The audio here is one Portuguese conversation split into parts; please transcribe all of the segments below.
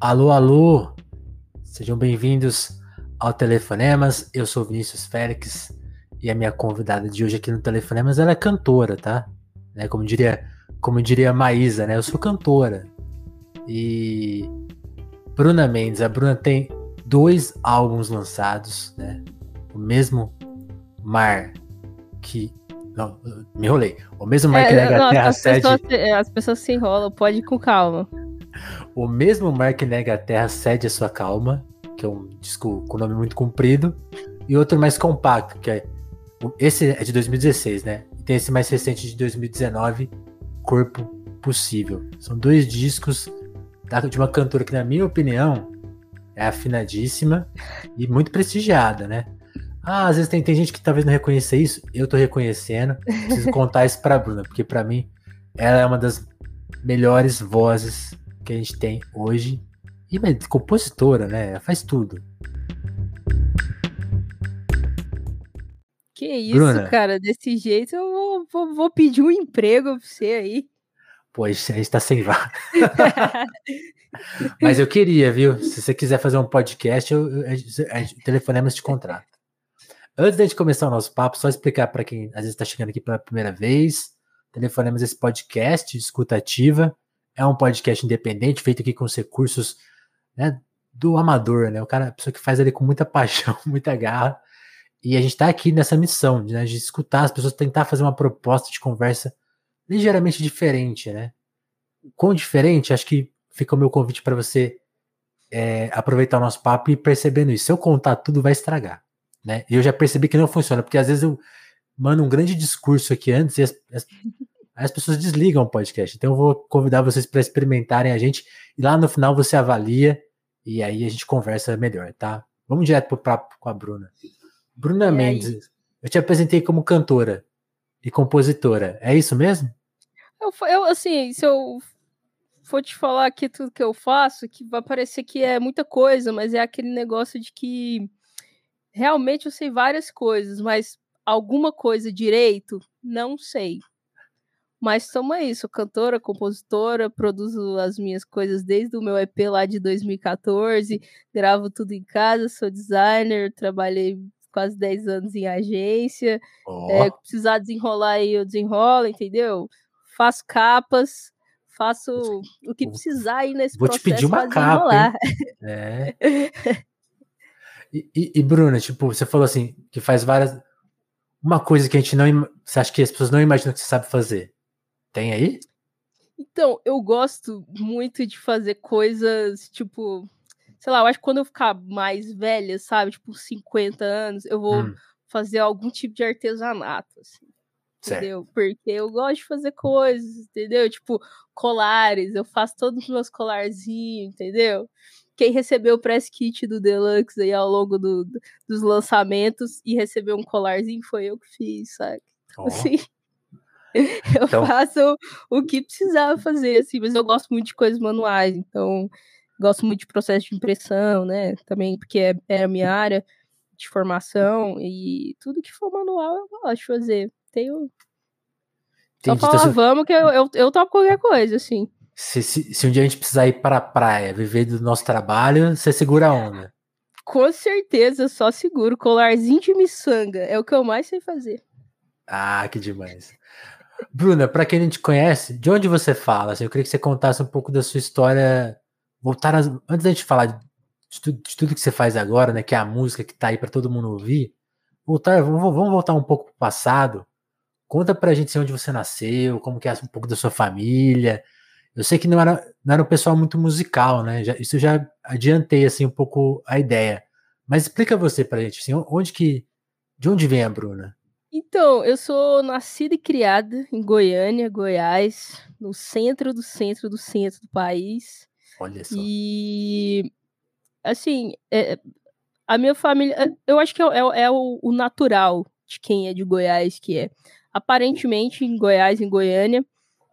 Alô, alô! Sejam bem-vindos ao Telefonemas. Eu sou Vinícius Félix e a minha convidada de hoje aqui no Telefonemas ela é cantora, tá? Né, como diria, como diria Maísa, né? Eu sou cantora. E Bruna Mendes, a Bruna tem dois álbuns lançados, né? O mesmo mar que não, me enrolei. O mesmo mar é, que nega não, a Terra as. Pessoas, as pessoas se enrolam, pode ir com calma. O mesmo mar que nega a Terra cede a sua calma, que é um disco com nome muito comprido, e outro mais compacto, que é. Esse é de 2016, né? E tem esse mais recente de 2019, Corpo Possível. São dois discos de uma cantora que, na minha opinião, é afinadíssima e muito prestigiada, né? Ah, às vezes tem, tem gente que talvez não reconheça isso. Eu tô reconhecendo. Preciso contar isso pra Bruna, porque para mim ela é uma das melhores vozes que a gente tem hoje. E é compositora, né? Ela faz tudo. Que isso, Bruna, cara. Desse jeito eu vou, vou, vou, pedir um emprego pra você aí. Pois, a gente tá sem vaga. Mas eu queria, viu? Se você quiser fazer um podcast, eu, eu, eu telefonemos de contrato. Antes de a gente começar o nosso papo, só explicar para quem às vezes está chegando aqui pela primeira vez, telefonemos esse podcast, Escuta Ativa, é um podcast independente, feito aqui com os recursos né, do amador, né? O cara, a pessoa que faz ali com muita paixão, muita garra. E a gente está aqui nessa missão né, de escutar as pessoas, tentar fazer uma proposta de conversa ligeiramente diferente, né? Quão diferente, acho que fica o meu convite para você é, aproveitar o nosso papo e percebendo isso. Se eu contar tudo, vai estragar. Né? E eu já percebi que não funciona, porque às vezes eu mando um grande discurso aqui antes e as, as, as pessoas desligam o podcast. Então eu vou convidar vocês para experimentarem a gente e lá no final você avalia e aí a gente conversa melhor, tá? Vamos direto pro papo com a Bruna. Bruna e Mendes, aí? eu te apresentei como cantora e compositora, é isso mesmo? Eu, eu assim, se eu for te falar aqui tudo que eu faço, que vai parecer que é muita coisa, mas é aquele negócio de que realmente eu sei várias coisas, mas alguma coisa direito, não sei. Mas toma sou cantora, compositora, produzo as minhas coisas desde o meu EP lá de 2014, gravo tudo em casa, sou designer, trabalhei quase 10 anos em agência. Oh. É, precisar desenrolar aí, eu desenrolo, entendeu? Faço capas, faço o que precisar aí nesse Vou processo. Vou te pedir uma capa. É. E, e, e, Bruna, tipo, você falou assim, que faz várias. Uma coisa que a gente não. Você acha que as pessoas não imaginam que você sabe fazer? Tem aí? Então, eu gosto muito de fazer coisas, tipo. Sei lá, eu acho que quando eu ficar mais velha, sabe? Tipo, 50 anos, eu vou hum. fazer algum tipo de artesanato, assim. Entendeu? Certo. Porque eu gosto de fazer coisas, entendeu? Tipo, colares, eu faço todos os meus colarzinhos, entendeu? quem recebeu o press kit do Deluxe aí ao longo do, do, dos lançamentos e recebeu um colarzinho foi eu que fiz, sabe? Oh. Assim, eu então... faço o que precisava fazer, assim, mas eu gosto muito de coisas manuais, então gosto muito de processo de impressão, né? Também porque é, é a minha área de formação e tudo que for manual eu gosto de fazer. Tenho. Entendi, Só falar, então, vamos, que eu, eu, eu topo qualquer coisa, assim. Se, se, se, um dia a gente precisar ir para a praia, viver do nosso trabalho, você segura a onda. Com certeza, só seguro. Colarzinho de miçanga é o que eu mais sei fazer. Ah, que demais. Bruna, para quem não te conhece, de onde você fala? Assim, eu queria que você contasse um pouco da sua história. Voltar as, antes da gente falar de tudo, de tudo, que você faz agora, né? Que é a música que tá aí para todo mundo ouvir. Voltar, vamos, vamos voltar um pouco pro passado. Conta pra gente assim, onde você nasceu, como que é um pouco da sua família, eu sei que não era, não era um pessoal muito musical, né? Já, isso já adiantei assim um pouco a ideia. Mas explica você pra gente, assim, onde que, de onde vem a Bruna? Então, eu sou nascida e criada em Goiânia, Goiás, no centro do centro do centro do país. Olha só. E assim, é, a minha família, é, eu acho que é, é, é o, o natural de quem é de Goiás, que é aparentemente em Goiás, em Goiânia,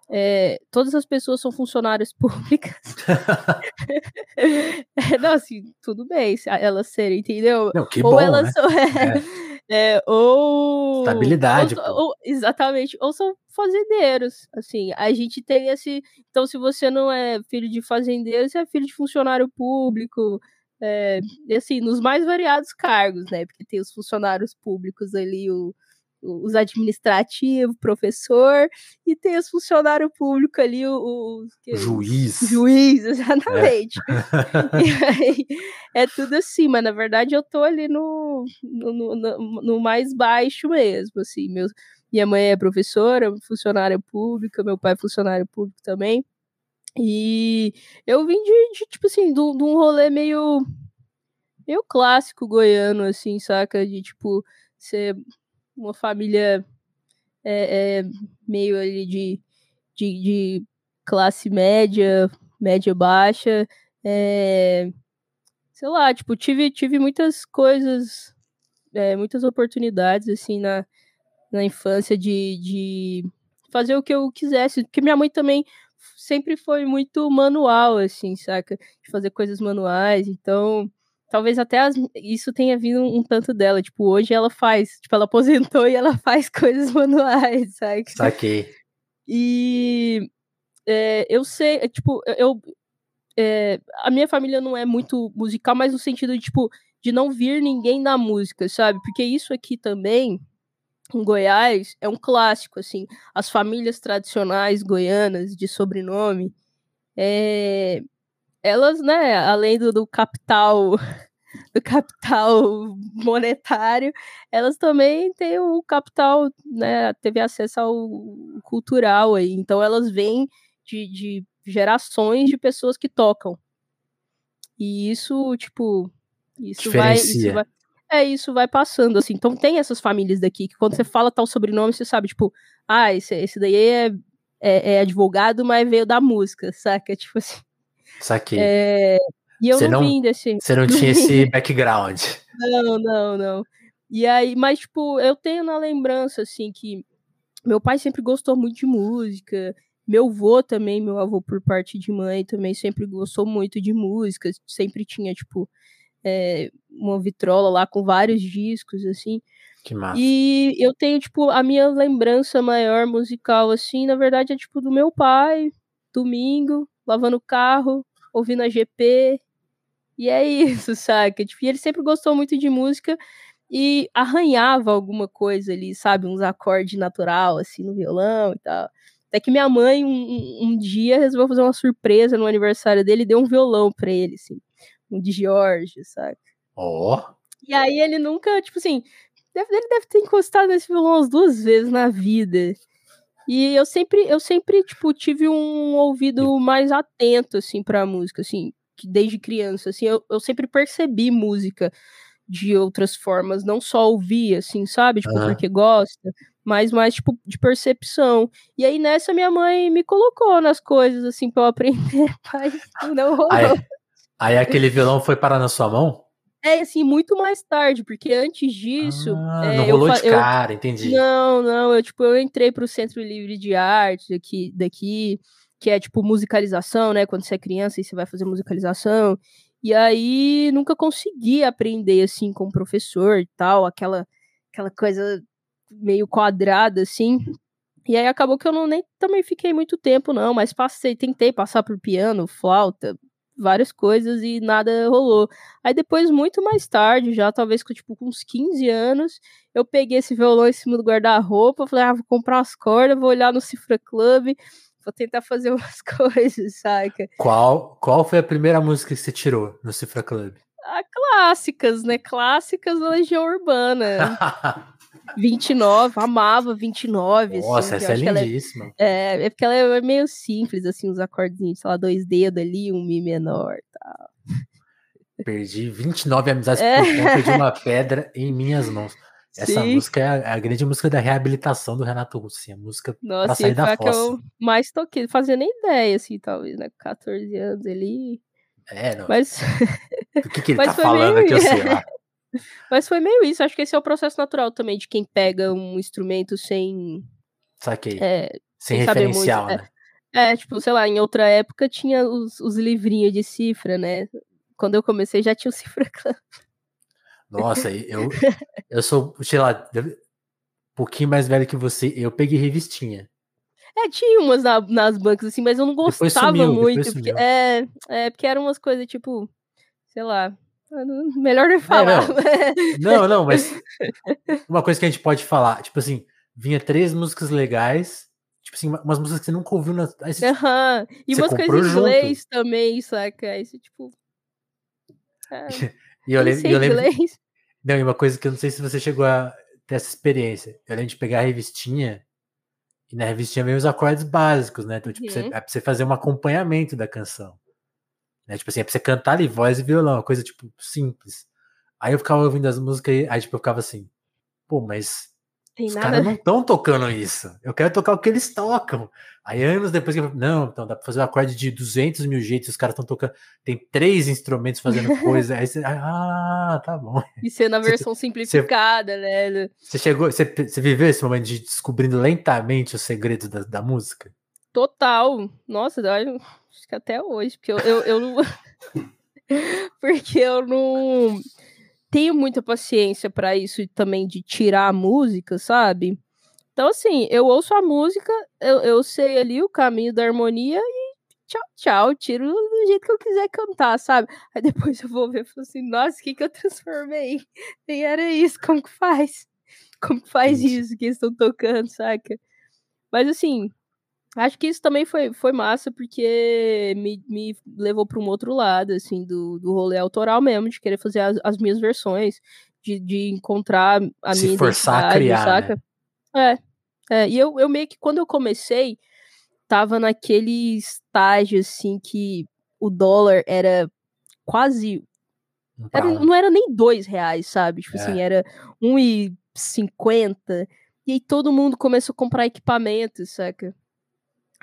é, todas as pessoas são funcionárias públicas. não, assim, tudo bem elas serem, entendeu? Não, que Ou bom, elas né? são, é, ou. Estabilidade. Ou, ou, exatamente. Ou são fazendeiros. Assim, a gente tem esse. Então, se você não é filho de fazendeiro, você é filho de funcionário público. É, assim, nos mais variados cargos, né? Porque tem os funcionários públicos ali, o, os administrativos, professor, e tem os funcionários públicos ali, os. Juiz. Juiz, exatamente. É. Aí, é tudo assim, mas na verdade eu tô ali no, no, no, no mais baixo mesmo, assim. Meu, minha mãe é professora, funcionária pública, meu pai é funcionário público também. E eu vim de, de tipo assim, de, de um rolê meio. meio clássico goiano, assim, saca? De tipo, ser uma família é, é, meio ali de, de, de, classe média, média baixa. É, sei lá, tipo, tive, tive muitas coisas, é, muitas oportunidades, assim, na, na infância de, de fazer o que eu quisesse. Porque minha mãe também sempre foi muito manual, assim, saca? De fazer coisas manuais. Então, talvez até as, isso tenha vindo um, tanto dela. Tipo, hoje ela faz, tipo, ela aposentou e ela faz coisas manuais, sabe? Saquei. E é, eu sei, é, tipo, eu. É, a minha família não é muito musical, mas no sentido de, tipo, de não vir ninguém da música, sabe? Porque isso aqui também, em Goiás, é um clássico, assim. As famílias tradicionais goianas de sobrenome, é, elas, né, além do, do capital do capital monetário, elas também têm o capital, né, teve acesso ao cultural aí, então elas vêm de, de gerações de pessoas que tocam. E isso, tipo, isso vai, isso vai, é, isso vai passando, assim. Então tem essas famílias daqui que quando você fala tal sobrenome, você sabe, tipo, ah, esse, esse daí é, é, é advogado, mas veio da música, saca? Tipo assim. Saquei. É, e eu você não, não vim desse. Você não tinha esse background. Não, não, não. E aí, mas, tipo, eu tenho na lembrança, assim, que meu pai sempre gostou muito de música. Meu avô também, meu avô por parte de mãe, também sempre gostou muito de música. Sempre tinha, tipo, é, uma vitrola lá com vários discos, assim. Que massa. E eu tenho, tipo, a minha lembrança maior musical, assim, na verdade, é, tipo, do meu pai, domingo, lavando o carro, ouvindo a GP. E é isso, saca? Tipo, e ele sempre gostou muito de música e arranhava alguma coisa ali, sabe? Uns acordes natural, assim, no violão e tal. Até que minha mãe, um, um dia, resolveu fazer uma surpresa no aniversário dele e deu um violão pra ele, assim. Um de George, saca? Ó. Oh. E aí ele nunca, tipo assim, deve, ele deve ter encostado nesse violão umas duas vezes na vida. E eu sempre, eu sempre, tipo, tive um ouvido mais atento, assim, pra música, assim, desde criança, assim, eu, eu sempre percebi música de outras formas, não só ouvir, assim, sabe? Tipo, uhum. porque gosta, mas mais, tipo, de percepção. E aí, nessa, minha mãe me colocou nas coisas, assim, pra eu aprender, mas não rolou. Aí, aí aquele violão foi parar na sua mão? É, assim, muito mais tarde, porque antes disso. Ah, é, não rolou de cara, eu, entendi. Não, não, eu, tipo, eu entrei pro Centro Livre de Arte daqui, daqui, que é, tipo, musicalização, né? Quando você é criança e você vai fazer musicalização. E aí nunca consegui aprender, assim, com o professor e tal, aquela, aquela coisa meio quadrada, assim. E aí acabou que eu não nem também fiquei muito tempo, não, mas passei, tentei passar por piano, flauta, várias coisas e nada rolou. Aí depois, muito mais tarde, já talvez com, tipo, com uns 15 anos, eu peguei esse violão em cima do guarda-roupa, falei, ah, vou comprar umas cordas, vou olhar no Cifra Club, vou tentar fazer umas coisas, saca? Qual, qual foi a primeira música que você tirou no Cifra Club? Ah, clássicas, né? Clássicas da Legião Urbana. 29, amava 29. Nossa, assim, essa é lindíssima. É, é porque ela é meio simples, assim, os acordes, sei lá, dois dedos ali, um Mi menor tal. Perdi 29 amizades é. por conta de uma pedra em minhas mãos. Essa Sim. música é a, a, grande música da reabilitação do Renato Russo, a música Nossa, pra sair da fossa. que eu mais toquei, fazia nem ideia, assim, talvez, né, 14 anos ali. É, não. Mas... O que, que ele tá falando meio... aqui, eu sei lá. Mas foi meio isso. Acho que esse é o processo natural também de quem pega um instrumento sem. Saquei. É, sem, sem referencial, muito. né? É, é, tipo, sei lá, em outra época tinha os, os livrinhos de cifra, né? Quando eu comecei já tinha o Cifra Club. Nossa, eu, eu sou, sei lá, um pouquinho mais velho que você. Eu peguei revistinha. É, tinha umas na, nas bancas, assim, mas eu não gostava sumiu, muito. Porque, é, é, porque eram umas coisas, tipo, sei lá. Melhor nem falar. É, não. não, não, mas uma coisa que a gente pode falar, tipo assim, vinha três músicas legais, tipo assim, umas músicas que você nunca ouviu na. Você, uhum. E umas coisas em inglês junto. também, saca? Aí você, tipo. É, e eu, lembro, eu lembro. Não, e uma coisa que eu não sei se você chegou a ter essa experiência. Eu lembro de pegar a revistinha e na revistinha vem os acordes básicos, né? Então, tipo, uhum. você, é pra você fazer um acompanhamento da canção. Né? Tipo assim, é pra você cantar ali voz e violão, uma coisa, tipo, simples. Aí eu ficava ouvindo as músicas e aí, tipo, eu ficava assim, pô, mas tem Os caras não estão tocando isso. Eu quero tocar o que eles tocam. Aí anos depois que eu falei, não, então dá pra fazer um acorde de 200 mil jeitos, os caras estão tocando, tem três instrumentos fazendo coisa. aí você, ah, tá bom. E ser na versão você, simplificada, você, né? Você chegou, você, você viveu esse momento de descobrindo lentamente os segredos da, da música? Total. Nossa, acho que até hoje, porque eu, eu, eu não. porque eu não tenho muita paciência para isso também de tirar a música, sabe? Então, assim, eu ouço a música, eu, eu sei ali o caminho da harmonia e tchau, tchau, tiro do jeito que eu quiser cantar, sabe? Aí depois eu vou ver e falo assim, nossa, o que, que eu transformei? Nem era isso, como que faz? Como que faz isso que eles estão tocando, saca? Mas assim, Acho que isso também foi, foi massa, porque me, me levou para um outro lado, assim, do, do rolê autoral mesmo, de querer fazer as, as minhas versões, de, de encontrar a Se minha forçar a criar, saca? Né? É, é, e eu, eu meio que, quando eu comecei, tava naquele estágio, assim, que o dólar era quase... Era, não era nem dois reais, sabe? Tipo assim, é. assim, era um e cinquenta, e aí todo mundo começou a comprar equipamento, saca?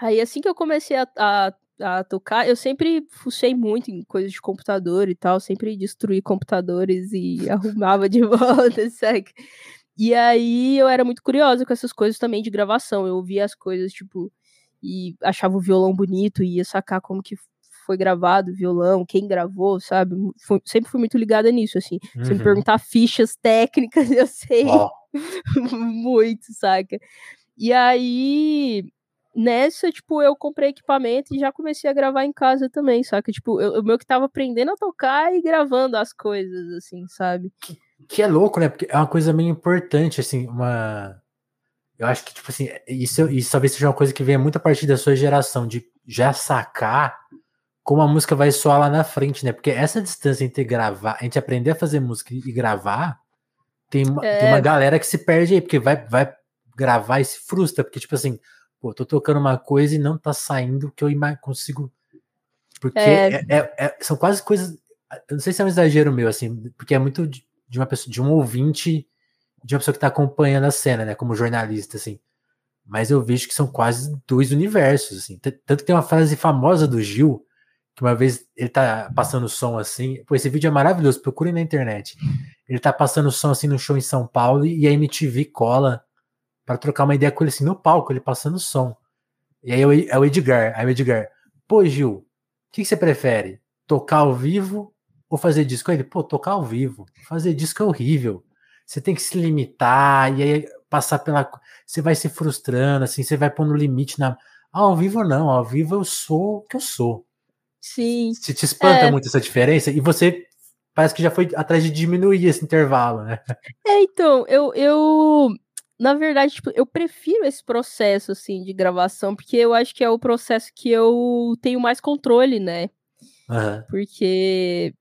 Aí assim que eu comecei a, a, a, tocar, eu sempre fucei muito em coisas de computador e tal, sempre destruí computadores e arrumava de volta, sabe? E aí eu era muito curiosa com essas coisas também de gravação. Eu ouvia as coisas, tipo, e achava o violão bonito e ia sacar como que foi gravado o violão, quem gravou, sabe? Sempre fui muito ligada nisso, assim. Uhum. Se me uhum. perguntar fichas técnicas, eu sei oh. muito, saca? E aí nessa, tipo, eu comprei equipamento e já comecei a gravar em casa também, saca? Tipo, eu, eu meio que tava aprendendo a tocar e gravando as coisas, assim, sabe? Que, que é louco, né? Porque é uma coisa meio importante, assim, uma. Eu acho que, tipo assim, isso, isso talvez seja uma coisa que venha muito a partir da sua geração, de já sacar como a música vai soar lá na frente, né? Porque essa distância entre gravar, a gente aprender a fazer música e gravar, tem, é... tem uma galera que se perde aí, porque vai, vai gravar e se frustra, porque, tipo assim, pô, tô tocando uma coisa e não tá saindo que eu consigo. Porque é... É, é, é, são quase coisas. Eu não sei se é um exagero meu, assim, porque é muito de, de uma pessoa, de um ouvinte, de uma pessoa que tá acompanhando a cena, né, como jornalista, assim. Mas eu vejo que são quase dois universos, assim. Tanto que tem uma frase famosa do Gil, que uma vez ele tá passando som assim. Pô, esse vídeo é maravilhoso, procurem na internet. Ele tá passando som assim no show em São Paulo e a MTV cola para trocar uma ideia com ele assim no palco, ele passando som. E aí é o Edgar, aí o Edgar, pô Gil, o que, que, você prefere? Tocar ao vivo ou fazer disco? Aí ele, pô, tocar ao vivo, fazer disco é horrível. Você tem que se limitar e aí passar pela. Você vai se frustrando, assim, você vai no limite na. Ah, ao vivo não, ao vivo eu sou o que eu sou. Sim. Se te espanta é... muito essa diferença e você parece que já foi atrás de diminuir esse intervalo, né? É, então, eu, eu na verdade, tipo, eu prefiro esse processo, assim, de gravação, porque eu acho que é o processo que eu tenho mais controle, né? Uhum. Porque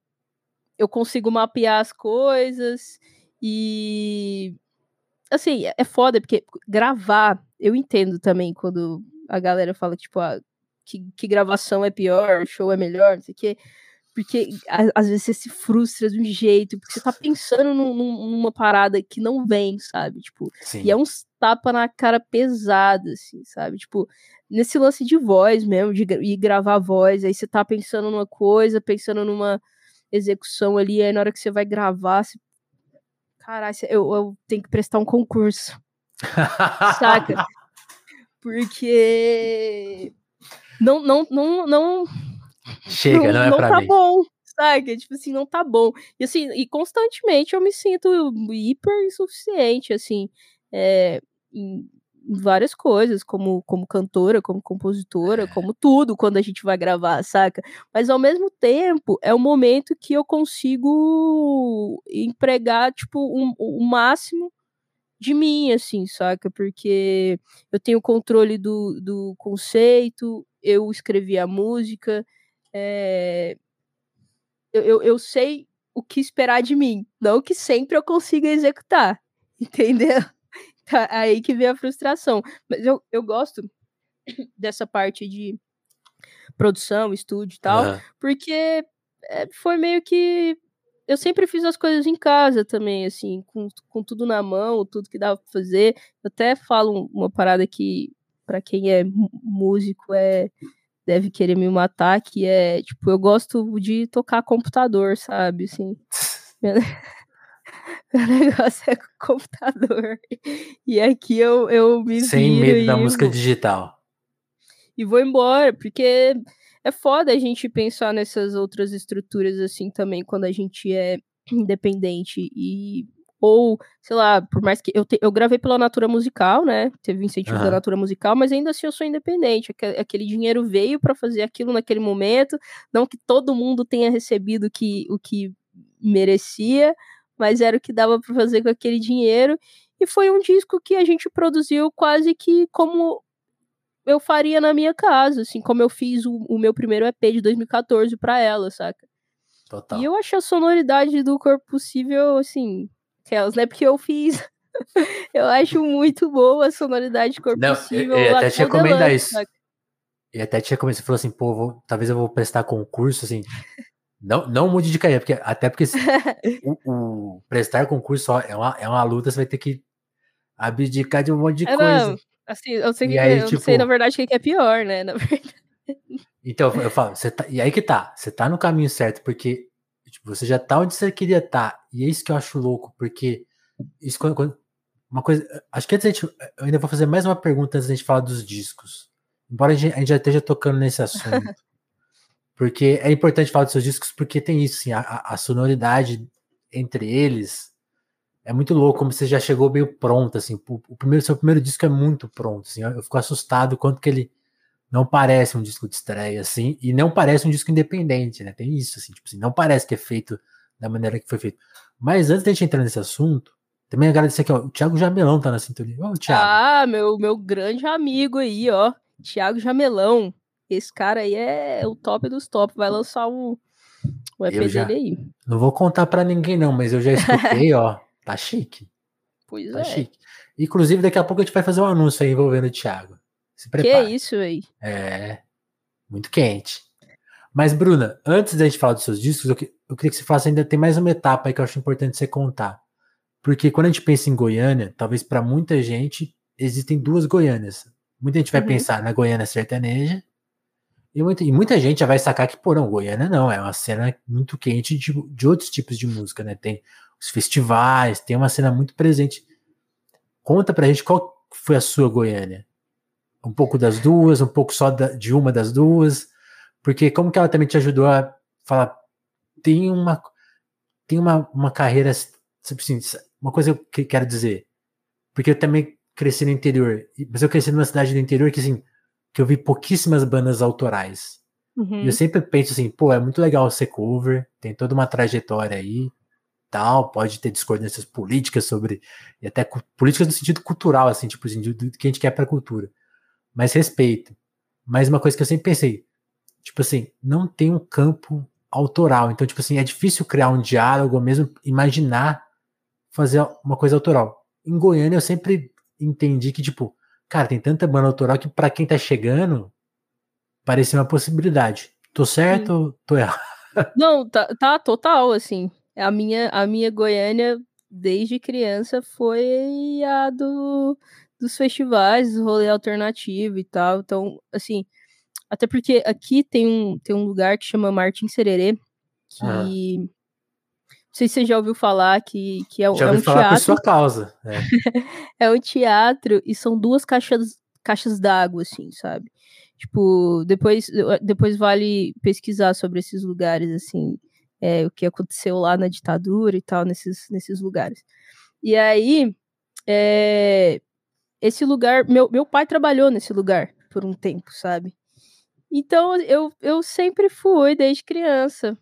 eu consigo mapear as coisas e. Assim, é foda, porque gravar, eu entendo também quando a galera fala, tipo, ah, que, que gravação é pior, show é melhor, não sei o quê. Porque às vezes você se frustra de um jeito, porque você tá pensando num, numa parada que não vem, sabe? Tipo, Sim. e é uns tapa na cara pesado, assim, sabe? Tipo, nesse lance de voz mesmo, de ir gravar voz, aí você tá pensando numa coisa, pensando numa execução ali, aí na hora que você vai gravar, você... caralho, eu, eu tenho que prestar um concurso. saca? Porque não, não, não, não Chega, não, não é não pra tá mim. bom, sabe? Tipo assim, não tá bom. E assim, e constantemente eu me sinto hiper insuficiente, assim, é, em, várias coisas, como, como cantora, como compositora, como tudo quando a gente vai gravar, saca? Mas ao mesmo tempo, é o momento que eu consigo empregar, tipo, o um, um máximo de mim, assim, saca? Porque eu tenho controle do, do conceito, eu escrevi a música, é... eu, eu, sei o que esperar de mim, não que sempre eu consiga executar, entendeu? Tá aí que vem a frustração. Mas eu, eu gosto dessa parte de produção, estúdio e tal, uhum. porque é, foi meio que. Eu sempre fiz as coisas em casa também, assim, com, com tudo na mão, tudo que dava pra fazer. Eu até falo uma parada que, para quem é músico, é deve querer me matar, que é, tipo, eu gosto de tocar computador, sabe, assim. o negócio é com computador. E aqui eu, eu me Sem medo da música digital. E vou embora, porque é foda a gente pensar nessas outras estruturas assim também quando a gente é independente e ou, sei lá, por mais que eu, te, eu gravei pela Natura Musical, né? Teve incentivo uhum. da Natura Musical, mas ainda assim eu sou independente. Aquele dinheiro veio para fazer aquilo naquele momento, não que todo mundo tenha recebido que, o que merecia, mas era o que dava para fazer com aquele dinheiro. E foi um disco que a gente produziu quase que como eu faria na minha casa, assim, como eu fiz o, o meu primeiro EP de 2014 para ela, saca? Total. E eu achei a sonoridade do Corpo Possível, assim, aquelas, né? Porque eu fiz. eu acho muito boa a sonoridade de Corpo Não. Eu, eu até te recomendar isso. Saca? E até tinha começado, você falou assim, pô, vou, talvez eu vou prestar concurso, assim. Não, não mude de carreira, porque, até porque o, o, prestar concurso é uma, é uma luta, você vai ter que abdicar de um monte de é, coisa. Não, assim, eu sei, que, aí, eu tipo, sei na verdade o que é pior, né? Na verdade. Então, eu falo, você tá, e aí que tá, você tá no caminho certo, porque tipo, você já tá onde você queria estar, tá, e é isso que eu acho louco, porque isso quando, quando uma coisa, acho que antes a gente, eu ainda vou fazer mais uma pergunta antes da gente falar dos discos, embora a gente, a gente já esteja tocando nesse assunto. Porque é importante falar dos seus discos, porque tem isso, sim, a, a sonoridade entre eles é muito louco, como você já chegou meio pronto, assim. O, o primeiro, seu primeiro disco é muito pronto, assim. Eu, eu fico assustado quanto que ele não parece um disco de estreia, assim, e não parece um disco independente, né? Tem isso, assim, tipo assim, não parece que é feito da maneira que foi feito. Mas antes da gente entrar nesse assunto, também agradecer aqui, ó, o Thiago Jamelão tá na sintonia. Ô, Thiago. Ah, meu, meu grande amigo aí, ó, Thiago Jamelão. Esse cara aí é o top dos top. Vai lançar um, um EP já, dele aí. Não vou contar para ninguém, não, mas eu já escutei, ó. Tá chique. Pois tá é. Chique. Inclusive, daqui a pouco a gente vai fazer um anúncio aí envolvendo o Thiago. Se prepare. Que isso aí? É. Muito quente. Mas, Bruna, antes da gente falar dos seus discos, eu, que, eu queria que você falasse ainda tem mais uma etapa aí que eu acho importante você contar. Porque quando a gente pensa em Goiânia, talvez para muita gente existem duas Goiânias. Muita gente vai uhum. pensar na Goiânia sertaneja e muita, e muita gente já vai sacar que, pô, não, Goiânia não, é uma cena muito quente de, de outros tipos de música, né? Tem os festivais, tem uma cena muito presente. Conta pra gente qual foi a sua Goiânia. Um pouco das duas, um pouco só da, de uma das duas, porque como que ela também te ajudou a falar, tem uma tem uma, uma carreira, assim, uma coisa que eu quero dizer, porque eu também cresci no interior, mas eu cresci numa cidade do interior que assim, que eu vi pouquíssimas bandas autorais. Uhum. E eu sempre penso assim, pô, é muito legal ser cover, tem toda uma trajetória aí, tal, pode ter discordâncias políticas sobre, e até políticas no sentido cultural, assim, tipo assim, do, do que a gente quer pra cultura. Mas respeito. Mas uma coisa que eu sempre pensei, tipo assim, não tem um campo autoral. Então, tipo assim, é difícil criar um diálogo, ou mesmo imaginar fazer uma coisa autoral. Em Goiânia, eu sempre entendi que, tipo, Cara, tem tanta banda autoral que para quem tá chegando, parecia uma possibilidade. Tô certo ou tô errado? Não, tá, tá total, assim. A minha, a minha Goiânia, desde criança, foi a do, dos festivais, do rolê alternativo e tal. Então, assim, até porque aqui tem um, tem um lugar que chama Martin Sererê, que ah. Não sei se você já ouviu falar que, que é, já é um falar teatro. por sua causa. É. é um teatro e são duas caixas, caixas d'água, assim, sabe? Tipo, depois, depois vale pesquisar sobre esses lugares, assim. é, o que aconteceu lá na ditadura e tal, nesses, nesses lugares. E aí, é, esse lugar, meu, meu pai trabalhou nesse lugar por um tempo, sabe? Então eu, eu sempre fui desde criança.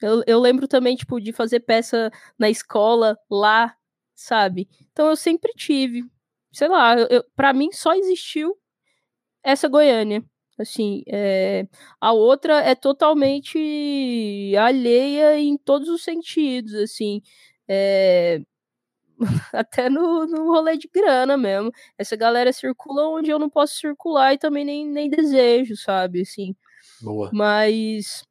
Eu, eu lembro também, tipo, de fazer peça na escola lá, sabe? Então eu sempre tive. Sei lá, eu, para mim só existiu essa Goiânia. Assim, é, a outra é totalmente alheia em todos os sentidos, assim. É, até no, no rolê de grana mesmo. Essa galera circula onde eu não posso circular e também nem, nem desejo, sabe? Assim. Boa. Mas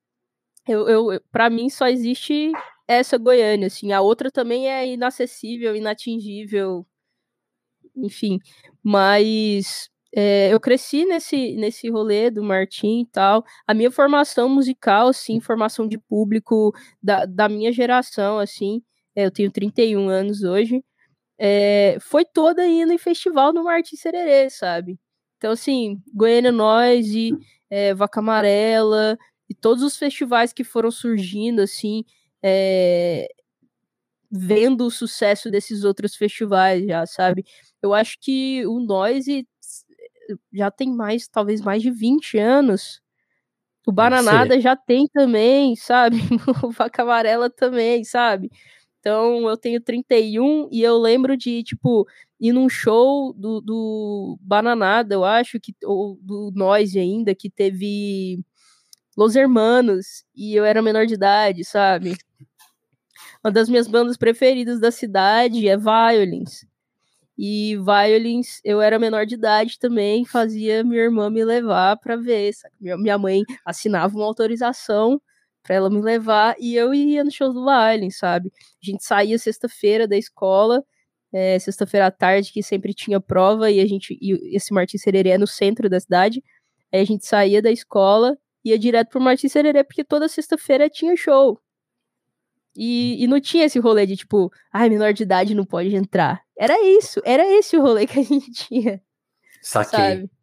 eu, eu, para mim só existe essa Goiânia, assim. A outra também é inacessível, inatingível, enfim. Mas é, eu cresci nesse, nesse rolê do Martim e tal. A minha formação musical, assim, formação de público da, da minha geração, assim, eu tenho 31 anos hoje, é, foi toda indo em festival no Martim Sererê, sabe? Então, assim, Goiânia Nós e é, Vaca Amarela e todos os festivais que foram surgindo, assim, é, vendo o sucesso desses outros festivais já, sabe? Eu acho que o Noise já tem mais, talvez mais de 20 anos. O Bananada já tem também, sabe? o Vaca Amarela também, sabe? Então eu tenho 31 e eu lembro de, tipo, ir num show do, do Bananada, eu acho, que, ou do Noise ainda, que teve Los Hermanos, e eu era menor de idade, sabe? Uma das minhas bandas preferidas da cidade é Violins. E Violins, eu era menor de idade também, fazia minha irmã me levar para ver. Sabe? Minha mãe assinava uma autorização para ela me levar e eu ia no show do Violin, sabe? A gente saía sexta-feira da escola, é, sexta-feira à tarde, que sempre tinha prova, e a gente, e esse Martins Sererê é no centro da cidade, aí a gente saía da escola, ia direto pro Martins Sererê, porque toda sexta-feira tinha show. E, e não tinha esse rolê de tipo, ai, menor de idade não pode entrar. Era isso, era esse o rolê que a gente tinha. Saquei. Sabe?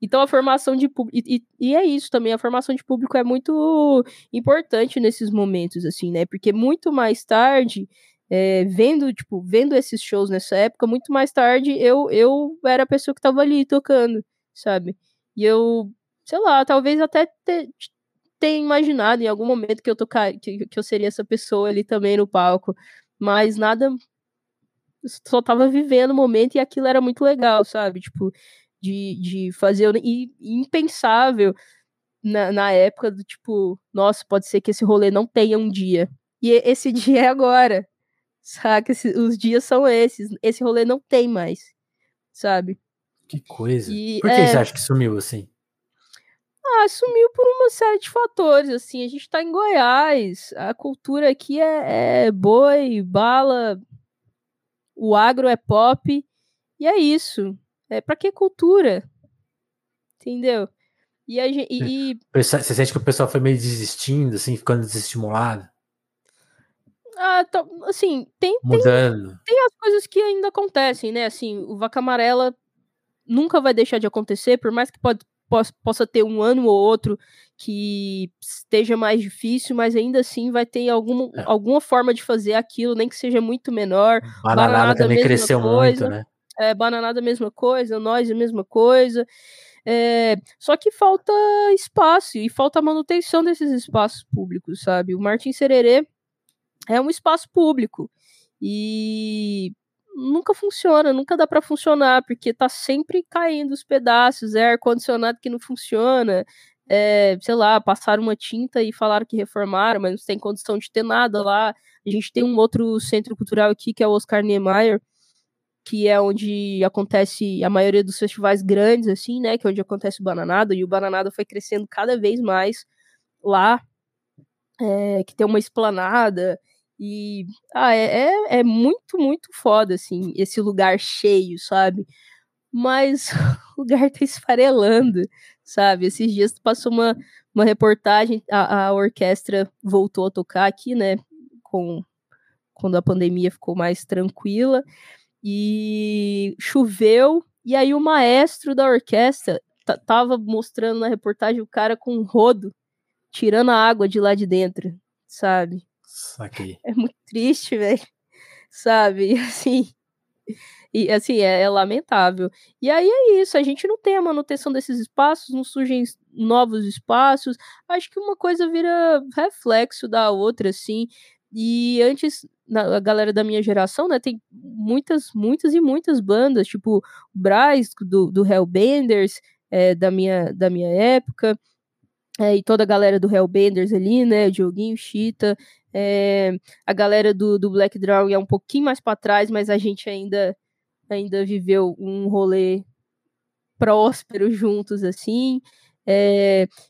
Então a formação de público. E, e, é isso também, a formação de público é muito importante nesses momentos, assim, né? Porque muito mais tarde, é, vendo, tipo, vendo esses shows nessa época, muito mais tarde eu, eu era a pessoa que tava ali tocando, sabe? E eu, sei lá, talvez até ter, tenha imaginado em algum momento que eu tocar, que, que eu seria essa pessoa ali também no palco. Mas nada. Só tava vivendo o momento e aquilo era muito legal, sabe? Tipo, de, de fazer. E, impensável na, na época do tipo, nossa, pode ser que esse rolê não tenha um dia. E esse dia é agora. Saca? Os dias são esses. Esse rolê não tem mais. Sabe? Que coisa. E, por que é... você acha que sumiu assim? Ah, sumiu por uma série de fatores, assim, a gente tá em Goiás, a cultura aqui é, é boi, bala, o agro é pop, e é isso. É, pra que cultura? Entendeu? E, a gente, e. Você sente que o pessoal foi meio desistindo, assim, ficando desestimulado? Ah, tá, assim, tem, Mudando. Tem, tem as coisas que ainda acontecem, né? Assim, o Vaca Amarela nunca vai deixar de acontecer, por mais que pode, possa, possa ter um ano ou outro que esteja mais difícil, mas ainda assim vai ter algum, é. alguma forma de fazer aquilo, nem que seja muito menor. Bananada também cresceu coisa. muito, né? É, Bananada a mesma coisa, nós a mesma coisa. É, só que falta espaço e falta manutenção desses espaços públicos, sabe? O Martin Sererê é um espaço público e nunca funciona, nunca dá para funcionar, porque tá sempre caindo os pedaços, é ar-condicionado que não funciona, é, sei lá, passaram uma tinta e falaram que reformaram, mas não tem condição de ter nada lá. A gente tem um outro centro cultural aqui, que é o Oscar Niemeyer, que é onde acontece a maioria dos festivais grandes, assim, né? Que é onde acontece o Bananada, e o Bananada foi crescendo cada vez mais lá, é, que tem uma esplanada, e ah, é, é, é, muito, muito foda, assim, esse lugar cheio, sabe? Mas o lugar tá esfarelando, sabe? Esses dias passou uma, uma reportagem, a, a orquestra voltou a tocar aqui, né? Com, quando a pandemia ficou mais tranquila e choveu, e aí o maestro da orquestra tava mostrando na reportagem o cara com um rodo tirando a água de lá de dentro. sabe? Aqui. É muito triste, velho. Sabe? Assim. E assim, é, é, lamentável. E aí é isso, a gente não tem a manutenção desses espaços, não surgem novos espaços. Acho que uma coisa vira reflexo da outra, assim. E antes, na, a galera da minha geração, né, tem muitas, muitas e muitas bandas, tipo Braz, do, do Hellbenders, é, da, minha, da minha época, é, e toda a galera do Hellbenders ali, né, Dioguinho, Chita, é, a galera do, do Black Dragon é um pouquinho mais para trás, mas a gente ainda, ainda viveu um rolê próspero juntos, assim,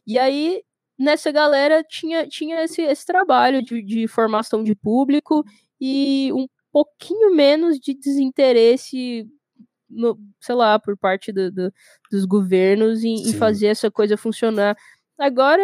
e aí nessa galera tinha, tinha esse, esse trabalho de, de formação de público e um pouquinho menos de desinteresse, no, sei lá, por parte do, do, dos governos em, em, fazer essa coisa funcionar. Agora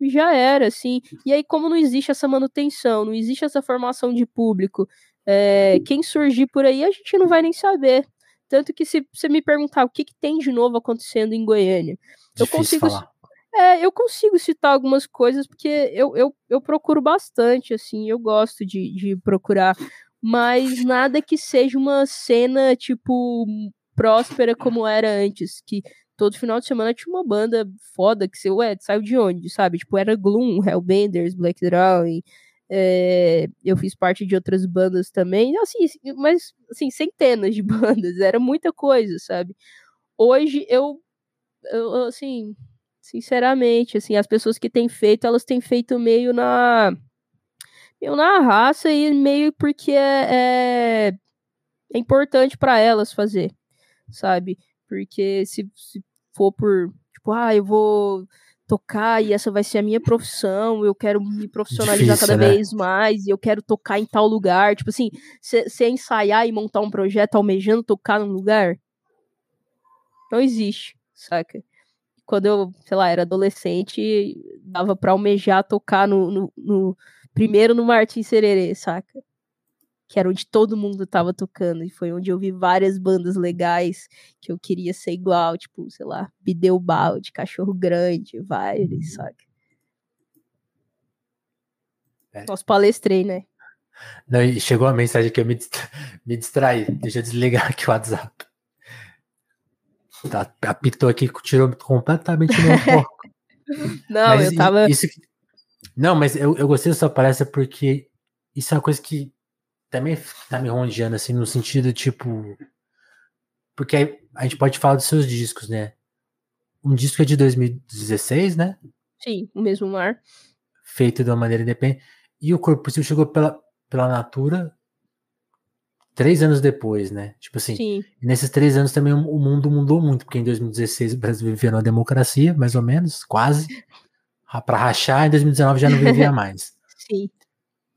já era, assim. E aí, como não existe essa manutenção, não existe essa formação de público, é, quem surgir por aí a gente não vai nem saber. Tanto que se você me perguntar o que, que tem de novo acontecendo em Goiânia, Difícil eu consigo. Falar. É, eu consigo citar algumas coisas, porque eu, eu, eu procuro bastante, assim, eu gosto de, de procurar, mas nada que seja uma cena, tipo, próspera como era antes, que todo final de semana tinha uma banda foda que você, ué, saiu de onde, sabe? Tipo, era Gloom, Hellbenders, Black Drawing, é, eu fiz parte de outras bandas também, assim, mas, assim, centenas de bandas, era muita coisa, sabe? Hoje eu, eu assim, Sinceramente, assim, as pessoas que têm feito, elas têm feito meio na meio na raça e meio porque é, é, é importante para elas fazer, sabe? Porque se, se for por, tipo, ah, eu vou tocar e essa vai ser a minha profissão, eu quero me profissionalizar Difícil, cada né? vez mais e eu quero tocar em tal lugar. Tipo assim, você ensaiar e montar um projeto almejando tocar num lugar, não existe, saca? Quando eu, sei lá, era adolescente, dava pra almejar tocar no, no, no primeiro no Martin Sererê, saca? Que era onde todo mundo tava tocando, e foi onde eu vi várias bandas legais que eu queria ser igual, tipo, sei lá, Bideu Balde, Cachorro Grande, vários, saca? É. Nossa, palestrei, né? Não, e chegou uma mensagem que eu me, me distraí. Deixa eu desligar aqui o WhatsApp. Tá, apitou aqui, tirou completamente meu foco. Não, mas eu tava. Isso, não, mas eu, eu gostei dessa palestra porque isso é uma coisa que também tá me rondeando, assim, no sentido, tipo. Porque a gente pode falar dos seus discos, né? Um disco é de 2016, né? Sim, o mesmo mar. Feito de uma maneira independente. E o Corpo chegou pela, pela Natura três anos depois, né? Tipo assim, Sim. nesses três anos também o mundo mudou muito, porque em 2016 o Brasil vivia numa democracia, mais ou menos, quase. Para rachar, em 2019 já não vivia mais. Sim.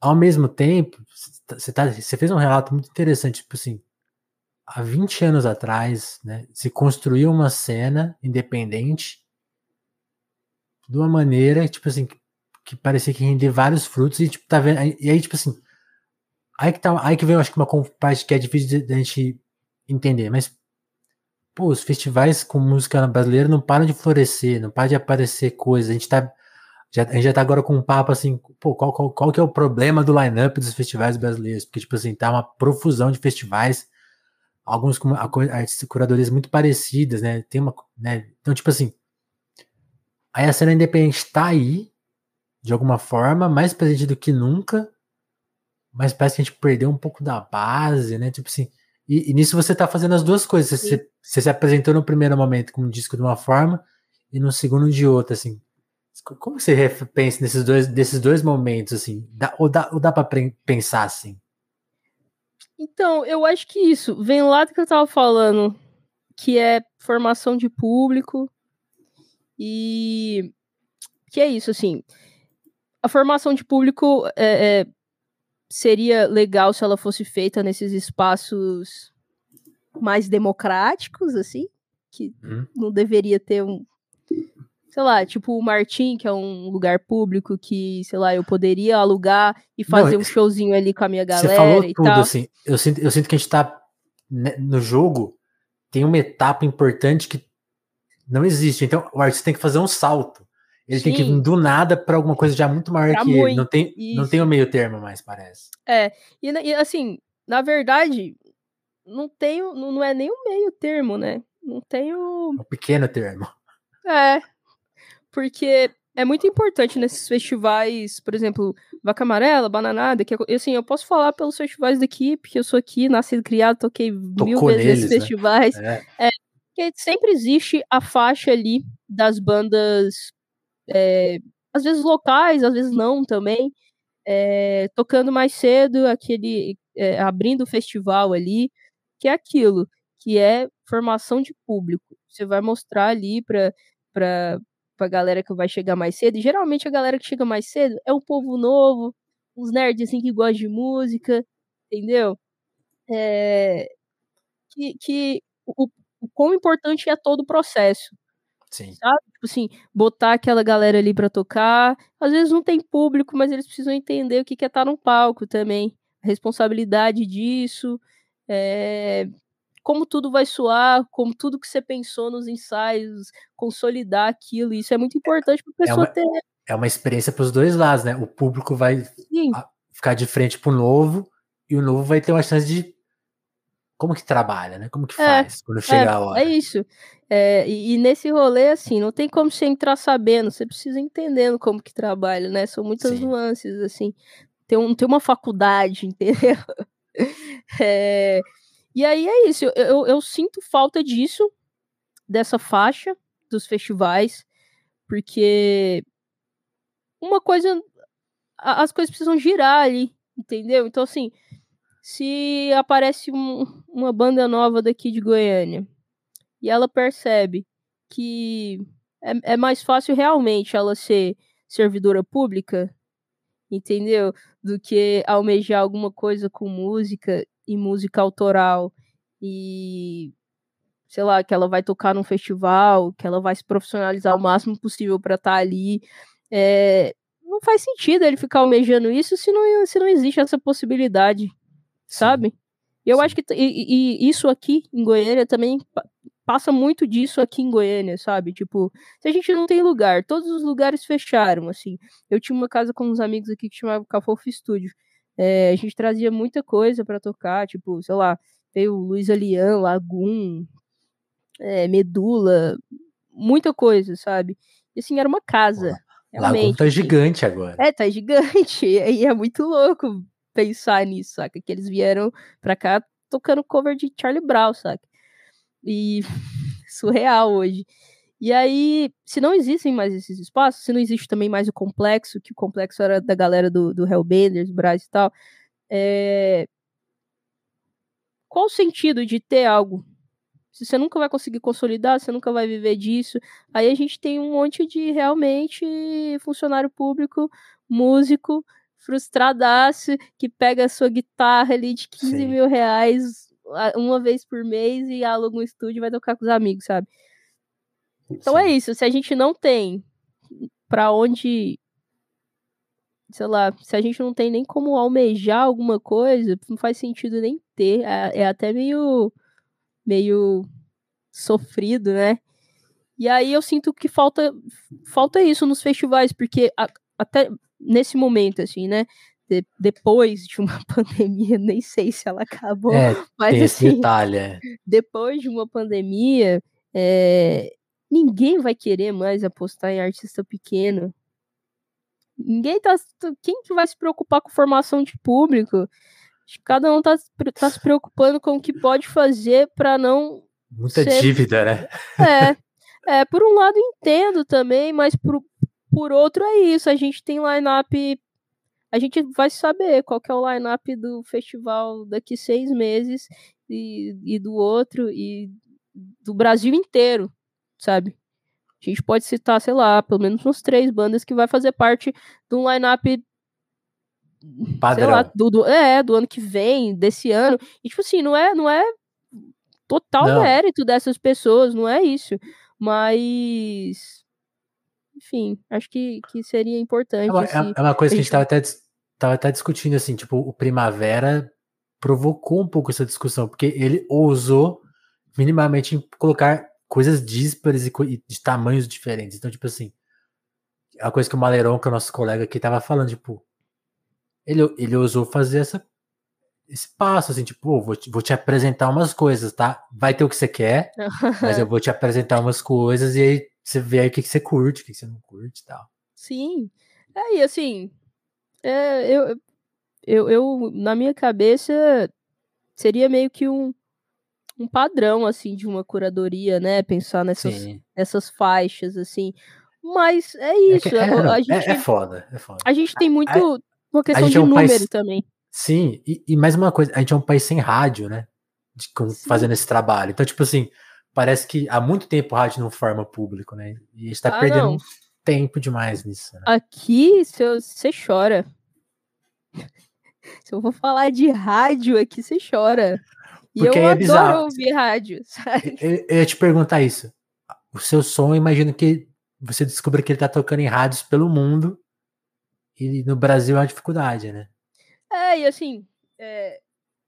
Ao mesmo tempo, você, tá, você fez um relato muito interessante, tipo assim, há 20 anos atrás, né, se construiu uma cena independente de uma maneira, tipo assim, que parecia que rendia vários frutos e, tipo, tá vendo, e aí, tipo assim, Aí que, tá, aí que vem, eu acho que uma parte que é difícil da gente entender, mas pô, os festivais com música brasileira não param de florescer, não param de aparecer coisas. A gente tá já, a gente já tá agora com um papo assim, pô, qual, qual, qual que é o problema do line-up dos festivais brasileiros? Porque, tipo assim, tá uma profusão de festivais, alguns com a, a, curadorias muito parecidas, né? Tem uma, né? Então, tipo assim, aí a cena independente tá aí, de alguma forma, mais presente do que nunca, mas parece que a gente perdeu um pouco da base, né? Tipo assim. E, e nisso você tá fazendo as duas coisas. Você, você, se apresentou no primeiro momento como um disco de uma forma e no segundo de outra, assim. Como você pensa nesses dois, desses dois momentos, assim? Dá, ou, dá, ou dá pra pensar assim? Então, eu acho que isso vem lá do que eu tava falando, que é formação de público e que é isso, assim. A formação de público é, é seria legal se ela fosse feita nesses espaços mais democráticos, assim, que hum. não deveria ter um, sei lá, tipo o Martim, que é um lugar público que, sei lá, eu poderia alugar e fazer não, um showzinho ali com a minha galera. Você falou tudo, tal. assim. Eu sinto, eu sinto que a gente tá né, no jogo, tem uma etapa importante que não existe. Então, o artista tem que fazer um salto. Ele Sim. tem que vir do nada para alguma coisa já muito maior pra que muito. ele. Não tem, não tem o meio termo mais, parece. É, e, e assim, na verdade, não tem, não é nem o meio termo, né? Não tem o. O pequeno termo. É. Porque é muito importante nesses festivais, por exemplo, Vaca Amarela, Bananada, que assim, eu posso falar pelos festivais daqui, porque eu sou aqui, nascido criado, toquei Tocou mil vezes neles, nesses né? festivais. É. é. que sempre existe a faixa ali das bandas, é, às vezes locais, às vezes não também, é, tocando mais cedo, aquele é, abrindo o festival ali, que é aquilo, que é formação de público. Você vai mostrar ali para pra galera que vai chegar mais cedo. E geralmente a galera que chega mais cedo é o povo novo, uns nerds assim que gostam de música, entendeu? É, que, que o, o quão importante é todo o processo. Sim. Sabe? Tipo assim, botar aquela galera ali para tocar. Às vezes não tem público, mas eles precisam entender o que é estar no palco também. A responsabilidade disso. É, como tudo vai soar, como tudo que você pensou nos ensaios, consolidar aquilo. Isso é muito importante para a pessoa é uma, ter. É uma experiência para os dois lados, né? O público vai Sim. ficar de frente para o novo e o novo vai ter uma chance de como que trabalha, né? Como que é, faz é, quando chega é, a hora. É isso. É, e, e, nesse rolê, assim, não tem como você entrar sabendo, você precisa entendendo como que trabalha, né? São muitas Sim. nuances, assim. Tem, um, tem uma faculdade, entendeu? É, e aí é isso, eu, eu, eu sinto falta disso, dessa faixa dos festivais, porque uma coisa. As coisas precisam girar ali, entendeu? Então, assim, se aparece um, uma banda nova daqui de Goiânia e ela percebe que é, é mais fácil realmente ela ser servidora pública, entendeu? Do que almejar alguma coisa com música e música autoral e sei lá, que ela vai tocar num festival, que ela vai se profissionalizar o máximo possível para estar tá ali. É, não faz sentido ele ficar almejando isso se não, se não existe essa possibilidade, sabe? Eu Sim. acho que e, e, isso aqui em Goiânia também passa muito disso aqui em Goiânia, sabe? Tipo, se a gente não tem lugar, todos os lugares fecharam, assim. Eu tinha uma casa com uns amigos aqui que chamava Cafofo Studio. É, a gente trazia muita coisa para tocar, tipo, sei lá, veio Luiz Alian, Lagum, é, Medula, muita coisa, sabe? E assim, era uma casa. Lagum tá gigante agora. É, tá gigante. E é muito louco pensar nisso, saca? Que eles vieram pra cá tocando cover de Charlie Brown, saca? E surreal hoje. E aí, se não existem mais esses espaços, se não existe também mais o complexo, que o complexo era da galera do, do Hellbenders, Braz e tal, é... qual o sentido de ter algo? Se você nunca vai conseguir consolidar, você nunca vai viver disso. Aí a gente tem um monte de realmente funcionário público, músico, frustradaço, que pega a sua guitarra ali de 15 Sim. mil reais uma vez por mês e aluga um estúdio e vai tocar com os amigos, sabe? Então é Sim. é isso. Se a gente não tem para onde, sei lá, se a gente não tem nem como almejar alguma coisa, não faz sentido nem ter. É, é até meio, meio sofrido, né? E aí eu sinto que falta, falta isso nos festivais, porque a, até nesse momento, assim, né? De, depois de uma pandemia, nem sei se ela acabou, é, mas assim, detalhe, é. depois de uma pandemia, é, Ninguém vai querer mais apostar em artista pequeno. Ninguém tá. Quem que vai se preocupar com formação de público? Cada um tá, tá se preocupando com o que pode fazer para não. Muita ser... dívida, né? É. É, por um lado entendo também, mas por, por outro é isso. A gente tem line-up. A gente vai saber qual que é o line-up do festival daqui seis meses e, e do outro, e do Brasil inteiro sabe? A gente pode citar, sei lá, pelo menos uns três bandas que vai fazer parte de um line-up Padrão. Lá, do, do, é, do ano que vem, desse ano. E, tipo assim, não é, não é total não. mérito dessas pessoas, não é isso. Mas. Enfim, acho que, que seria importante. É uma, é, é uma coisa que a gente estava até, tava até discutindo, assim, tipo, o Primavera provocou um pouco essa discussão, porque ele ousou minimamente colocar coisas díspares e de tamanhos diferentes. Então, tipo assim, a coisa que o Maleron, que é o nosso colega aqui, tava falando, tipo, ele, ele ousou fazer essa, esse passo, assim, tipo, oh, vou, te, vou te apresentar umas coisas, tá? Vai ter o que você quer, mas eu vou te apresentar umas coisas e aí você vê aí o que, que você curte, o que, que você não curte e tal. Sim. É, e assim, é, eu, eu, eu, na minha cabeça, seria meio que um, um padrão, assim, de uma curadoria, né? Pensar nessas, nessas faixas, assim. Mas é isso. É, que, é, a, a gente, é, é, foda, é foda. A gente tem muito uma questão de um número país, também. Sim, e, e, mais uma coisa, a gente é um país sem rádio, né? De, com, fazendo esse trabalho. Então, tipo assim, parece que há muito tempo a rádio não forma público, né? E a gente tá ah, perdendo não. tempo demais nisso. Né? Aqui, você chora. Se eu vou falar de rádio aqui, você chora. E Porque eu é adoro bizarro. ouvir rádio, sabe? Eu, eu ia te perguntar isso. O seu som, imagino que você descobre que ele tá tocando em rádios pelo mundo e no Brasil é uma dificuldade, né? É, e assim, é,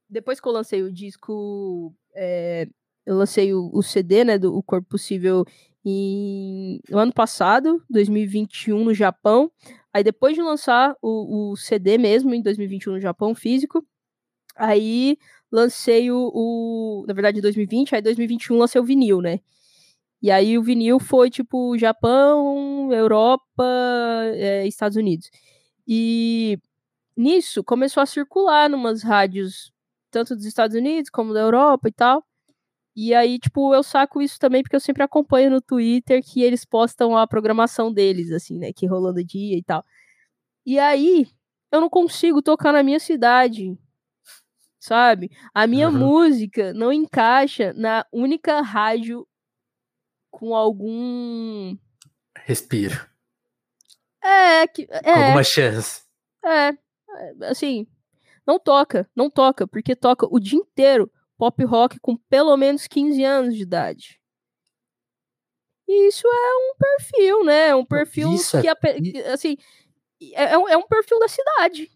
depois que eu lancei o disco, é, eu lancei o, o, CD, né, do o Corpo Possível no ano passado, 2021, no Japão. Aí depois de lançar o, o CD mesmo, em 2021 no Japão, físico, aí lancei o, o, Na verdade, em 2020, aí em 2021 lancei o vinil, né? E aí o vinil foi tipo Japão, Europa, é, Estados Unidos. E nisso começou a circular numas rádios, tanto dos Estados Unidos como da Europa e tal. E aí, tipo, eu saco isso também porque eu sempre acompanho no Twitter que eles postam a programação deles, assim, né? Que rolando dia e tal. E aí, eu não consigo tocar na minha cidade, sabe? A minha uhum. música não encaixa na única rádio com algum. Respiro. É, que, é. Com alguma chance. É, assim, não toca, não toca, porque toca o dia inteiro pop rock com pelo menos 15 anos de idade. E isso é um perfil, né? É um perfil isso que, é... assim, é, é, é um perfil da cidade.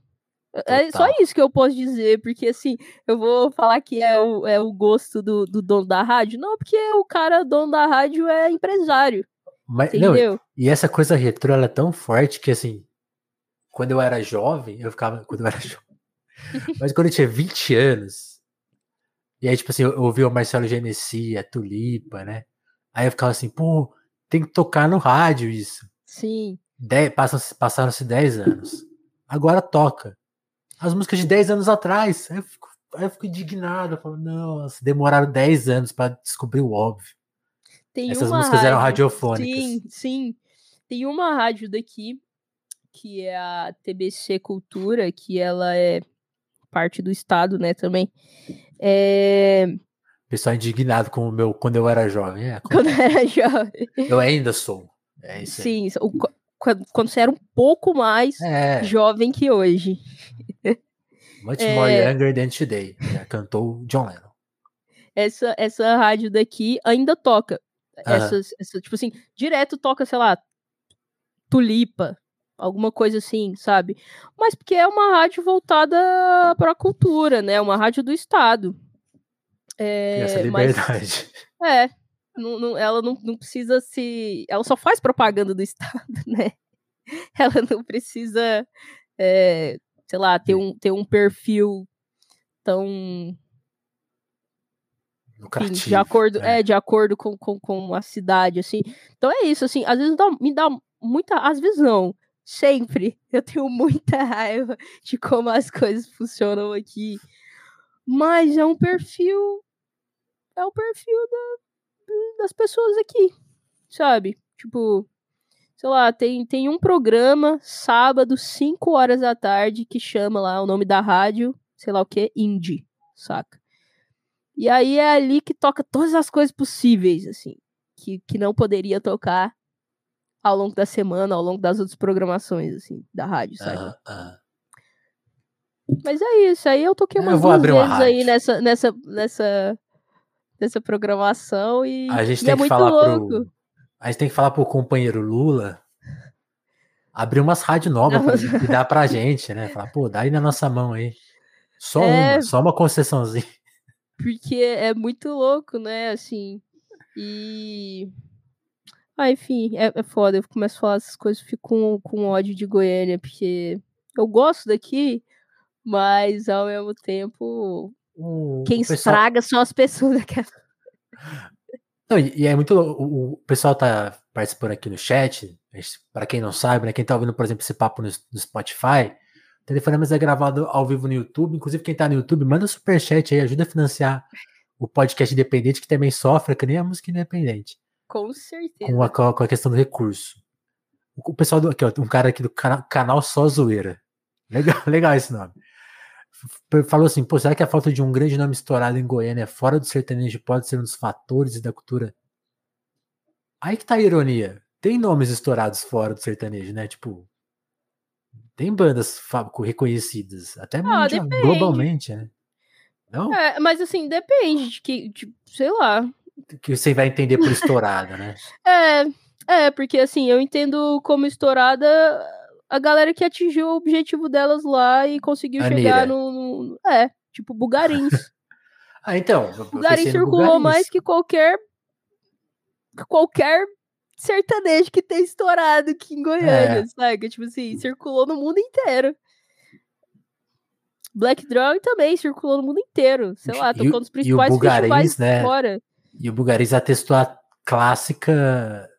É Total. só isso que eu posso dizer, porque assim, eu vou falar que é o, é o gosto do, do dono da rádio. Não, porque o cara, dono da rádio, é empresário. Mas, entendeu? Não, e essa coisa retrô, ela é tão forte que assim, quando eu era jovem, eu ficava. Quando eu era jovem. Mas quando eu tinha 20 anos, e aí, tipo assim, eu ouvi o Marcelo Genesi, a Tulipa, né? Aí eu ficava assim, pô, tem que tocar no rádio isso. Sim. Passaram-se 10 anos. Agora toca as músicas de 10 anos atrás. Aí eu fico, aí eu fico indignado. Eu falo, nossa, demoraram 10 anos para descobrir o óbvio. Tem Essas músicas rádio, eram radiofônicas. Sim, sim. Tem uma rádio daqui, que é a TBC Cultura, que ela é parte do estado, né, também. É... Pessoal indignado com o meu quando eu era jovem. É, quando, quando eu era jovem. Eu ainda sou. É isso Sim, o, quando você era um pouco mais é. jovem que hoje. Much é... more younger than today. Já cantou John Lennon. Essa, essa rádio daqui ainda toca. Essas, essa, tipo assim, direto toca, sei lá, tulipa, alguma coisa assim, sabe? Mas porque é uma rádio voltada para a cultura, né? Uma rádio do Estado. É, essa liberdade. Mas, é, não, não, ela não, não precisa se. Ela só faz propaganda do Estado, né? Ela não precisa, é, sei lá, ter um, ter um perfil tão. Enfim, de acordo, né? é, de acordo com, com, com a cidade, assim. Então é isso, assim, às vezes dá, me dá muita. Às vezes não. Sempre. Eu tenho muita raiva de como as coisas funcionam aqui. Mas é um perfil. É o perfil da, das pessoas aqui, sabe? Tipo, sei lá, tem, tem um programa sábado, 5 horas da tarde, que chama lá o nome da rádio, sei lá o que, Indie, saca? E aí é ali que toca todas as coisas possíveis, assim, que, que não poderia tocar ao longo da semana, ao longo das outras programações, assim, da rádio, sabe? Uh. Mas é isso, aí eu toquei umas duas vezes aí nessa, nessa, nessa dessa programação e, a gente e tem é que falar louco. Pro, a gente tem que falar pro companheiro Lula abrir umas rádios novas e dar pra gente, né? Falar, pô, dá aí na nossa mão aí. Só é, uma, só uma concessãozinha. Porque é muito louco, né? Assim. E. Ah, enfim, é, é foda. Eu começo a falar essas coisas, fico com, com ódio de Goiânia, porque eu gosto daqui, mas ao mesmo tempo. O, quem o pessoal... estraga são as pessoas daquela. Não, e, é muito. O, o, pessoal tá participando aqui no chat. Para quem não sabe, né? Quem tá ouvindo, por exemplo, esse papo no, no Spotify, Telefonemas é gravado ao vivo no YouTube. Inclusive, quem tá no YouTube, manda super chat aí, ajuda a financiar o podcast independente, que também sofre, que nem a música independente. Com certeza. Com a, com a questão do recurso. O pessoal do. Aqui, ó, um cara aqui do canal, canal Só Zoeira. Legal, legal esse nome. Falou assim: pô, será que a falta de um grande nome estourado em Goiânia fora do sertanejo pode ser um dos fatores da cultura? Aí que tá a ironia. Tem nomes estourados fora do sertanejo, né? Tipo, tem bandas reconhecidas, até ah, globalmente, né? Não? É, mas assim, depende de que, de, sei lá. Que você vai entender por estourada, né? É, é, porque assim, eu entendo como estourada a galera que atingiu o objetivo delas lá e conseguiu chegar no, no, É, tipo, Bugarins. ah, então. Bugarins circulou Bugarins. mais que qualquer. Qualquer sertanejo que tem estourado aqui em Goiânia, é. sabe? Tipo assim, circulou no mundo inteiro. Black Drawing também circulou no mundo inteiro. Sei lá, tocou nos principais e o Bugarins, né? fora. E o Bugarins atestou a clássica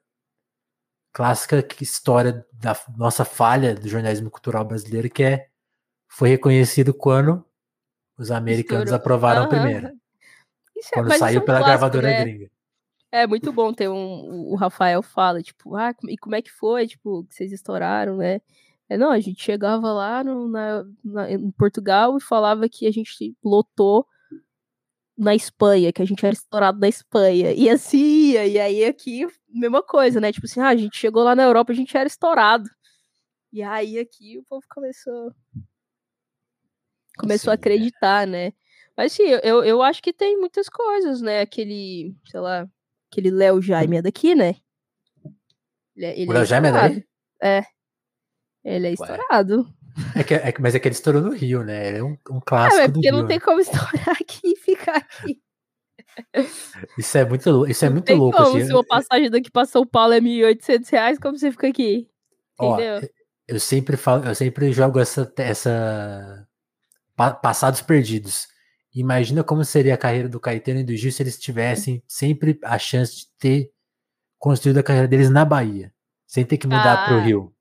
clássica história da nossa falha do jornalismo cultural brasileiro, que é foi reconhecido quando os americanos Estourou. aprovaram uhum. primeiro. Isso é, quando saiu é pela clássico, gravadora né? gringa. É muito bom ter um. O Rafael fala, tipo, ah, e como é que foi, tipo, que vocês estouraram, né? É, não, a gente chegava lá no, na, na, em Portugal e falava que a gente lotou na Espanha, que a gente era estourado na Espanha. E assim e aí aqui, mesma coisa, né? Tipo assim, ah, a gente chegou lá na Europa, a gente era estourado. E aí aqui o povo começou. Começou a acreditar, né? Mas sim, eu, eu acho que tem muitas coisas, né? Aquele, sei lá, Aquele Léo Jaime é daqui, né? Ele, é, ele o Léo é Jaime é daí? É. Ele é estourado. É que, é, mas é que ele estourou no Rio, né? Ele é um, um clássico. É, porque não Rio, tem né? como estourar aqui ficar aqui. Isso é muito, isso é muito tem louco. Como, assim. Se uma passagem daqui para São Paulo é 1.800 reais, como você fica aqui? Entendeu? Ó, eu sempre falo, eu sempre jogo essa, essa passados perdidos. Imagina como seria a carreira do Caetano e do Gil se eles tivessem sempre a chance de ter construído a carreira deles na Bahia, sem ter que mudar ah. para o Rio.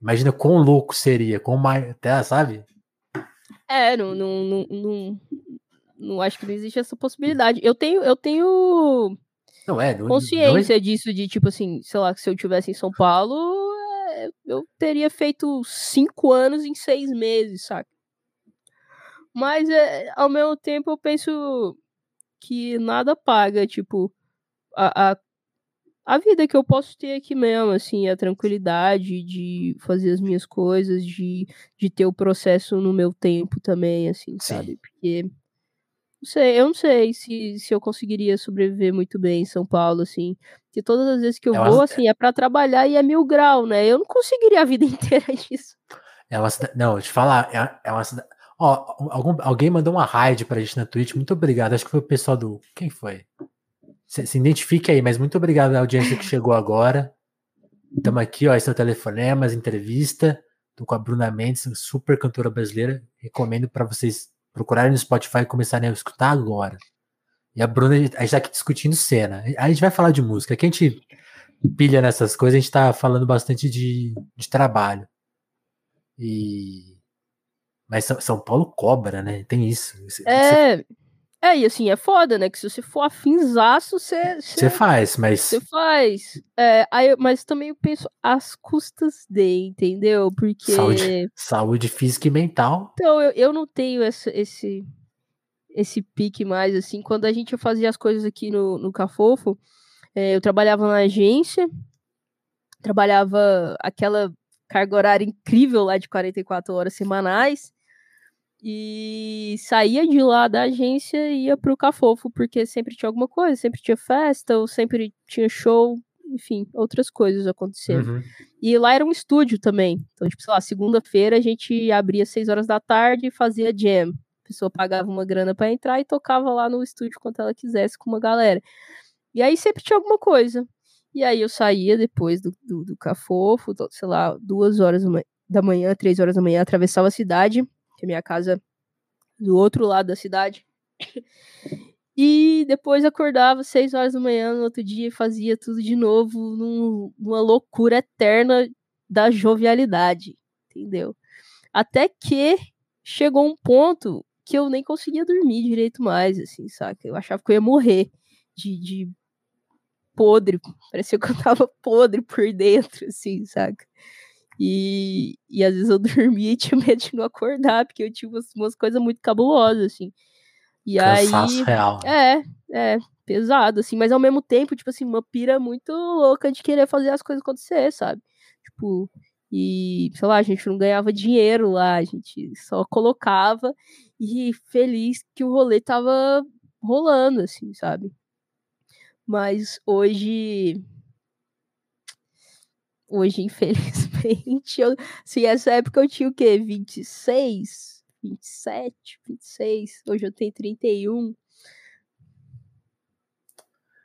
Imagina quão louco seria, quão mais, até, sabe? É, não, não, não, não, não acho que não existe essa possibilidade. Eu tenho, eu tenho não é, não, consciência não é... disso, de tipo assim, sei lá, que se eu tivesse em São Paulo, é, eu teria feito cinco anos em seis meses, saca? Mas é, ao mesmo tempo eu penso que nada paga, tipo, a, a, a vida que eu posso ter aqui mesmo, assim, a tranquilidade de fazer as minhas coisas, de, de ter o processo no meu tempo também, assim, Sim. sabe? Porque não sei, eu não sei se, se eu conseguiria sobreviver muito bem em São Paulo, assim. Porque todas as vezes que eu é vou, assim, é para trabalhar e é mil grau, né? Eu não conseguiria a vida inteira disso. É uma cidade. Não, te falar, é, é uma cidade. Ó, algum, alguém mandou uma raid pra gente na Twitch. Muito obrigado. Acho que foi o pessoal do. Quem foi? Se, se identifique aí, mas muito obrigado à audiência que chegou agora. Estamos aqui, ó. Esse é o Telefonemas, entrevista. Tô com a Bruna Mendes, super cantora brasileira. Recomendo para vocês procurarem no Spotify e começarem a escutar agora. E a Bruna, a gente está aqui discutindo cena. A gente vai falar de música. Aqui a gente pilha nessas coisas, a gente está falando bastante de, de trabalho. E mas São Paulo cobra, né? Tem isso. É. É, e assim, é foda, né? Que se você for afinzaço, você. Você faz, mas. Você faz. É, aí, mas também eu penso às custas de, entendeu? Porque. Saúde, saúde física e mental. Então, eu, eu não tenho essa, esse. Esse pique mais, assim. Quando a gente fazia as coisas aqui no, no Cafofo, é, eu trabalhava na agência, trabalhava aquela carga horária incrível lá de 44 horas semanais. E saía de lá da agência e ia pro Cafofo, porque sempre tinha alguma coisa, sempre tinha festa, ou sempre tinha show, enfim, outras coisas acontecendo. Uhum. E lá era um estúdio também. Então, tipo, sei lá, segunda-feira a gente abria às 6 horas da tarde e fazia jam. A pessoa pagava uma grana para entrar e tocava lá no estúdio quanto ela quisesse com uma galera. E aí sempre tinha alguma coisa. E aí eu saía depois do, do, do Cafofo, sei lá, duas horas da manhã, três horas da manhã, atravessava a cidade, que é minha casa do outro lado da cidade. E depois acordava seis horas da manhã no outro dia fazia tudo de novo num, numa loucura eterna da jovialidade, entendeu? Até que chegou um ponto que eu nem conseguia dormir direito mais, assim, saca? Eu achava que eu ia morrer de, de podre, parecia que eu tava podre por dentro, assim, saca? E, e às vezes eu dormia e tinha medo de não acordar, porque eu tinha umas, umas coisas muito cabulosas, assim. E Cansaço aí. real. É, é, pesado, assim, mas ao mesmo tempo, tipo assim, uma pira muito louca de querer fazer as coisas acontecer, sabe? Tipo, e, sei lá, a gente não ganhava dinheiro lá, a gente só colocava e feliz que o rolê tava rolando, assim, sabe? Mas hoje. Hoje, infelizmente, eu, assim, essa época eu tinha o quê? 26? 27, 26. Hoje eu tenho 31.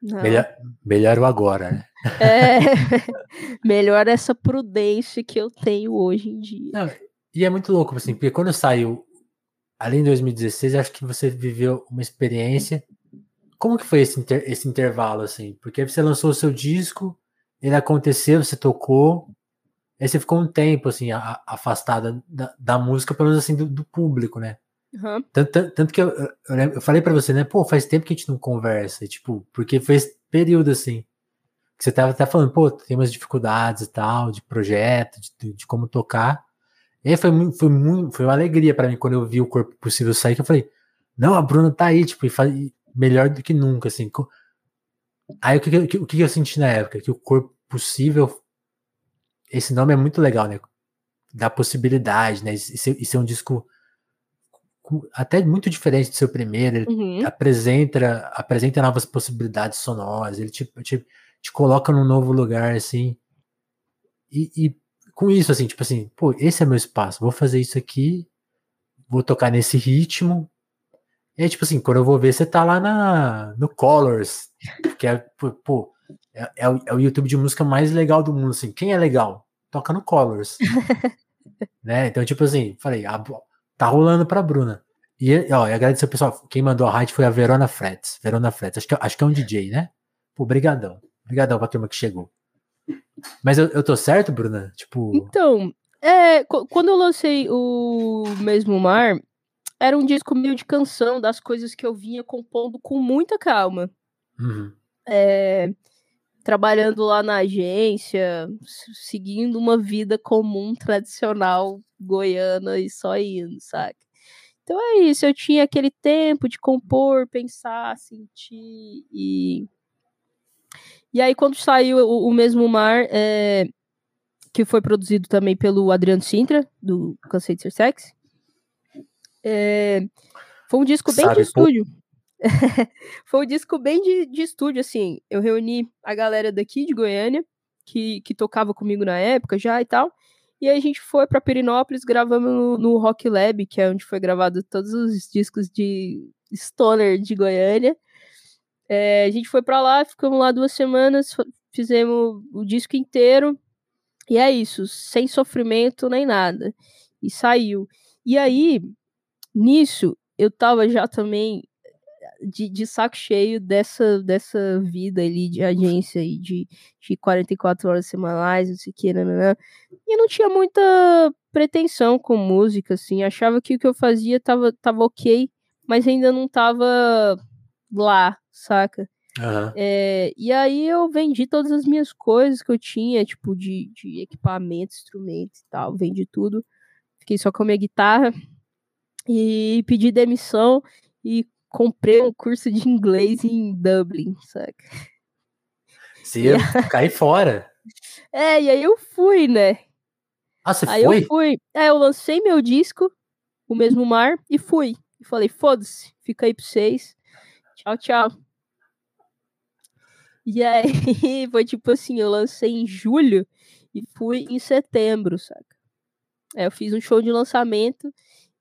Não. Melhor, melhor o agora, né? É, melhor essa prudência que eu tenho hoje em dia. Não, e é muito louco, assim, porque quando saiu, além de 2016, acho que você viveu uma experiência. Como que foi esse, inter, esse intervalo, assim? Porque você lançou o seu disco, ele aconteceu, você tocou, Aí você ficou um tempo, assim, a, afastada da, da, música, pelo menos assim, do, do público, né? Uhum. Tanto, tanto, que eu, eu, eu, falei para você, né? Pô, faz tempo que a gente não conversa, tipo, porque foi esse período, assim, que você tava até falando, pô, tem umas dificuldades e tal, de projeto, de, de como tocar. E aí foi, foi, muito, foi uma alegria para mim quando eu vi o Corpo Possível sair, que eu falei, não, a Bruna tá aí, tipo, e faz, melhor do que nunca, assim. Aí o que, o que eu senti na época? Que o Corpo Possível esse nome é muito legal, né? Da possibilidade, né? Isso, isso é um disco até muito diferente do seu primeiro. Ele uhum. apresenta, apresenta novas possibilidades sonoras. Ele te, te, te coloca num novo lugar, assim. E, e, com isso, assim, tipo assim, pô, esse é meu espaço. Vou fazer isso aqui. Vou tocar nesse ritmo. E aí, tipo assim, quando eu vou ver, você tá lá na, no Colors. Que é, pô, é, é, o, é, o, YouTube de música mais legal do mundo, assim. Quem é legal? Toca no Colors. né? Então, tipo assim, falei, a, tá rolando pra Bruna. E, ó, e agradecer ao pessoal. Quem mandou a rádio foi a Verona Frets. Verona Frets. Acho que, acho que é um DJ, né? Pô, brigadão. Brigadão pra turma que chegou. Mas eu, eu tô certo, Bruna? Tipo... Então, é, quando eu lancei o Mesmo Mar, era um disco meio de canção das coisas que eu vinha compondo com muita calma. Uhum. É, trabalhando lá na agência, seguindo uma vida comum, tradicional, goiana e só indo, sabe? Então é isso, eu tinha aquele tempo de compor, pensar, sentir e. E aí, quando saiu o, o Mesmo Mar, é, que foi produzido também pelo Adriano Sintra, do Cansei de Ser Sexy, é, foi um disco bem Sabe, de estúdio. foi um disco bem de, de estúdio, assim. Eu reuni a galera daqui de Goiânia, que, que tocava comigo na época já e tal. E aí a gente foi para Perinópolis, gravamos no, no, Rock Lab, que é onde foi gravado todos os discos de Stoner de Goiânia. É, a gente foi para lá, ficamos lá duas semanas, fizemos o disco inteiro. E é isso, sem sofrimento nem nada. E saiu. E aí, nisso, eu tava já também de, de saco cheio dessa, dessa vida ali de agência e de, de 44 horas semanais, não sei o que, nananã. e não tinha muita pretensão com música, assim, achava que o que eu fazia tava, tava ok, mas ainda não tava lá, saca? Uhum. É, e aí eu vendi todas as minhas coisas que eu tinha, tipo, de, de equipamento, instrumentos e tal, vendi tudo. Fiquei só com a minha guitarra e pedi demissão e comprei um curso de inglês em Dublin, saca? Você ia cair fora. É, e aí eu fui, né? Ah, você aí foi? eu fui. É, eu lancei meu disco, O Mesmo Mar, e fui. E falei, foda-se, fica aí pra vocês. Tchau, tchau. E aí, foi tipo assim, eu lancei em julho e fui em setembro, saca? É, eu fiz um show de lançamento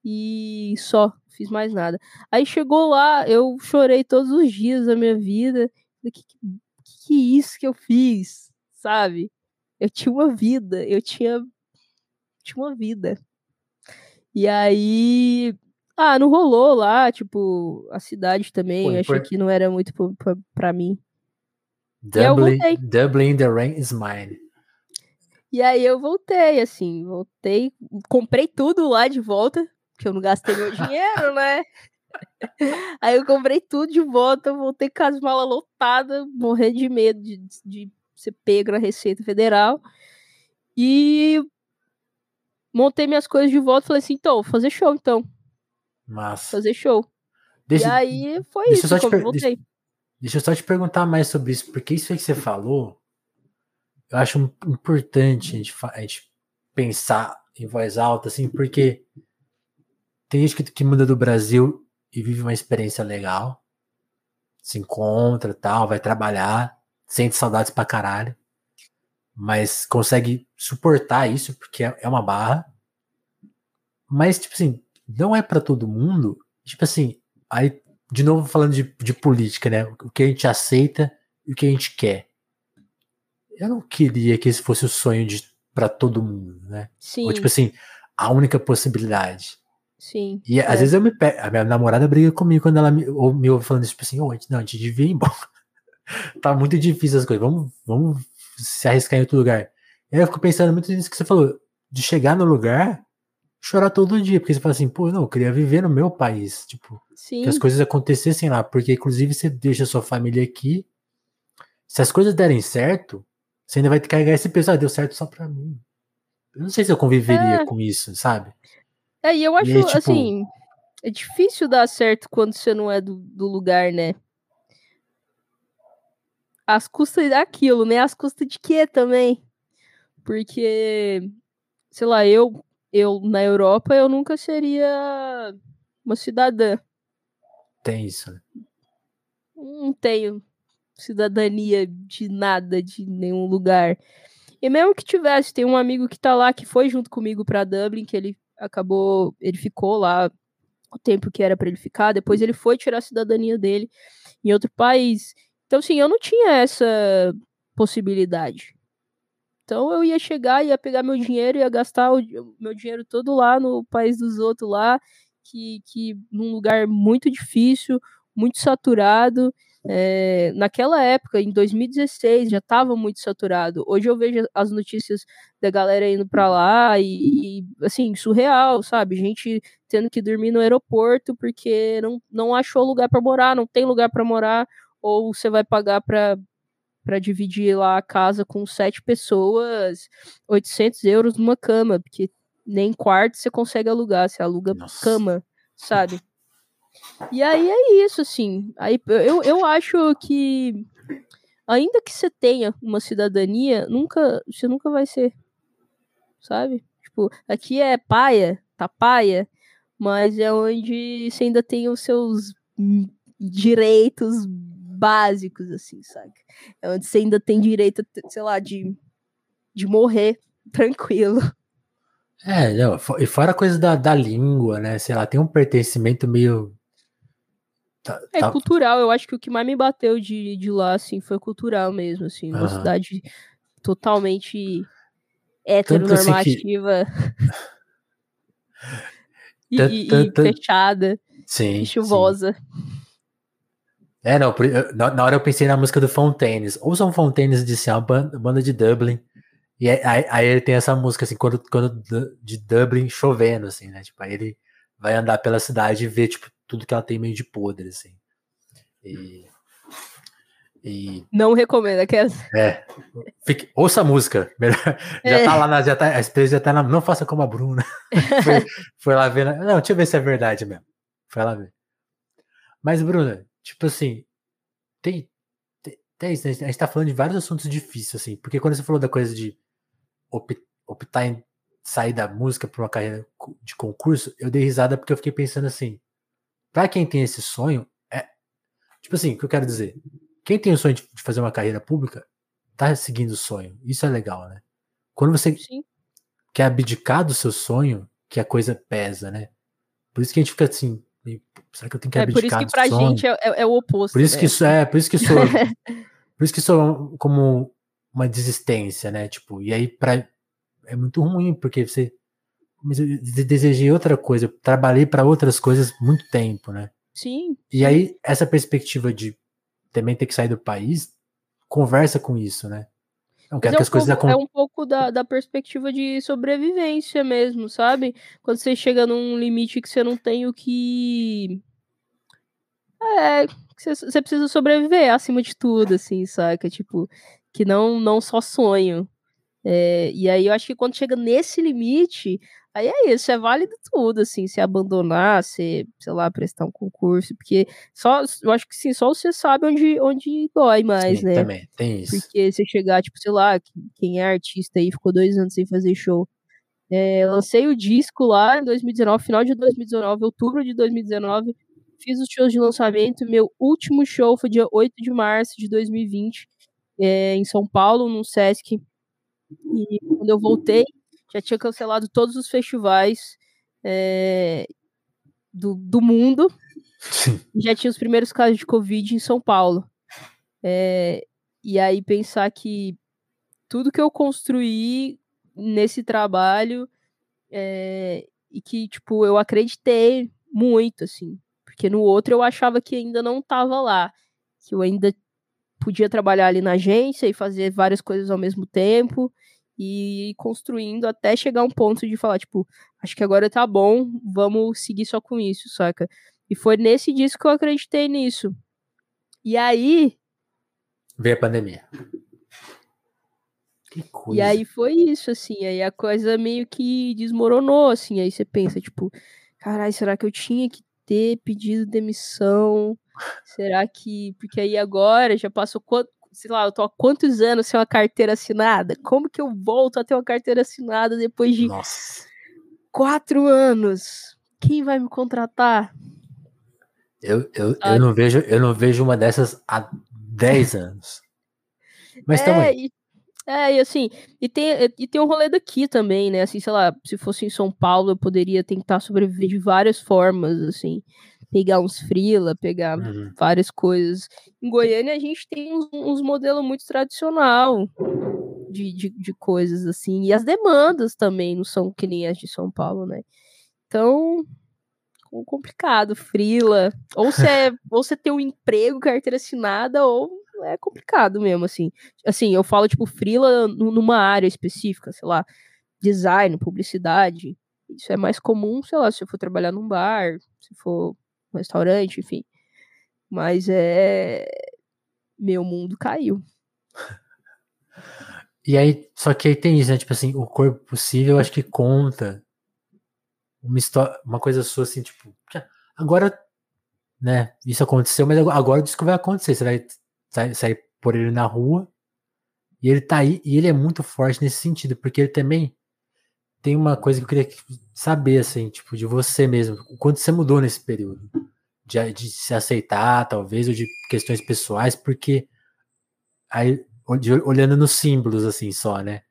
e só, fiz mais nada. Aí chegou lá, eu chorei todos os dias da minha vida. O que, que, que isso que eu fiz, sabe? Eu tinha uma vida, eu tinha, tinha uma vida. E aí, ah, não rolou lá, tipo, a cidade também, Pô, eu achei que não era muito pra, pra mim. Dublin, Dublin, the rain is mine. E aí eu voltei, assim, voltei, comprei tudo lá de volta, que eu não gastei meu dinheiro, né? Aí eu comprei tudo de volta, voltei com as malas lotadas, morrendo de medo de, de ser pego na Receita Federal. E montei minhas coisas de volta falei assim, então, vou fazer show, então. Massa. Fazer show. Deixa, e aí foi isso, como eu voltei. Deixa, deixa, eu só te perguntar mais sobre isso, porque isso aí que você falou, eu acho importante a gente, a gente pensar em voz alta, assim, porque tem gente que, que muda do Brasil e vive uma experiência legal, se encontra tal, vai trabalhar, sente saudades pra caralho, mas consegue suportar isso porque é, é uma barra. Mas, tipo assim, não é para todo mundo. Tipo assim, aí, de novo falando de, de política, né? O que a gente aceita e o que a gente quer. Eu não queria que esse fosse o sonho de para todo mundo, né? Sim. Ou tipo assim, a única possibilidade. Sim. E é. às vezes eu me pego. A minha namorada briga comigo quando ela me, ou, me ouve falando isso, tipo assim, oh, não, a gente devia ir embora. tá muito difícil as coisas. Vamos, vamos se arriscar em outro lugar. E aí eu fico pensando muito nisso que você falou, de chegar no lugar, chorar todo dia, porque você fala assim, pô, não, eu queria viver no meu país, tipo, Sim. que as coisas acontecessem lá, porque inclusive você deixa sua família aqui. Se as coisas derem certo, você ainda vai ter que carregar esse peso, ah, deu certo só pra mim. Eu não sei se eu conviveria é. com isso, sabe? É, e eu acho, e tipo... assim, é difícil dar certo quando você não é do, do lugar, né? As custas daquilo, né? As custas de quê também? Porque, sei lá, eu, eu na Europa, eu nunca seria uma cidadã. Tem isso, né? Não tenho cidadania de nada, de nenhum lugar. E mesmo que tivesse, tem um amigo que tá lá que foi junto comigo para Dublin, que ele acabou, ele ficou lá o tempo que era para ele ficar, depois ele foi tirar a cidadania dele em outro país. Então, assim, eu não tinha essa possibilidade. Então eu ia chegar, ia pegar meu dinheiro, ia gastar o meu dinheiro todo lá no país dos outros lá, que, que num lugar muito difícil, muito saturado, é, naquela época, em 2016, já estava muito saturado. Hoje eu vejo as notícias da galera indo para lá e, e, assim, surreal, sabe? Gente tendo que dormir no aeroporto porque não, não achou lugar para morar, não tem lugar para morar, ou você vai pagar para para dividir lá a casa com sete pessoas, 800 euros numa cama, porque nem quarto você consegue alugar, você aluga Nossa. cama, sabe? E aí é isso, assim. Aí eu, eu acho que ainda que você tenha uma cidadania, nunca você nunca vai ser, sabe? Tipo, aqui é paia, tá paia, mas é onde você ainda tem os seus direitos básicos, assim, sabe? É onde você ainda tem direito, sei lá, de, de morrer tranquilo. É, não, e fora a coisa da, da língua, né? Sei lá, tem um pertencimento meio Tá, é tá... cultural, eu acho que o que mais me bateu de, de lá, assim, foi cultural mesmo, assim, uma uhum. cidade totalmente heteronormativa assim que... e, e, fechada sim, e chuvosa. Sim. É, não, na hora eu pensei na música do Fontaines. Ouçam Fontaines de ser uma banda de Dublin. E aí, aí, ele tem essa música, assim, quando, quando de Dublin chovendo, assim, né? Tipo, aí ele vai andar pela cidade e ver, tipo, tudo que ela tem meio de podre, assim. E. e não recomendo aquelas. É. Fique, ouça a música. Já é. tá lá na. Já tá, a empresa já tá na. Não faça como a Bruna. foi, foi lá ver. Não, deixa eu ver se é verdade mesmo. Foi lá ver. Mas, Bruna, tipo assim. Tem. tem, tem a gente tá falando de vários assuntos difíceis, assim. Porque quando você falou da coisa de optar em sair da música para uma carreira de concurso, eu dei risada porque eu fiquei pensando assim para quem tem esse sonho, é. Tipo assim, o que eu quero dizer? Quem tem o sonho de fazer uma carreira pública, tá seguindo o sonho. Isso é legal, né? Quando você Sim. quer abdicar do seu sonho, que a coisa pesa, né? Por isso que a gente fica assim, será que eu tenho que é, abdicar do sonho? Por isso que pra gente é, é, é, o oposto. Por isso né? que isso é, por isso que sou. Por isso que sou como uma desistência, né? Tipo, e aí pra, é muito ruim, porque você. Mas eu desejei outra coisa, eu trabalhei para outras coisas muito tempo, né? Sim. E aí, essa perspectiva de também ter que sair do país, conversa com isso, né? Não quero é que um as coisas pouco, É um pouco da, da perspectiva de sobrevivência mesmo, sabe? Quando você chega num limite que você não tem o que. É, você precisa sobreviver acima de tudo, assim, saca? Tipo, que não, não só sonho. É, e aí eu acho que quando chega nesse limite, aí é isso, é válido tudo, assim, se abandonar, se, sei lá, prestar um concurso, porque só, eu acho que sim, só você sabe onde, onde dói mais, sim, né? Também, tem isso. Porque você chegar, tipo, sei lá, quem é artista aí ficou dois anos sem fazer show. É, lancei o disco lá em 2019, final de 2019, outubro de 2019, fiz os shows de lançamento, meu último show foi dia 8 de março de 2020, é, em São Paulo, no Sesc. E quando eu voltei, já tinha cancelado todos os festivais é, do, do mundo. Sim. Já tinha os primeiros casos de Covid em São Paulo. É, e aí pensar que tudo que eu construí nesse trabalho é, e que, tipo, eu acreditei muito, assim. Porque no outro eu achava que ainda não estava lá. Que eu ainda podia trabalhar ali na agência e fazer várias coisas ao mesmo tempo e ir construindo até chegar um ponto de falar, tipo, acho que agora tá bom, vamos seguir só com isso, saca? E foi nesse disco que eu acreditei nisso. E aí. Veio a pandemia. Que coisa. E aí foi isso, assim. Aí a coisa meio que desmoronou, assim. Aí você pensa, tipo, caralho, será que eu tinha que ter pedido demissão? Será que. Porque aí agora já passou quanto. Sei lá, eu tô há quantos anos sem uma carteira assinada? Como que eu volto a ter uma carteira assinada depois de Nossa. quatro anos? Quem vai me contratar? Eu, eu, eu, não vejo, eu não vejo uma dessas há 10 anos. Mas é, também. É, e assim, e tem, e tem um rolê daqui também, né? Assim, sei lá, se fosse em São Paulo, eu poderia tentar sobreviver de várias formas, assim pegar uns frila, pegar uhum. várias coisas. Em Goiânia a gente tem uns, uns modelos muito tradicional de, de, de, coisas assim. E as demandas também não são que nem as de São Paulo, né? Então, complicado, frila. Ou você, é, ou você tem um emprego, carteira assinada, ou é complicado mesmo, assim. Assim, eu falo, tipo, frila numa área específica, sei lá, design, publicidade. Isso é mais comum, sei lá, se eu for trabalhar num bar, se for um restaurante, enfim. Mas é. Meu mundo caiu. E aí, só que aí tem isso, né? Tipo assim, o corpo possível, acho que conta uma história, uma coisa sua assim, tipo, agora, né? Isso aconteceu, mas agora isso que vai acontecer. Você vai sair, sair por ele na rua e ele tá aí, e ele é muito forte nesse sentido, porque ele também tem uma coisa que eu queria saber, assim, tipo, de você mesmo. O quanto você mudou nesse período? De, de se aceitar, talvez, ou de questões pessoais, porque aí, olhando nos símbolos, assim, só, né?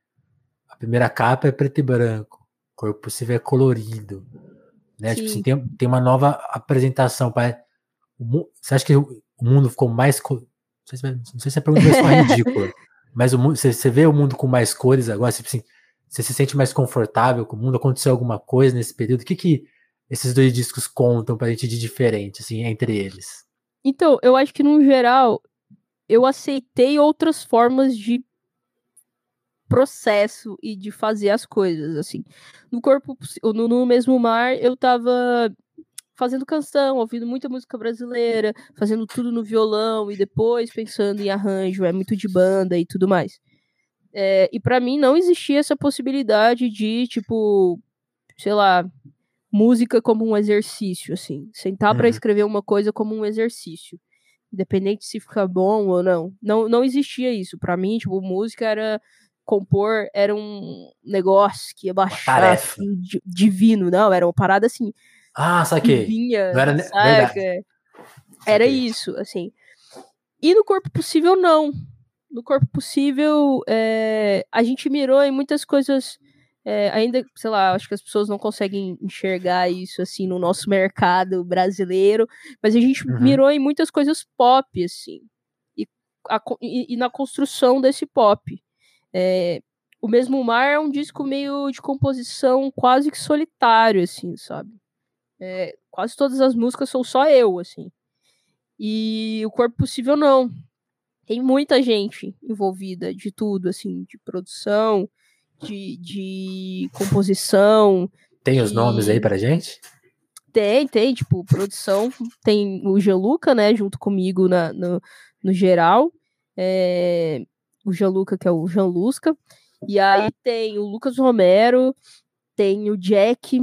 A primeira capa é preto e branco, o corpo possível é colorido, né? Tipo assim, tem, tem uma nova apresentação. Para, você acha que o mundo ficou mais. Não sei se, não sei se a pergunta vai soar ridícula, mas o você, você vê o mundo com mais cores agora, tipo assim, você se sente mais confortável com o mundo? Aconteceu alguma coisa nesse período? O que, que esses dois discos contam pra gente de diferente, assim, entre eles? Então, eu acho que no geral eu aceitei outras formas de processo e de fazer as coisas, assim. No corpo, no, no mesmo mar, eu tava fazendo canção, ouvindo muita música brasileira, fazendo tudo no violão e depois pensando em arranjo, é muito de banda e tudo mais. É, e para mim não existia essa possibilidade de, tipo, sei lá, música como um exercício, assim. Sentar uhum. para escrever uma coisa como um exercício. Independente se fica bom ou não. Não, não existia isso. para mim, tipo, música era. Compor era um negócio que ia baixar assim, divino, não, era uma parada assim. Ah, saquei. Vinha, não era saca? Era isso, assim. E no corpo possível, não no corpo possível, é, a gente mirou em muitas coisas. É, ainda, sei lá, acho que as pessoas não conseguem enxergar isso assim no nosso mercado brasileiro, mas a gente uhum. mirou em muitas coisas pop, assim. E a, e, e, na construção desse pop. É, o Mesmo Mar é um disco meio de composição quase que solitário, assim, sabe? Quase todas as músicas sou só eu, assim. E o Corpo Possível não. Tem muita gente envolvida de tudo, assim, de produção, de, de composição. Tem de... os nomes aí pra gente? Tem, tem, tipo, produção. Tem o Gianluca, né, junto comigo na, no, no geral. É, o Gianluca, que é o Jean Lusca. E aí tem o Lucas Romero, tem o Jack,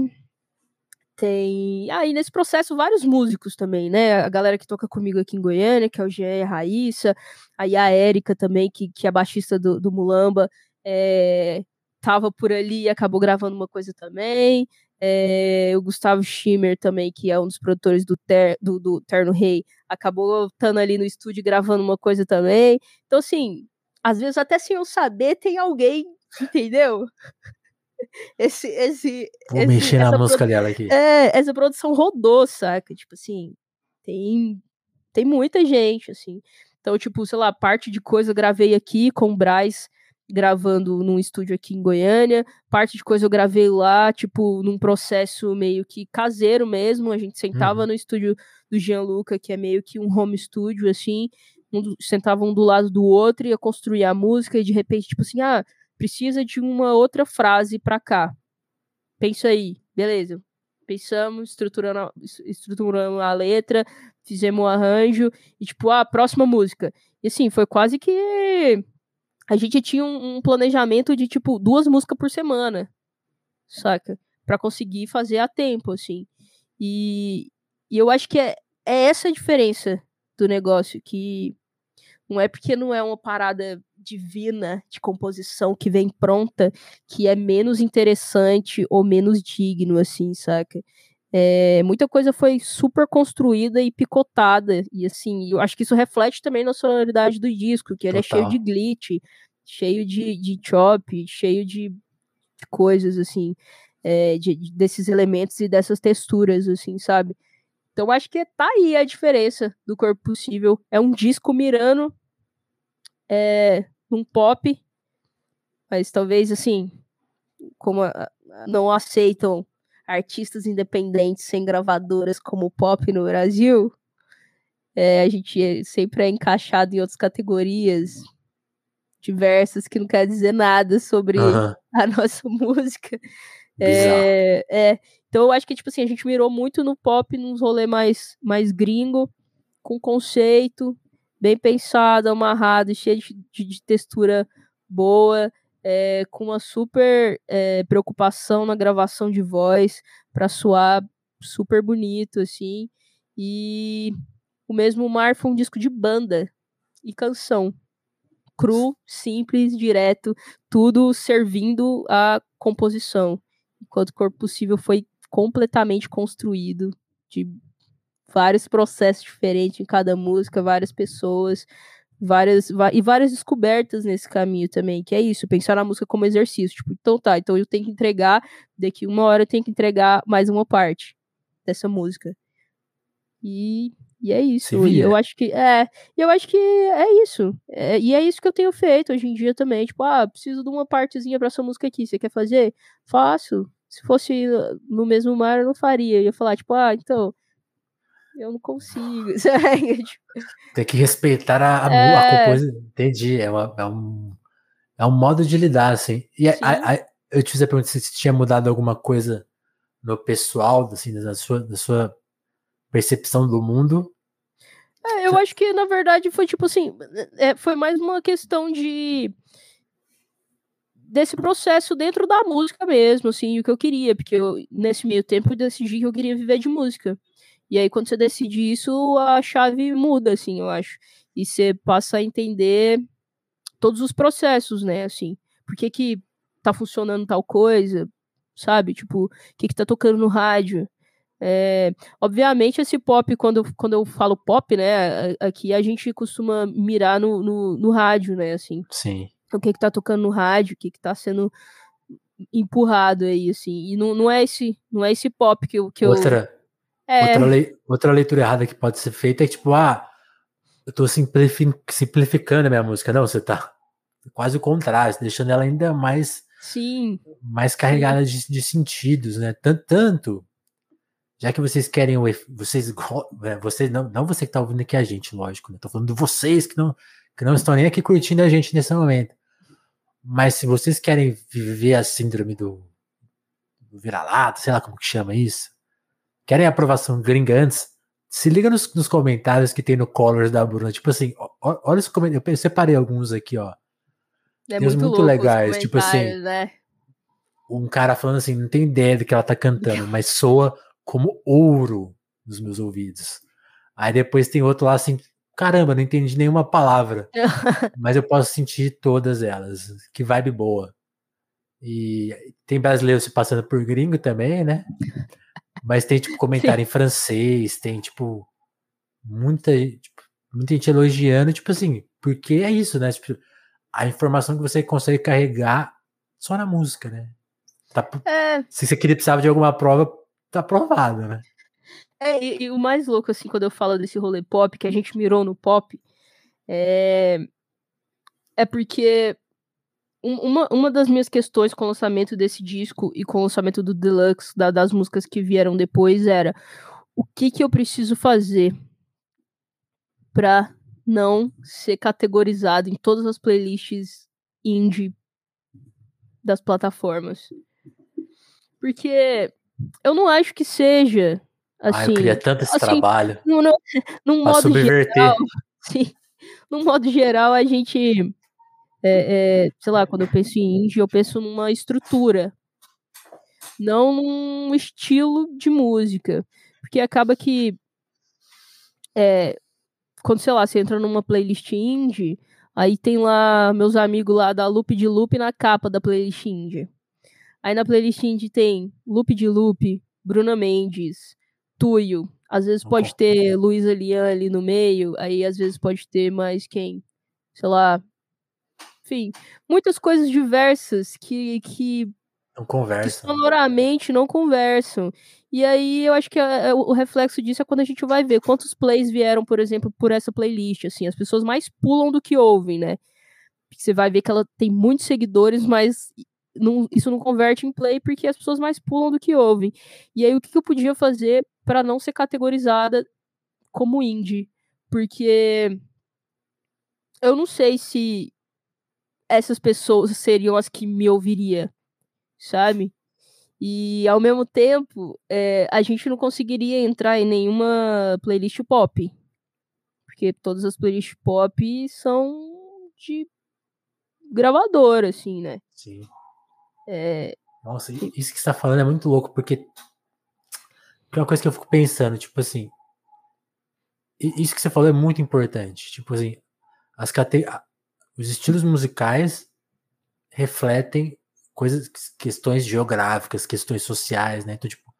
tem. Aí ah, nesse processo vários músicos também, né? A galera que toca comigo aqui em Goiânia, que é o Gé Raíssa, aí a Érica também, que, que é a baixista do, do Mulamba, é, tava por ali e acabou gravando uma coisa também. É, o Gustavo Schimmer também, que é um dos produtores do, ter, do, do Terno Rei, acabou estando ali no estúdio gravando uma coisa também. Então, assim, às vezes até sem eu saber tem alguém, entendeu? Esse, esse, Vou esse, mexer na música dela aqui. É, essa produção rodou, saca? Tipo assim, tem, tem muita gente, assim. Então, tipo, sei lá, parte de coisa eu gravei aqui com o Braz, gravando num estúdio aqui em Goiânia. Parte de coisa eu gravei lá, tipo, num processo meio que caseiro mesmo. A gente sentava uhum. no estúdio do Gianluca, que é meio que um home studio, assim um, sentavam um do lado do outro, ia construir a música e de repente, tipo assim, ah, precisa de uma outra frase pra cá. Pensa aí, beleza. Pensamos, estruturando, estruturando a letra, fizemos um arranjo, e tipo, ah, próxima música. E assim, foi quase que a gente tinha um, um planejamento de, tipo, duas músicas por semana, saca? para conseguir fazer a tempo, assim. E, e eu acho que é, é essa a diferença do negócio, que não é porque não é uma parada divina de composição que vem pronta que é menos interessante ou menos digno, assim, saca? É, muita coisa foi super construída e picotada, e assim, eu acho que isso reflete também na sonoridade do disco, que ele Total. é cheio de glitch, cheio de, de chop, cheio de, coisas, assim, é, de, de, desses elementos e dessas texturas, assim, sabe? Então acho que tá aí a diferença do Corpo Possível. É um disco mirando é, num pop, mas talvez assim, como a, não aceitam artistas independentes sem gravadoras como pop no Brasil, é, a gente sempre é encaixado em outras categorias diversas que não quer dizer nada sobre uhum. a nossa música. É, é, então eu acho que, tipo assim, a gente mirou muito no pop, nos rolê mais, mais gringo, com conceito, bem pensado, amarrado, cheio de, de, de textura boa, é, com uma super é, preocupação na gravação de voz, para soar super bonito, assim. E o mesmo Mar foi um disco de banda e canção. Cru, simples, direto, tudo servindo a composição. Enquanto o Corpo Possível foi completamente construído, de vários processos diferentes em cada música, várias pessoas, várias e várias descobertas nesse caminho também, que é isso, pensar na música como exercício, tipo, então tá, então eu tenho que entregar, daqui uma hora eu tenho que entregar mais uma parte dessa música. E, e é isso. E eu acho que é, eu acho que é isso. É, e é isso que eu tenho feito hoje em dia também, tipo, ah, preciso de uma partezinha para essa música aqui, você quer fazer? Faço se fosse no mesmo mar, eu não faria. Eu ia falar, tipo, ah, então, eu não consigo. Tipo, Tem que respeitar a, a, é... a composição. Entendi. É, uma, é, um, é um modo de lidar, assim. E a, a, eu te fiz a pergunta se tinha mudado alguma coisa no pessoal, assim, da sua, da sua percepção do mundo. É, eu acho que, na verdade, foi tipo assim, é, foi mais uma questão de desse processo dentro da música mesmo, assim, o que eu queria, porque eu, nesse meio tempo eu decidi que eu queria viver de música. E aí, quando você decide isso, a chave muda, assim, eu acho. E você passa a entender todos os processos, né, assim. Por que que tá funcionando tal coisa, sabe? Tipo, o que que tá tocando no rádio. É, obviamente, esse pop, quando, quando eu falo pop, né, aqui a gente costuma mirar no, no, no rádio, né, assim. Sim o que que tá tocando no rádio, o que que tá sendo empurrado aí, assim. E não, não é esse não é esse pop que eu... Que outra, eu... É... outra, le, outra leitura errada que pode ser feita é tipo, ah, eu tô simplificando a minha música. Não, você tá quase o contrário, deixando ela ainda mais Sim. mais carregada de, de sentidos, né? Tanto, tanto, já que vocês querem o vocês é, vocês não, não você que tá ouvindo aqui a gente, lógico, né? Tô falando de vocês que não que não estão nem aqui curtindo a gente nesse momento. Mas se vocês querem viver a síndrome do, do vira-lata, sei lá como que chama isso, querem aprovação gringa antes, se liga nos, nos, comentários que tem no Colors da Bruna. Tipo assim, ó, olha os comentários. Eu separei alguns aqui, ó. É tem muito, muito legais. Tipo assim, né? um cara falando assim, não tem ideia do que ela tá cantando, mas soa como ouro nos meus ouvidos. Aí depois tem outro lá assim, caramba, não entendi nenhuma palavra, mas eu posso sentir todas elas. Que vibe boa. E tem brasileiro se passando por gringo também, né? Mas tem, tipo, comentário em francês, tem, tipo, muita, tipo, muita gente elogiando, tipo assim, porque é isso, né? Tipo, a informação que você consegue carregar só na música, né? Tá, é. Se você queria precisava de alguma prova, tá provado, né? É, e, e, o mais louco, assim, quando eu falo desse rolê pop, que a gente mirou no pop, é, é porque uma, uma das minhas questões com o lançamento desse disco e com o lançamento do Deluxe, da, das músicas que vieram depois, era o que, que eu preciso fazer para não ser categorizado em todas as playlists indie das plataformas. Porque eu não acho que seja assim. Ah, eu queria tanto esse assim, trabalho. No, no, num modo subverter. geral, sim, num modo geral, a gente é, é, sei lá, quando eu penso em indie, eu penso numa estrutura, não num estilo de música. Porque acaba que é, quando, sei lá, você entra numa playlist indie, aí tem lá meus amigos lá da Loop de Loop na capa da playlist indie. Aí na playlist indie tem Loop de Loop, Bruna Mendes, Tuyo. Às vezes pode ter Luísa Lian ali no meio, aí às vezes pode ter mais quem? Sei lá, enfim, muitas coisas diversas que, que, não conversam. que sonoramente não conversam. E aí eu acho que a, a, o reflexo disso é quando a gente vai ver quantos plays vieram, por exemplo, por essa playlist. Assim, as pessoas mais pulam do que ouvem, né? Você vai ver que ela tem muitos seguidores, mas não, isso não converte em play porque as pessoas mais pulam do que ouvem. E aí o que, que eu podia fazer para não ser categorizada como indie? Porque eu não sei se essas pessoas seriam as que me ouviria, sabe? E ao mesmo tempo, é, a gente não conseguiria entrar em nenhuma playlist pop. Porque todas as playlists pop são de gravador, assim, né? Sim. É... Nossa, isso que você tá falando é muito louco, porque é uma coisa que eu fico pensando, tipo assim. Isso que você falou é muito importante. Tipo assim, as cate os estilos musicais refletem coisas, questões geográficas, questões sociais, né? Então, tipo,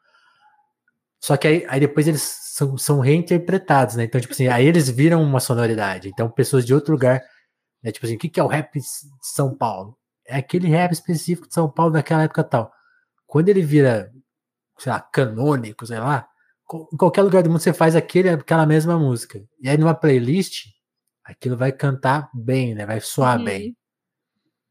só que aí, aí depois eles são, são reinterpretados, né? Então, tipo assim, aí eles viram uma sonoridade. Então, pessoas de outro lugar, né? Tipo assim, o que, que é o rap de São Paulo? É aquele rap específico de São Paulo daquela época tal. Quando ele vira, sei lá, canônico, sei lá, em qualquer lugar do mundo você faz aquele, aquela mesma música. E aí numa playlist, aquilo vai cantar bem, né? Vai soar uhum. bem.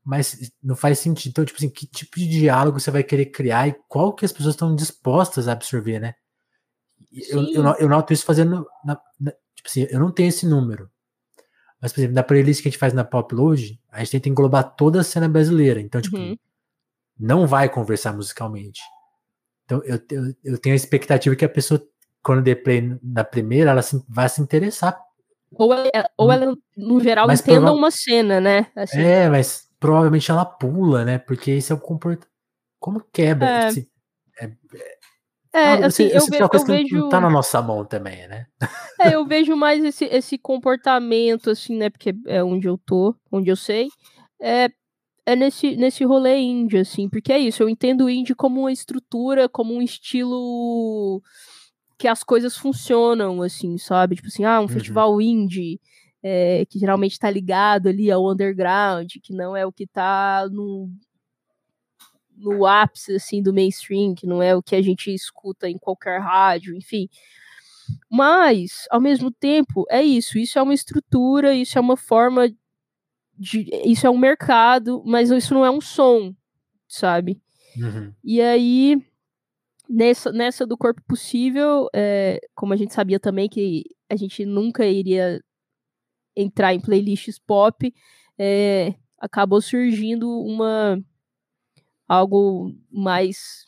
Mas não faz sentido. Então, tipo assim, que tipo de diálogo você vai querer criar e qual que as pessoas estão dispostas a absorver, né? Eu, eu, eu, noto isso fazendo. Na, na, tipo assim, eu não tenho esse número. Mas, por exemplo, na playlist que a gente faz na Popload, a gente tenta englobar toda a cena brasileira. Então, tipo, uhum. não vai conversar musicalmente. Então, eu, eu, eu, tenho a expectativa que a pessoa, quando dê play na primeira, ela se, vai se interessar ou ela, ou ela no geral, mas entenda uma cena, né? Assim. É, mas provavelmente ela pula, né? Porque esse é o comportamento. Como quebra? É, assim, é, é, é assim, eu, ve eu vejo. Não tá na nossa mão também, né? É, eu vejo mais esse, esse comportamento, assim, né? Porque é onde eu tô, onde eu sei. É, é nesse, nesse rolê indie, assim, porque é isso, eu entendo o indie como uma estrutura, como um estilo que as coisas funcionam, assim, sabe? Tipo assim, ah, um uhum. festival indie, é, que geralmente está ligado ali ao underground, que não é o que está no, no ápice, assim, do mainstream, que não é o que a gente escuta em qualquer rádio, enfim. Mas, ao mesmo tempo, é isso. Isso é uma estrutura, isso é uma forma de. Isso é um mercado, mas isso não é um som, sabe? Uhum. E aí, nessa, nessa do corpo possível, é, como a gente sabia também que a gente nunca iria entrar em playlists pop, é, acabou surgindo uma algo mais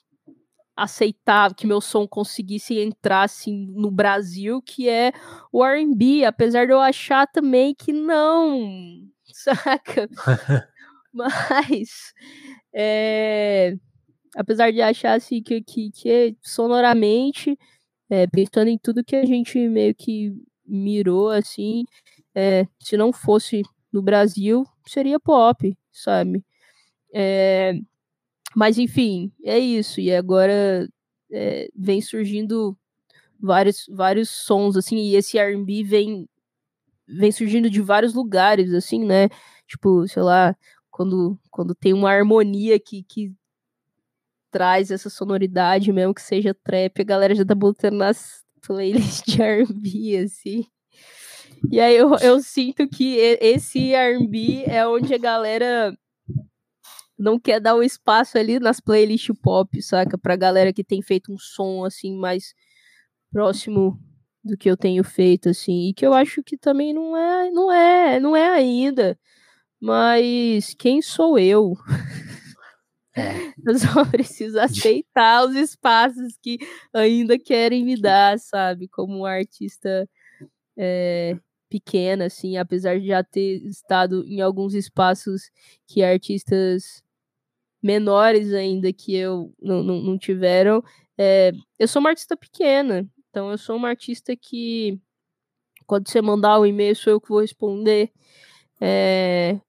aceitável, que meu som conseguisse entrar assim no Brasil, que é o R&B, apesar de eu achar também que não, saca? Mas é, apesar de achar assim que, que, que sonoramente, é, pensando em tudo que a gente meio que mirou assim, é, se não fosse no Brasil, seria pop, sabe? É, mas enfim, é isso. E agora é, vem surgindo vários, vários sons, assim, e esse R&B vem, vem surgindo de vários lugares, assim, né? Tipo, sei lá, quando, quando tem uma harmonia que, que traz essa sonoridade mesmo, que seja trap, a galera já tá botando nas playlists de R&B, assim. E aí eu, eu sinto que esse R&B é onde a galera não quer dar o espaço ali nas playlists pop, saca? Pra galera que tem feito um som, assim, mais próximo do que eu tenho feito, assim. E que eu acho que também não é, não é, não é ainda. Mas quem sou eu? É. Eu só preciso aceitar os espaços que ainda querem me dar, sabe? Como um artista é, pequena, assim, apesar de já ter estado em alguns espaços que artistas menores ainda que eu não, não, não tiveram. É, eu sou uma artista pequena, então eu sou uma artista que quando você mandar o um e-mail sou eu que vou responder. É,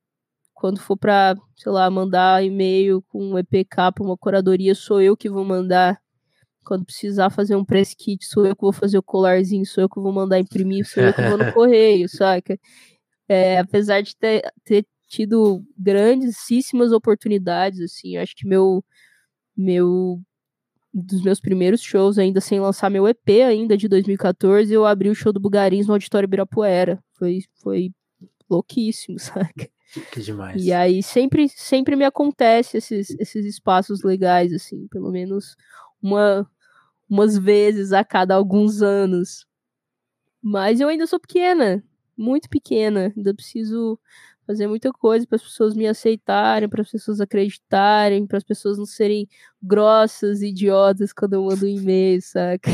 quando for para, sei lá, mandar e-mail com um EPK para uma curadoria, sou eu que vou mandar. Quando precisar fazer um press kit, sou eu que vou fazer o colarzinho, sou eu que vou mandar imprimir, sou eu que vou no correio, saca? É, apesar de ter, ter tido grandíssimas oportunidades, assim, acho que meu, meu, dos meus primeiros shows, ainda sem lançar meu EP ainda, de 2014, eu abri o show do Bugarins no Auditório Ibirapuera, foi, foi louquíssimo, saca? Que demais. E aí sempre, sempre me acontece esses, esses espaços legais, assim, pelo menos uma, umas vezes a cada alguns anos. Mas eu ainda sou pequena, muito pequena, ainda preciso fazer muita coisa para as pessoas me aceitarem, para as pessoas acreditarem, para as pessoas não serem grossas, idiotas quando eu mando um e-mail, saca?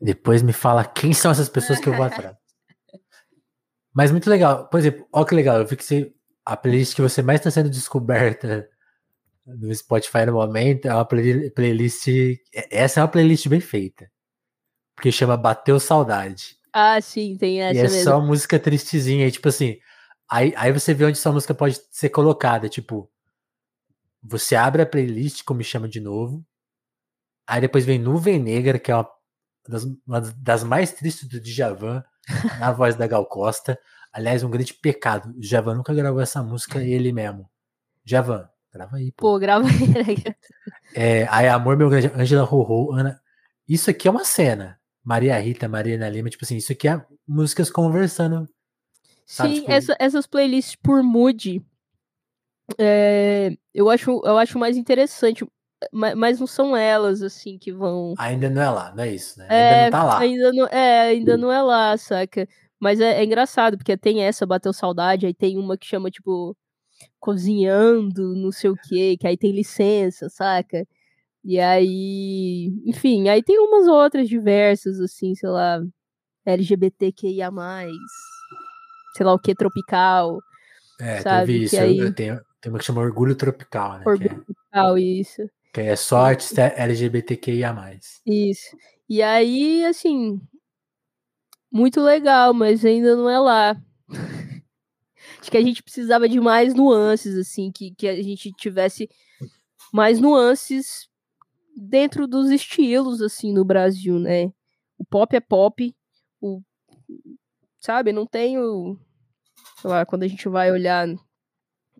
Depois me fala quem são essas pessoas que eu vou atrás. Mas muito legal. Por exemplo, olha que legal. Eu vi que você, a playlist que você mais está sendo descoberta no Spotify no momento é uma play, playlist. Essa é uma playlist bem feita. Porque chama Bateu Saudade. Ah, sim, tem essa. E é mesmo. só música tristezinha. E, tipo assim, aí, aí você vê onde essa música pode ser colocada. Tipo, você abre a playlist, como me chama de novo. Aí depois vem Nuvem Negra, que é uma das, uma das mais tristes do Djavan na voz da Gal Costa. Aliás, um grande pecado. O Javan nunca gravou essa música ele mesmo. Javan, grava aí. Pô, pô grava aí. Né? é, aí, Amor, meu grande. Angela Rorô, Ana. Isso aqui é uma cena. Maria Rita, Mariana Lima, tipo assim, isso aqui é músicas conversando. Sabe? Sim, tipo... essa, essas playlists por mood. É, eu, acho, eu acho mais interessante mas não são elas, assim, que vão. Ainda não é lá, não é isso, né? É, ainda não tá lá. Ainda não, é, ainda não é lá, saca? Mas é, é, engraçado, porque tem essa, Bateu Saudade, aí tem uma que chama, tipo, Cozinhando, não sei o quê, que aí tem licença, saca? E aí, enfim, aí tem umas outras diversas, assim, sei lá, LGBTQIA, sei lá o que, tropical. É, sabe? teve isso. Aí... Tenho, tem uma que chama Orgulho Tropical, né? Orgulho é... Tropical, isso. Que é só artista LGBTQIA. Isso. E aí, assim, muito legal, mas ainda não é lá. Acho que a gente precisava de mais nuances, assim, que, que a gente tivesse mais nuances dentro dos estilos, assim, no Brasil, né? O pop é pop, o, sabe, não tem o, sei lá, quando a gente vai olhar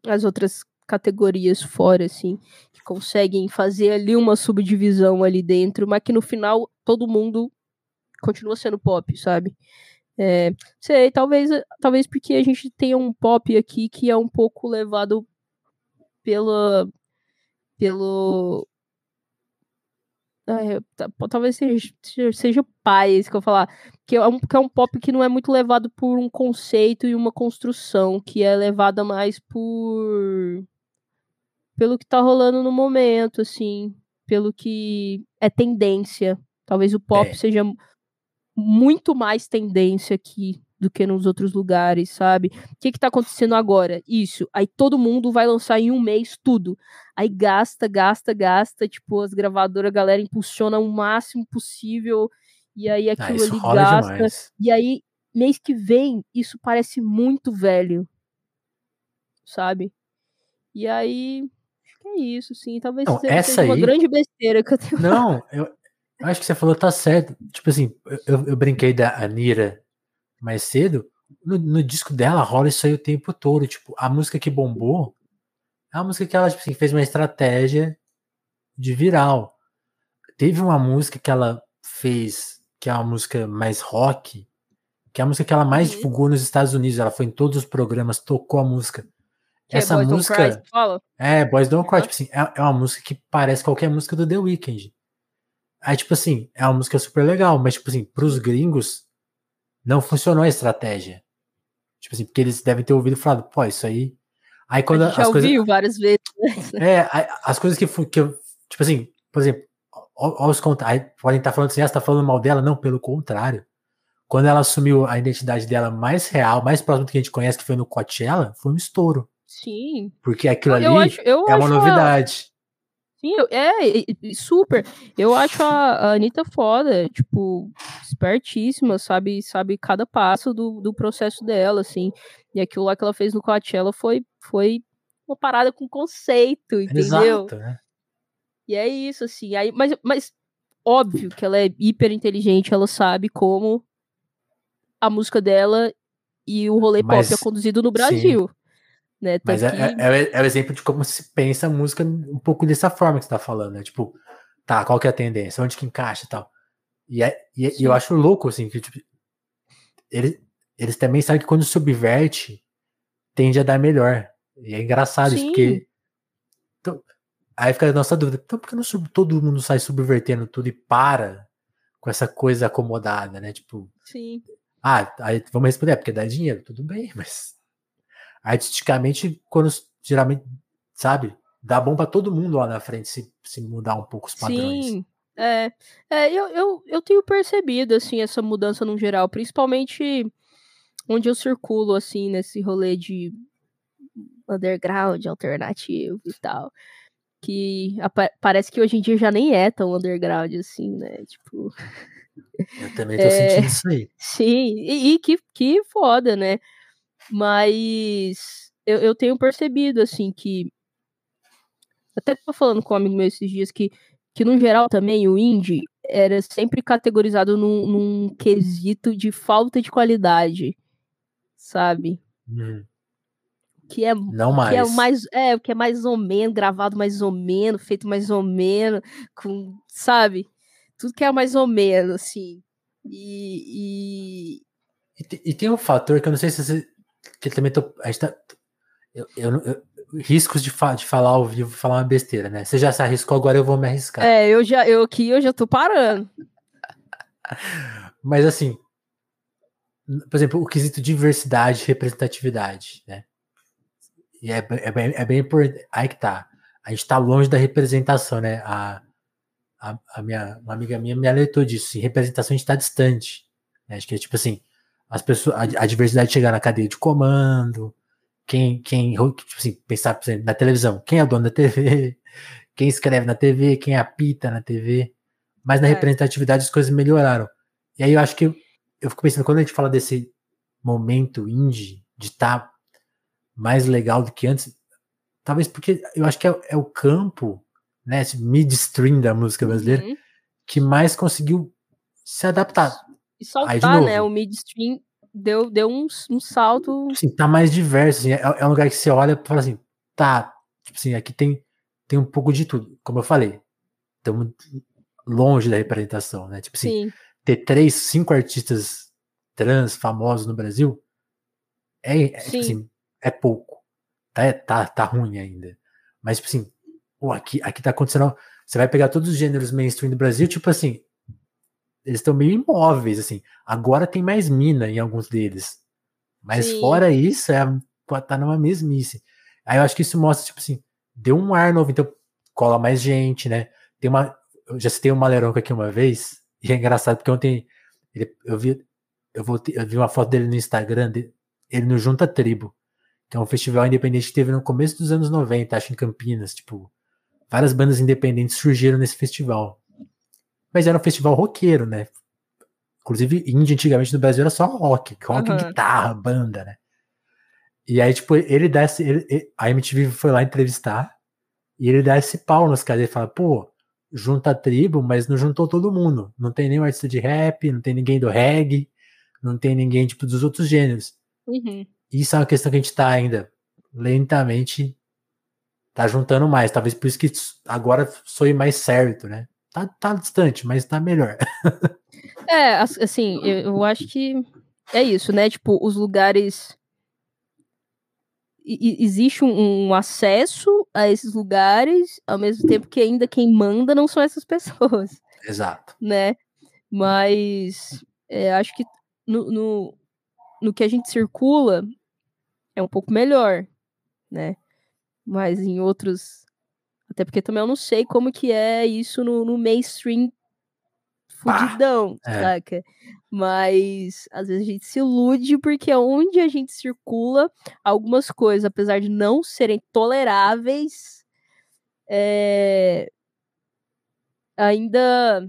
as outras categorias fora, assim, conseguem fazer ali uma subdivisão ali dentro, mas que no final todo mundo continua sendo pop, sabe? É, sei, talvez, talvez porque a gente tenha um pop aqui que é um pouco levado pela, pelo. É, talvez seja, seja pai, isso que eu falar. Que é, um, que é um pop que não é muito levado por um conceito e uma construção, que é levada mais por. pelo que tá rolando no momento, assim. Pelo que é tendência. Talvez o pop é. seja muito mais tendência aqui do que nos outros lugares, sabe? O que que tá acontecendo agora? Isso. Aí todo mundo vai lançar em um mês tudo. Aí gasta, gasta, gasta. Tipo, as gravadoras, a galera impulsiona o máximo possível. E aí ah, aquilo ah, ali gasta. Demais. E aí, mês que vem, isso parece muito velho. Sabe? E aí. Acho que é isso, sim. Talvez não, seja, seja uma grande besteira que eu tenho. Não, eu, Acho que você falou tá certo. Tipo assim, eu, eu brinquei da Anira mais cedo. No, no, disco dela rola isso aí o tempo todo. Tipo, a música que bombou é uma música que ela tipo assim, fez uma estratégia de viral. Teve uma música que ela fez, que é uma música mais rock, que é a música que ela mais uhum. divulgou nos Estados Unidos. Ela foi em todos os programas, tocou a música. Que é Essa é música. Cry, é, Boys Don't Cry. Tipo assim, é, é uma música que parece qualquer música do The Weeknd. Aí, tipo assim, é uma música super legal, mas, tipo assim, pros gringos, não funcionou a estratégia. Tipo assim, porque eles devem ter ouvido e falado, pô, isso aí. Aí quando a gente as já coisas. ouviu várias vezes. Né? É, as coisas que, que eu. Tipo assim, por exemplo, olha os Aí podem estar falando assim, ah, você tá falando mal dela? Não, pelo contrário. Quando ela assumiu a identidade dela mais real, mais próximo do que a gente conhece, que foi no Coachella, foi um estouro. Sim. Porque aquilo eu ali acho, é uma novidade. Sim, é, super. Eu acho a, a Anitta foda, tipo, espertíssima, sabe, sabe cada passo do, do processo dela, assim. E aquilo lá que ela fez no Coachella foi, foi uma parada com conceito, entendeu? Exato, né? E é isso, assim. Aí, mas, mas óbvio que ela é hiper inteligente, ela sabe como a música dela e o rolê mas, pop é conduzido no Brasil. Sim. Né? Mas é, é, é, é, o exemplo de como se pensa a música um pouco dessa forma que você tá falando, né? Tipo, tá, qual que é a tendência? Onde que encaixa e tal. E, é, e, e eu acho louco, assim, que tipo, eles, eles também sabem que quando subverte, tende a dar melhor. E é engraçado Sim. isso, porque. Então, aí fica a nossa dúvida, então por que não todo mundo sai subvertendo tudo e para com essa coisa acomodada, né? Tipo. Sim. Ah, aí vamos responder, é porque dá dinheiro, tudo bem, mas artisticamente, quando geralmente, sabe, dá bom para todo mundo lá na frente se, se mudar um pouco os padrões. Sim. É, é eu, eu, eu tenho percebido, assim, essa mudança no geral, principalmente onde eu circulo, assim, nesse rolê de underground, alternativo e tal. Que parece que hoje em dia já nem é tão underground assim, né? Tipo. Eu também tô é, sentindo isso aí. Sim, e, e, que, que foda, né? Mas eu, eu tenho percebido, assim, que. Até tô falando com um amigo meu esses dias que, que no geral também, o indie era sempre categorizado num, num quesito de falta de qualidade, sabe? Hum. Que é, Não mais. Que é mais. É, que é mais ou menos, gravado mais ou menos, feito mais ou menos, com, sabe? Tudo que é mais ou menos, assim. E, e... E, tem um fator que eu não sei se você que também tô. A gente tá, eu, eu, eu, riscos de, fa de falar ao vivo falar uma besteira, né? Você já se arriscou, agora eu vou me arriscar. É, eu já, eu aqui eu já tô parando. Mas assim, por exemplo, o quesito diversidade e representatividade, né? E é, é, bem, é bem importante. Aí que tá. A gente tá longe da representação, né? A, a, a minha, uma amiga minha me alertou disso. Assim, representação a gente tá distante. Né? Acho que é tipo assim, as pessoas, a, a diversidade chegar na cadeia de comando, quem, quem, tipo assim, pensar na televisão, quem é o dono da TV, quem escreve na TV, quem apita na TV, mas na é. representatividade as coisas melhoraram. E aí eu acho que eu, eu fico pensando, quando a gente fala desse momento indie, de estar tá mais legal do que antes, talvez porque eu acho que é, é o campo, né, esse midstream da música brasileira, uhum. que mais conseguiu se adaptar. E soltar, né? O midstream deu, deu um, um salto. Sim, tá mais diverso. Assim, é, é, um lugar que você olha e fala assim, tá, tipo assim, aqui tem, tem um pouco de tudo. Como eu falei, estamos longe da representação, né? Tipo assim, Sim. ter três, cinco artistas trans famosos no Brasil é, é, tipo assim, é pouco. Tá, tá, tá ruim ainda. Mas, tipo assim, pô, aqui, aqui tá acontecendo. Você vai pegar todos os gêneros mainstream do Brasil, tipo assim, eles estão meio imóveis, assim. Agora tem mais mina em alguns deles. Mas Sim. fora isso, é, tá numa mesmice. Aí eu acho que isso mostra, tipo assim, deu um ar novo, então cola mais gente, né? Tem uma. Eu já citei o Maleronco aqui uma vez, e é engraçado, porque ontem ele, eu vi. Eu, vou, eu vi uma foto dele no Instagram, ele no Junta Tribo, que é um festival independente que teve no começo dos anos 90, acho, em Campinas. Tipo, várias bandas independentes surgiram nesse festival. Mas era um festival roqueiro, né? Inclusive, indie antigamente no Brasil era só rock, rock, uhum. guitarra, banda, né? E aí, tipo, ele dá esse. Ele, a MTV foi lá entrevistar e ele dá esse pau nos caras. Ele fala, pô, junta a tribo, mas não juntou todo mundo. Não tem nenhum artista de rap, não tem ninguém do reggae, não tem ninguém, tipo, dos outros gêneros. Uhum. Isso é uma questão que a gente tá ainda lentamente tá juntando mais. Talvez por isso que agora soe mais certo, né? Tá, tá distante, mas tá melhor. é, assim, eu acho que é isso, né? Tipo, os lugares existe um, um, acesso a esses lugares, ao mesmo tempo que ainda quem manda não são essas pessoas. Exato. Né? Mas é, acho que no, no, no, que a gente circula é um pouco melhor, né? Mas em outros. Até porque também eu não sei como que é isso no, no mainstream fudidão, ah, é. saca? Mas às vezes a gente se ilude porque é onde a gente circula algumas coisas, apesar de não serem toleráveis, é... ainda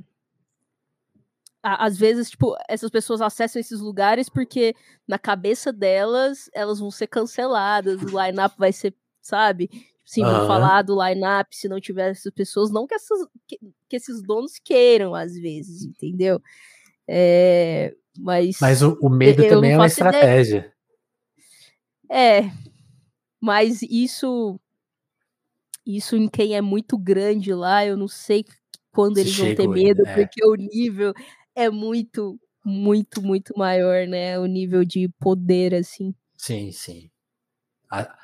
às vezes, tipo, essas pessoas acessam esses lugares porque na cabeça delas elas vão ser canceladas, o line-up vai ser, sabe? Sim, uhum. vão falar do line-up se não tiver essas pessoas, não que, essas, que, que esses donos queiram, às vezes, entendeu? É, mas, mas o, o medo também é uma estratégia. Ideia. É, mas isso isso em quem é muito grande lá, eu não sei quando eles vão ter medo, é. porque o nível é muito, muito, muito maior, né? O nível de poder, assim. Sim, sim. A,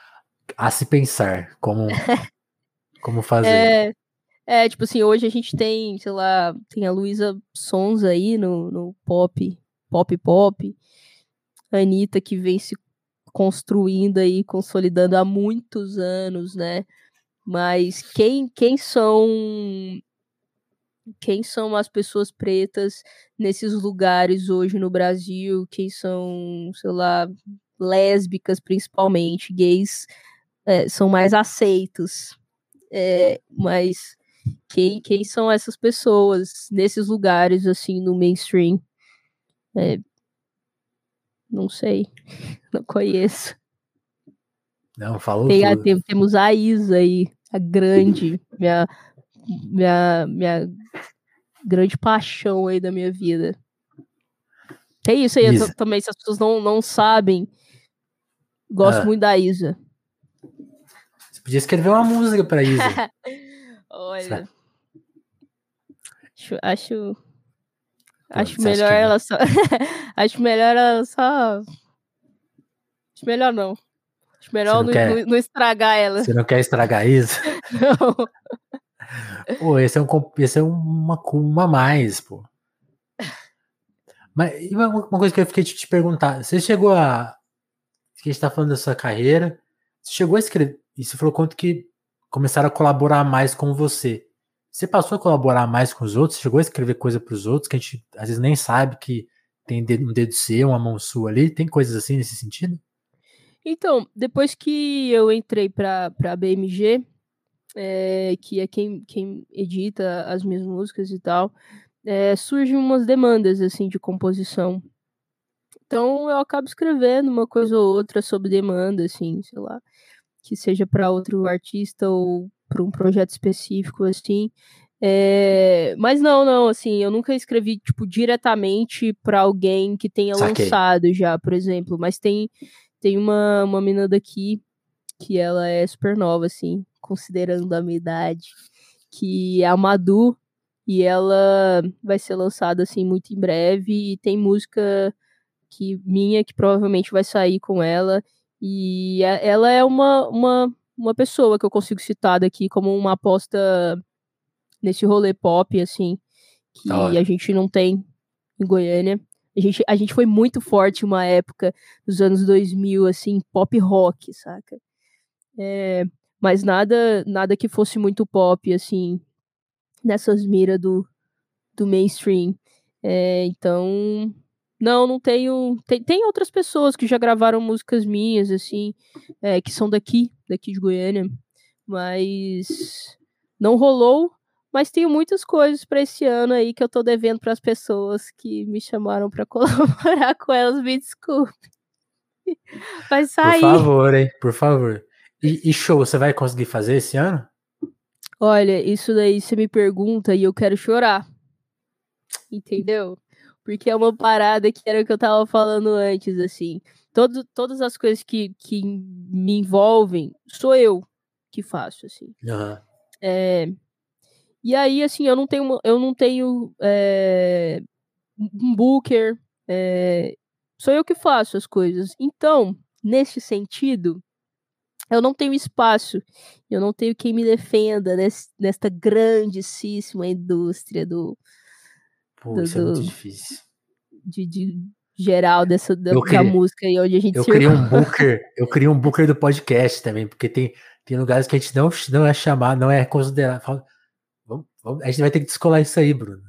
a se pensar como, como fazer. É, é, tipo assim, hoje a gente tem, sei lá, tem a Luísa Sons aí no, no pop, pop pop, a Anitta que vem se construindo aí, consolidando há muitos anos, né? Mas quem, quem são quem são as pessoas pretas nesses lugares hoje no Brasil, quem são, sei lá, lésbicas principalmente, gays é, são mais aceitos. É, mas quem, quem são essas pessoas nesses lugares, assim, no mainstream? É, não sei, não conheço. Não, falou Tem, a, tem, temos a Isa aí, a grande, minha, minha, minha grande paixão aí da minha vida. É isso aí, Isa. também, se as pessoas não, não sabem, gosto ah. muito da Isa. Podia escrever uma música pra Isa. Olha. Acho. Acho, acho melhor ela só. acho melhor ela só. Acho melhor não. Acho melhor não, não, não, estragar ela. Você não quer estragar isso? não. Pô, esse é, um, esse é uma, uma mais, pô. Mas uma, coisa que eu fiquei de te perguntar: você chegou a. Que a gente tá falando da sua carreira, você chegou a escrever. E você falou quanto que começaram a colaborar mais com você. Você passou a colaborar mais com os outros? Chegou a escrever coisa para os outros que a gente às vezes nem sabe que tem um dedo seu, uma mão sua ali? Tem coisas assim nesse sentido? Então, depois que eu entrei para a BMG, é, que é quem, quem edita as minhas músicas e tal, é, surgem umas demandas assim de composição. Então eu acabo escrevendo uma coisa ou outra sobre demanda, assim, sei lá que seja para outro artista ou para um projeto específico, assim. É... Mas não, não, assim, eu nunca escrevi, tipo, diretamente para alguém que tenha Saquei. lançado já, por exemplo. Mas tem, tem uma, uma menina daqui que ela é super nova, assim, considerando a minha idade, que é a Madu, e ela vai ser lançada assim muito em breve e tem música que minha que provavelmente vai sair com ela e ela é uma, uma, uma pessoa que eu consigo citar daqui como uma aposta nesse rolê pop assim que a gente não tem em Goiânia. A gente, a gente foi muito forte uma época dos anos 2000, assim, pop rock, saca? É, mas nada nada que fosse muito pop, assim, nessas miras do, do mainstream. É, então, não, não tenho. Tem, tem outras pessoas que já gravaram músicas minhas, assim, é, que são daqui, daqui de Goiânia, mas não rolou. Mas tenho muitas coisas para esse ano aí que eu tô devendo para as pessoas que me chamaram para colaborar com elas. Me desculpe. Vai sair. Por favor, hein? Por favor. E, e show, você vai conseguir fazer esse ano? Olha, isso daí você me pergunta e eu quero chorar. Entendeu? Porque é uma parada que era o que eu tava falando antes, assim. Todo, todas as coisas que, que me envolvem, sou eu que faço, assim. Uhum. É, e aí, assim, eu não tenho, eu não tenho é, um booker, é, sou eu que faço as coisas. Então, nesse sentido, eu não tenho espaço, eu não tenho quem me defenda nesse, nesta grandíssima indústria do. Pô, do, isso é muito difícil. De, de geral dessa da, da música e onde a gente eu queria um booker eu queria um booker do podcast também porque tem tem lugares que a gente não não é chamado não é considerado vamos, vamos, a gente vai ter que descolar isso aí Bruno.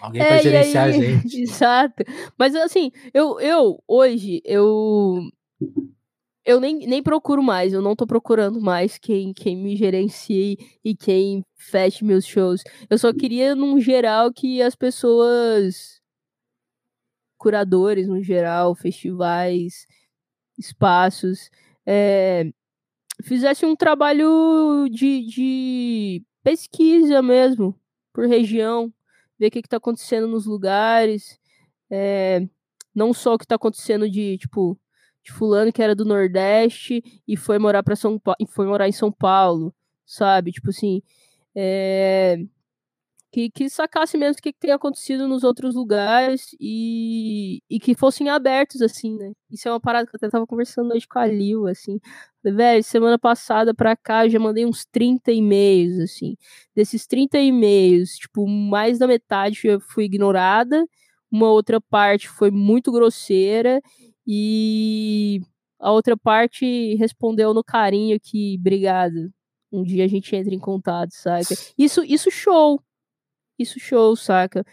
Alguém é, para gerenciar aí, a gente. Exato. Mas assim eu eu hoje eu eu nem, nem procuro mais, eu não tô procurando mais quem, quem me gerencie e quem feche meus shows. Eu só queria, num geral, que as pessoas, curadores no geral, festivais, espaços, é, fizessem um trabalho de, de pesquisa mesmo, por região, ver o que, está acontecendo nos lugares, é, não só o que está acontecendo de, tipo, de fulano que era do Nordeste e foi morar para São Paulo, foi morar em São Paulo, sabe? Tipo assim, é... que, que sacasse mesmo o que, que tem acontecido nos outros lugares e, e que fossem abertos, assim, né? Isso é uma parada que eu até tava conversando hoje com a Lil, assim. Velho, semana passada pra cá eu já mandei uns 30 e-mails, assim. Desses 30 e-mails, tipo, mais da metade eu fui ignorada, uma outra parte foi muito grosseira e a outra parte respondeu no carinho que, obrigado. Um dia a gente entra em contato, saca? Isso, isso show. Isso show, saca?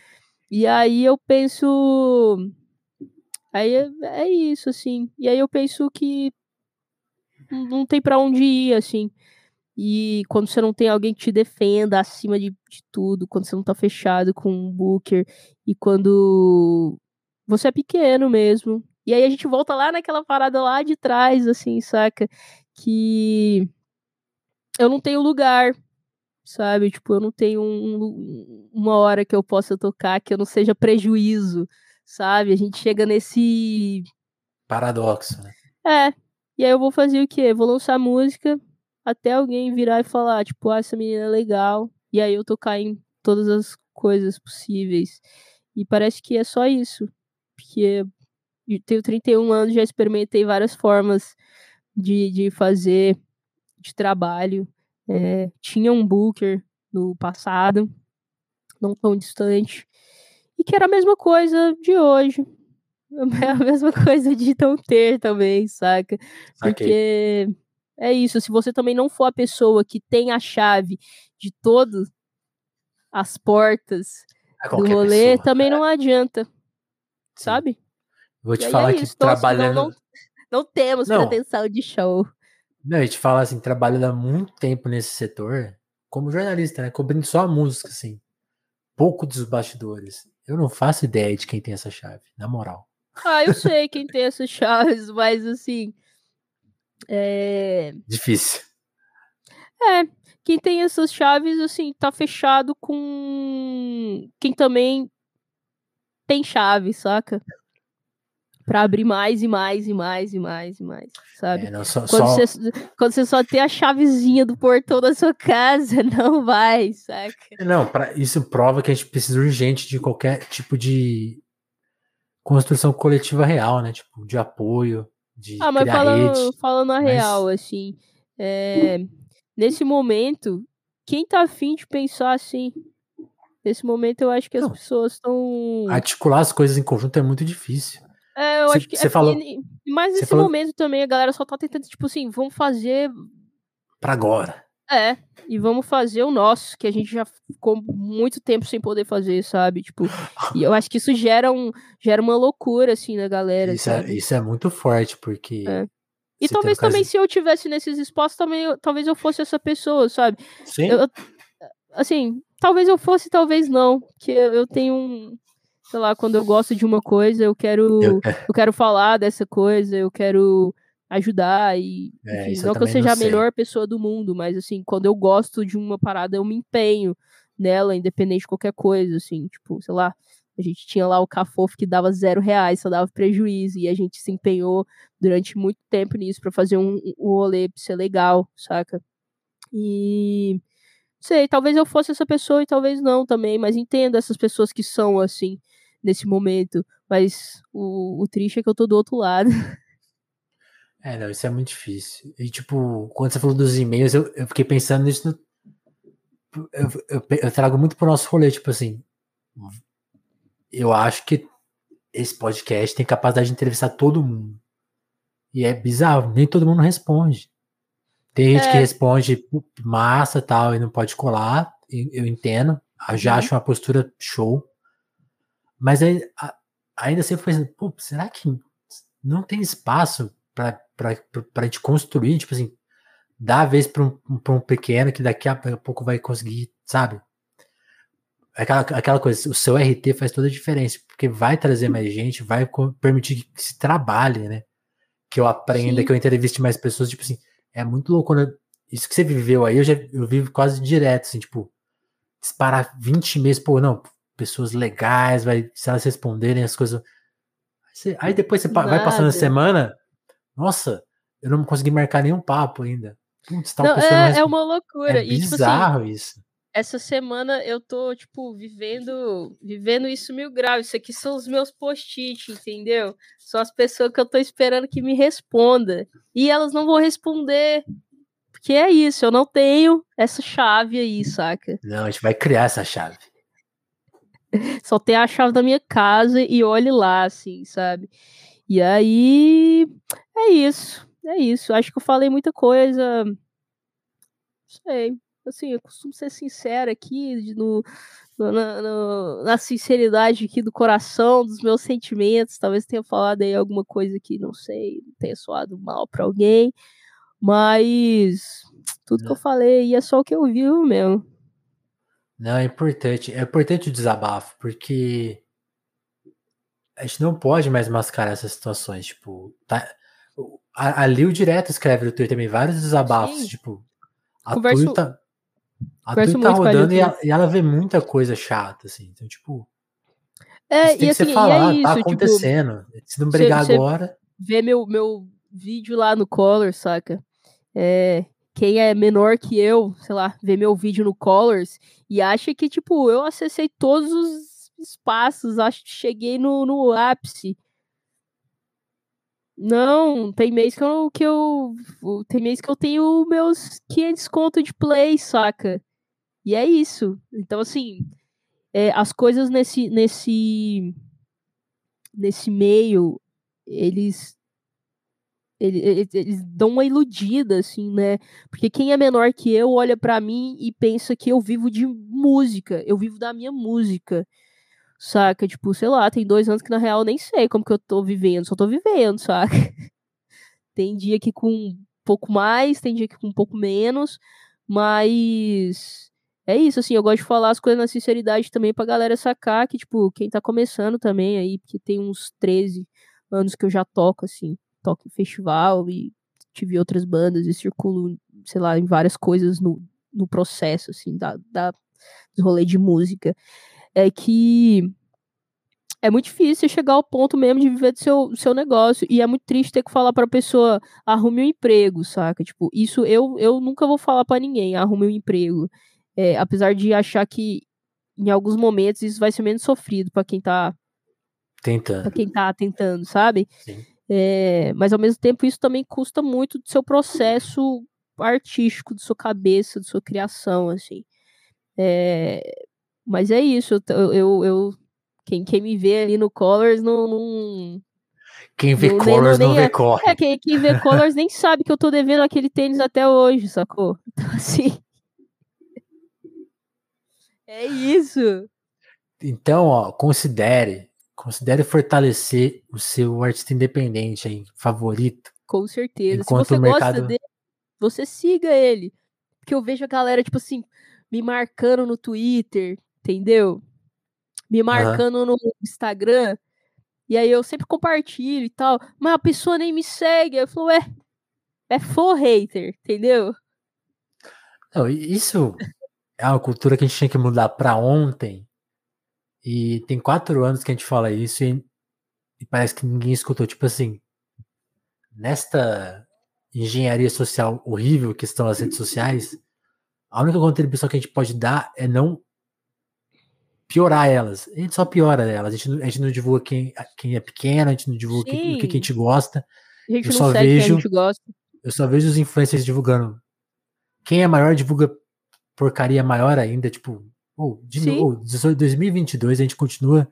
E aí eu penso. Aí é, é isso, assim. E aí eu penso que não tem para onde ir, assim. E quando você não tem alguém que te defenda acima de, de tudo, quando você não tá fechado com um booker, e quando você é pequeno mesmo, e aí a gente volta lá naquela parada lá de trás, assim, saca? Que eu não tenho lugar, sabe? Tipo, eu não tenho um, uma hora que eu possa tocar que eu não seja prejuízo, sabe? A gente chega nesse. Paradoxo, né? É. E aí eu vou fazer o quê? Vou lançar música até alguém virar e falar, tipo, ah, essa menina é legal. E aí eu tocar em todas as coisas possíveis. E parece que é só isso. Porque tenho 31 anos, já experimentei várias formas de, de fazer de trabalho. É, tinha um booker no passado, não tão distante, e que era a mesma coisa de hoje. É a mesma coisa de não ter também, saca? Porque okay. é isso, se você também não for a pessoa que tem a chave de todas as portas do rolê, pessoa, também é. não adianta, sabe? Vou te falar é que isso, trabalhando. Não, não, não temos não. pretensão de show. Não, eu te falar assim, trabalhando há muito tempo nesse setor, como jornalista, né? Cobrindo só a música, assim. Pouco dos bastidores. Eu não faço ideia de quem tem essa chave, na moral. Ah, eu sei quem tem essas chaves, mas assim. É... Difícil. É, quem tem essas chaves, assim, tá fechado com quem também tem chave, saca? Pra abrir mais e mais e mais e mais e mais, sabe? É, não, só, quando, só... Você, quando você só tem a chavezinha do portão da sua casa, não vai, saca? Não, pra, isso prova que a gente precisa urgente de qualquer tipo de construção coletiva real, né? Tipo, de apoio, de Ah, mas falando, rede. falando a mas- real, assim, é, nesse momento, quem tá afim de pensar assim? Nesse momento eu acho que as Não. pessoas estão. Articular as coisas em conjunto é muito difícil. É, eu Cê- acho que. cê é, falou- mas nesse falou- momento também a galera só tá tentando, tipo assim, vamos fazer. Pra agora. É, e vamos fazer o nosso, que a gente já ficou muito tempo sem poder fazer, sabe? Tipo, e eu acho que isso gera, um, gera uma loucura, assim, na galera. Isso é, isso é muito forte, porque. É. E talvez também, se eu tivesse nesses espaços, também, eu- talvez eu fosse essa pessoa, sabe? Sim, Eu, eu- assim, talvez eu fosse, talvez não. Que eu, eu tenho um. Sei lá, quando eu gosto de uma coisa, eu quero. eu- Eu, quero falar dessa coisa, eu quero ajudar e. É, enfim, eu não que eu seja a melhor pessoa do mundo, mas assim, quando eu gosto de uma parada, eu me empenho nela, independente de qualquer coisa, assim, tipo, sei lá. A gente tinha lá o Cafofo que dava zero reais, só dava prejuízo, e a gente se empenhou durante muito tempo nisso pra fazer um, um rolê pra ser legal, saca? E sei, talvez eu fosse essa pessoa e talvez não também, mas entendo essas pessoas que são assim nesse momento. Mas o, o triste é que eu tô do outro lado. É, não, isso é muito difícil. E, tipo, quando você falou dos e-mails, eu, eu fiquei pensando nisso. no- eu, eu, eu trago muito pro nosso rolê, tipo assim. Eu acho que esse podcast tem capacidade de entrevistar todo mundo. E é bizarro, nem todo mundo responde. Tem gente que É. responde "Pô, massa tal e não pode colar, eu entendo. Já Uhum. acho uma postura show. Mas ainda assim eu fico pensando, pô, será que não tem espaço pra gente construir, tipo assim, dar a vez pra um, pra um pequeno que daqui a pouco vai conseguir, sabe? Aquela, aquela coisa, o seu RT faz toda a diferença, porque vai trazer mais gente, vai permitir que se trabalhe, né? Que eu aprenda, Sim. que eu entreviste mais pessoas, tipo assim, é muito louco, né? Isso que você viveu aí, eu já eu vivo quase direto, assim, tipo, disparar 20 e-mails, pô, não, pessoas legais, vai, se elas responderem as coisas. Aí, depois você pa- vai passando a Nada. semana, nossa, eu não consegui marcar nenhum papo ainda. Putz, tal Não, pessoa não é, é uma loucura. É e, tipo assim, bizarro isso. essa semana eu tô, tipo, vivendo, vivendo isso mil graus. Isso aqui são os meus post-it, entendeu? São as pessoas que eu tô esperando que me responda. E elas não vão responder. Porque é isso, eu não tenho essa chave aí, saca? Não, a gente vai criar essa chave. Só tem a chave da minha casa e olhe lá, assim, sabe? E aí. É isso. É isso. Acho que eu falei muita coisa. Não sei. Assim, eu costumo ser sincera aqui, no, no- na, no- na sinceridade aqui do coração, dos meus sentimentos. Talvez tenha falado aí alguma coisa que, não sei, tenha soado mal pra alguém. Mas tudo que eu Não. falei aí é só o que eu vi mesmo. Não, é importante. É importante o desabafo, porque a gente não pode mais mascarar essas situações. Tipo, tá, a, a Lil direto escreve no Twitter também vários desabafos. Sim. Tipo, a Converso- Tui tá, a Tui tá a rodando e ela, e ela vê muita coisa chata, assim. Então, tipo, É, isso tem e que assim, ser falado, é tá isso, tipo, acontecendo. Se não brigar agora, ver meu, meu vídeo lá no Colors, saca? É, quem é menor que eu, sei lá, vê meu vídeo no Colors e acha que, tipo, eu acessei todos os espaços, acho que cheguei no, no ápice. Não, tem mês que eu, que eu. Tem mês que eu tenho meus 500 conto de play, saca? E é isso. Então, assim, é, as coisas nesse, nesse, nesse meio, eles ele- ele- eles dão uma iludida, assim, né? Porque quem é menor que eu olha pra mim e pensa que eu vivo de música, eu vivo da minha música, saca? Tipo, sei lá, tem dois anos que na real eu nem sei como que eu tô vivendo, só tô vivendo, saca? Tem dia que com um pouco mais, tem dia que com um pouco menos, mas é isso, assim, eu gosto de falar as coisas na sinceridade também pra galera sacar que, tipo, quem tá começando também aí, porque tem uns 13 anos que eu já toco, assim, toco em festival e tive outras bandas e circulo, sei lá, em várias coisas no, no processo, assim, da, da, do rolê de música. É que é muito difícil chegar ao ponto mesmo de viver do seu, do seu negócio. E é muito triste ter que falar pra pessoa, arrume um emprego, saca? Tipo, isso eu, eu nunca vou falar para ninguém, arrume um emprego. É, apesar de achar que em alguns momentos isso vai ser menos sofrido para quem tá tentando. Pra quem tá tentando, sabe? É, mas ao mesmo tempo isso também custa muito do seu processo artístico, de sua cabeça, de sua criação, assim. É, mas é isso, eu, eu, eu quem, quem me vê ali no Colors não. não quem vê não, Colors não, não vê é, corre. É, quem, quem vê Colors nem sabe que eu tô devendo aquele tênis até hoje, sacou? Então, assim. É isso. Então, ó, considere. Considere fortalecer o seu artista independente aí, favorito. Com certeza. Se você mercado... gosta dele, você siga ele. Porque eu vejo a galera, tipo assim, me marcando no Twitter, entendeu? me marcando uhum. no Instagram. E aí eu sempre compartilho e tal. Mas a pessoa nem me segue. Eu falo, ué, é for hater, entendeu? Não, isso é uma cultura que a gente tinha que mudar para ontem. E tem quatro anos que a gente fala isso e, e parece que ninguém escutou. Tipo assim, nesta engenharia social horrível que estão as redes sociais, a única contribuição que a gente pode dar é não piorar elas. A gente só piora elas. A gente, não, a gente não divulga quem, quem é pequeno, a gente não divulga o que, que, a gente gosta. A gente eu só vejo, Eu só vejo os influencers divulgando. Quem é maior divulga porcaria maior ainda, tipo, oh, de novo, 2022 a gente continua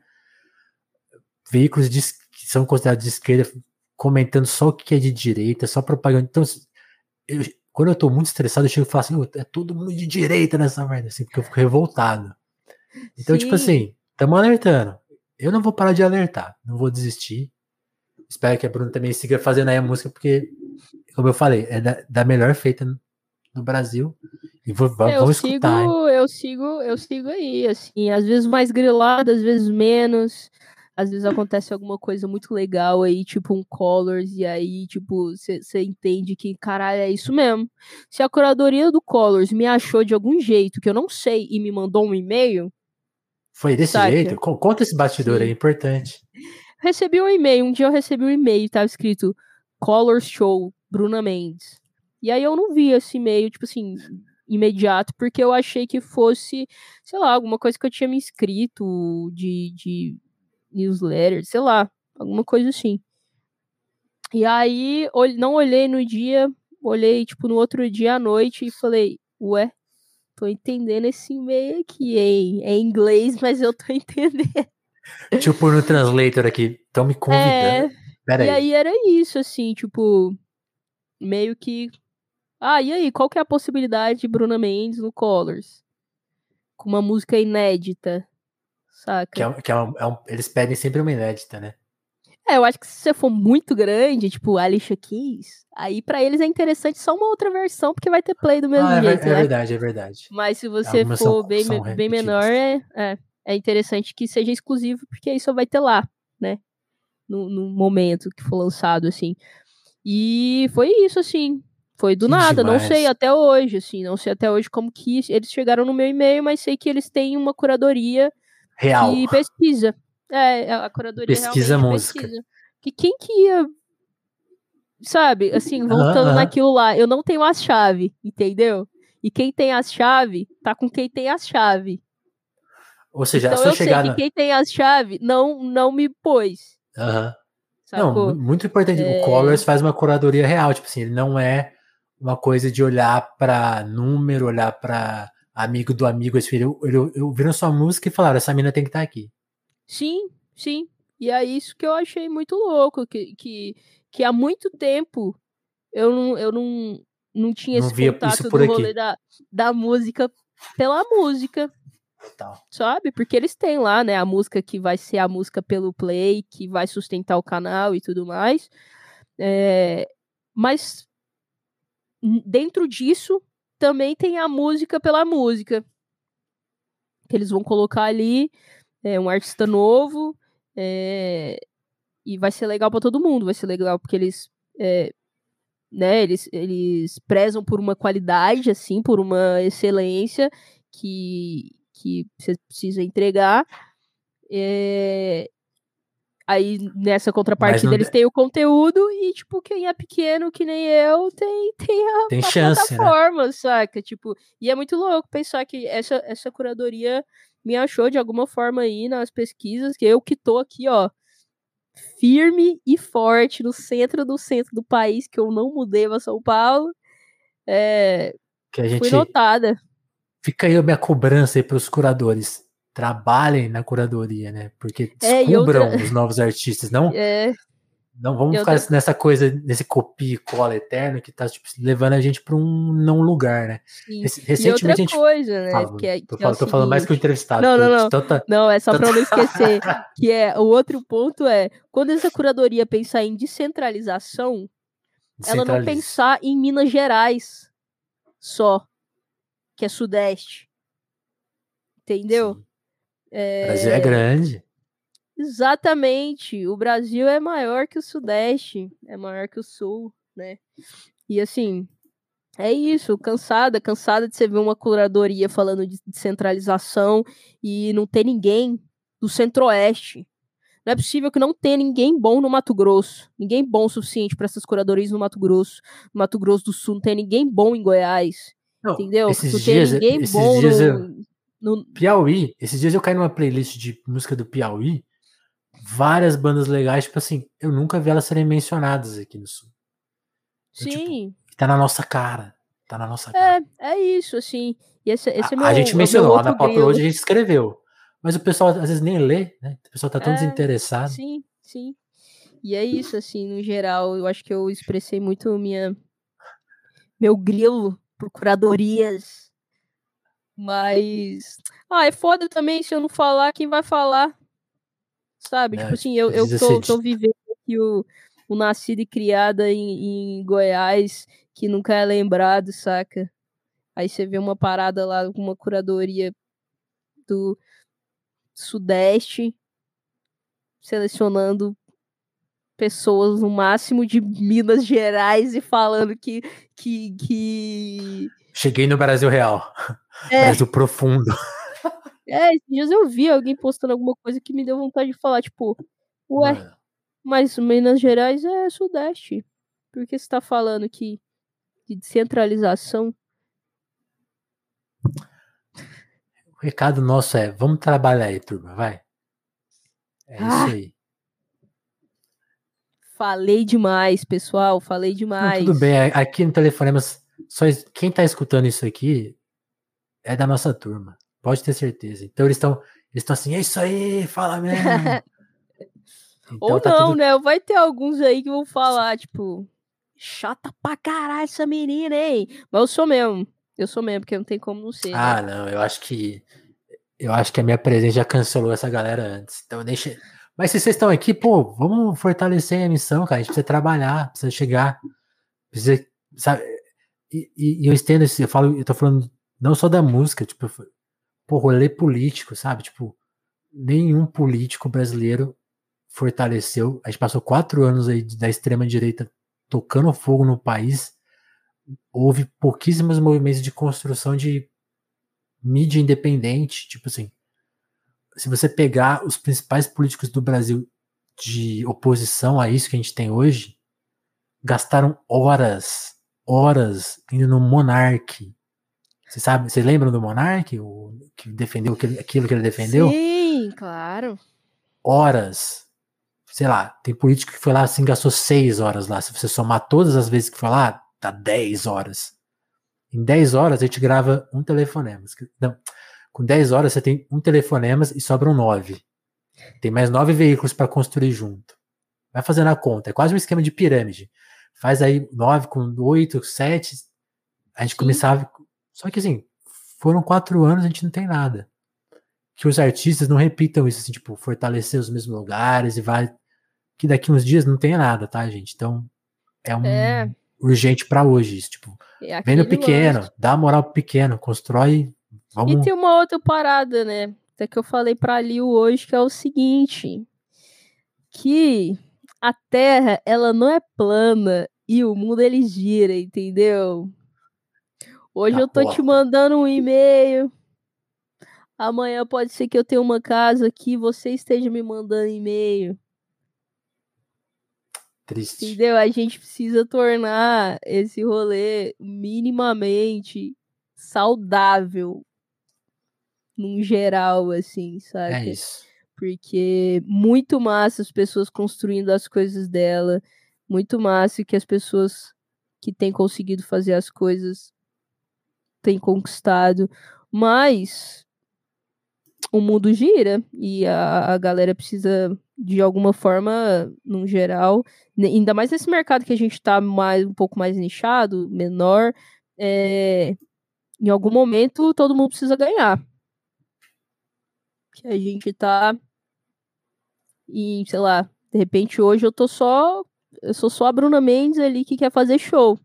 veículos de, que são considerados de esquerda comentando só o que é de direita, só propaganda. Então, eu, quando eu tô muito estressado, eu chego e falo assim, é todo mundo de direita nessa merda, assim, porque eu fico revoltado. Então, tipo Sim. tipo assim, estamos alertando. Eu não vou parar de alertar, não vou desistir. Espero que a Bruna também siga fazendo aí a música, porque, como eu falei, é da, da melhor feita no Brasil. E vou, sigo, escutar. Hein? Eu sigo, eu sigo aí, assim, às vezes mais grilado, às vezes menos. Às vezes acontece alguma coisa muito legal aí, tipo um Colors, e aí, tipo, você entende que, caralho, é isso mesmo. Se a curadoria do Colors me achou de algum jeito que eu não sei e me mandou um e-mail, foi desse Saca? jeito? Conta esse bastidor Sim. aí, importante. Recebi um e-mail, um dia eu recebi um e-mail, tava escrito Color Show, Bruna Mendes. E aí eu não vi esse e-mail, tipo assim, imediato, porque eu achei que fosse, sei lá, alguma coisa que eu tinha me inscrito de, de newsletter, sei lá, alguma coisa assim. E aí, não olhei no dia, olhei, tipo, no outro dia à noite e falei, ué, tô entendendo esse e-mail aqui, hein? É em inglês, mas eu tô entendendo. Deixa eu pôr no translator aqui. Estão me convidando. É, Pera e aí. aí era isso, assim, tipo, meio que. Ah, e aí, qual que é a possibilidade de Bruna Mendes no Colors? Com uma música inédita, saca? Que é, que é, um, é um, eles pedem sempre uma inédita, né? É, eu acho que se você for muito grande, tipo Alicia Keys, aí para eles é interessante só uma outra versão, porque vai ter play do mesmo ah, é jeito. É, né? verdade, é verdade. Mas se você Algumas for são, bem, são bem menor, é, é, é, interessante que seja exclusivo, porque aí só vai ter lá, né? No, no momento que for lançado, assim. E foi isso, assim. Foi do que nada, demais. não sei até hoje, assim, não sei até hoje como que eles chegaram no meu e-mail, mas sei que eles têm uma curadoria Real. que pesquisa. É, é, a curadoria pesquisa música. Pesquisa. Que quem que ia. Sabe, assim, voltando uh -huh. naquilo lá, eu não tenho as chave, entendeu? E quem tem as chave, tá com quem tem as chave. Ou seja, então, se eu, eu chegar sei que quem tem as chave não, não me pôs. Aham. Uh -huh. Não, muito importante. É... O Colors faz uma curadoria real, tipo assim, ele não é uma coisa de olhar para número, olhar para amigo do amigo, esse filho. Ele, ele viram sua música e falaram: essa mina tem que estar tá aqui. Sim, sim. E é isso que eu achei muito louco, que, que, que há muito tempo eu não, eu não, não tinha não esse contato do rolê da, da música pela música. Total. Sabe? Porque eles têm lá, né, a música que vai ser a música pelo play, que vai sustentar o canal e tudo mais. É, mas dentro disso também tem a música pela música. Que eles vão colocar ali é um artista novo, é, e vai ser legal para todo mundo, vai ser legal porque eles, é, né, eles, eles prezam por uma qualidade, assim, por uma excelência que, que você precisa entregar, é, Aí nessa contrapartida eles têm o conteúdo e, tipo, quem é pequeno que nem eu tem, tem a, tem a chance, né? plataforma, né? saca? Tipo, e é muito louco pensar que essa, essa curadoria me achou de alguma forma aí nas pesquisas, que eu que tô aqui, ó, firme e forte no centro do centro do país, que eu não mudei para São Paulo. É, que a gente fui notada. Fica aí a minha cobrança aí para os curadores. Trabalhem na curadoria, né? Porque é, descubram é, outra... os novos artistas. Não, é, não vamos ficar outra... nessa coisa, nesse copia e cola eterno que tá tipo, levando a gente para um não lugar, né? Sim. Recentemente a gente. Coisa, né? Que é, tô, que falando, é tô falando mais que o entrevistado. Não, não, não. Tanta, não, é só tanta... para não esquecer. que é o outro ponto é quando essa curadoria pensar em descentralização, ela não pensar em Minas Gerais só, que é Sudeste. Entendeu? É... O Brasil é grande. Exatamente. O Brasil é maior que o Sudeste, é maior que o Sul, né? E assim, é isso, cansada, cansada de você ver uma curadoria falando de descentralização e não ter ninguém do Centro-Oeste. Não é possível que não tenha ninguém bom no Mato Grosso. Ninguém bom o suficiente para essas curadorias no Mato Grosso. No Mato Grosso do Sul não tem ninguém bom em Goiás. Não, entendeu? Esses não dias, tem ninguém bom no, eu, no, Piauí. Esses dias eu caí numa playlist de música do Piauí várias bandas legais, tipo assim, eu nunca vi elas serem mencionadas aqui no Sul. Sim. Tipo, tá na nossa cara. Tá na nossa cara. É, é isso, assim. E esse, esse a, é meu, a gente é mencionou, lá na Pop hoje a gente escreveu. Mas o pessoal às vezes nem lê, né? O pessoal tá tão é, desinteressado. Sim, sim. E é isso, assim, no geral, eu acho que eu expressei muito minha meu grilo por curadorias. Mas. Ah, é foda também se eu não falar, quem vai falar? sabe? tipo assim, eu, eu tô, tô vivendo aqui o, o nascido e criada em, em Goiás, que nunca é lembrado, saca? Aí você vê uma parada lá, uma curadoria do Sudeste, selecionando pessoas no máximo de Minas Gerais e falando que. que, que... Cheguei no Brasil real. É. Brasil profundo. É, esses dias eu vi alguém postando alguma coisa que me deu vontade de falar, tipo, ué, Mano. mas Minas Gerais é Sudeste. Por que você tá falando que de descentralização? O recado nosso é, vamos trabalhar aí, turma, vai. É ah. isso aí. Falei demais, pessoal, falei demais. Não, tudo bem, aqui no Telefonemas, só quem tá escutando isso aqui é da nossa turma. Pode ter certeza. Então eles estão eles estão assim, é isso aí, fala mesmo. então, Ou tá não, tudo... né? Vai ter alguns aí que vão falar, tipo, chata pra caralho essa menina, hein? Mas eu sou mesmo. Eu sou mesmo, porque não tem como não ser. Né? Ah, né? não, eu acho que. Eu acho que a minha presença já cancelou essa galera antes. Então deixa. Mas se vocês estão aqui, pô, vamos fortalecer a missão, cara. A gente precisa trabalhar, precisa chegar. Precisa. Sabe? E, e, e eu estendo isso, eu falo, eu tô falando não só da música, tipo, pô, rolê político, sabe? Tipo, nenhum político brasileiro fortaleceu. A gente passou quatro anos aí da extrema-direita tocando fogo no país. Houve pouquíssimos movimentos de construção de mídia independente. Tipo assim, se você pegar os principais políticos do Brasil de oposição a isso que a gente tem hoje, gastaram horas, horas indo no Monarque, você sabe, vocês lembram do Monark, o que defendeu aquilo que ele defendeu? Sim, claro. Horas. Sei lá, tem político que foi lá assim, gastou seis horas lá. Se você somar todas as vezes que foi lá, dá 10 horas. Em 10 horas a gente grava um telefonema. Não, com 10 horas você tem um telefonema e sobram 9. Tem mais 9 veículos para construir junto. Vai fazendo a conta. É quase um esquema de pirâmide. Faz aí 9 com 8, 7. A gente Sim. começava só que assim, foram quatro anos a gente não tem nada. Que os artistas não repitam isso, assim, tipo, fortalecer os mesmos lugares e vai. Que daqui uns dias não tenha nada, tá, gente? Então, é um é. urgente para hoje. Isso, tipo, é vem no pequeno, lance. dá moral pro pequeno, constrói. Vamos... E tem uma outra parada, né? Até que eu falei pra Liu hoje, que é o seguinte: que a Terra, ela não é plana e o mundo ele gira, entendeu? Hoje eu tô porta. te mandando um e-mail. Amanhã pode ser que eu tenha uma casa aqui, você esteja me mandando e-mail. Triste. Entendeu? A gente precisa tornar esse rolê minimamente saudável num geral, assim, sabe? É isso. Porque muito massa as pessoas construindo as coisas dela, muito massa que as pessoas que têm conseguido fazer as coisas têm conquistado, mas o mundo gira e a, a galera precisa de alguma forma, num geral, ainda mais nesse mercado que a gente está mais um pouco mais nichado, menor, é, em algum momento todo mundo precisa ganhar. Que a gente tá e, sei lá, de repente hoje eu tô só. Eu sou só a Bruna Mendes ali que quer fazer show.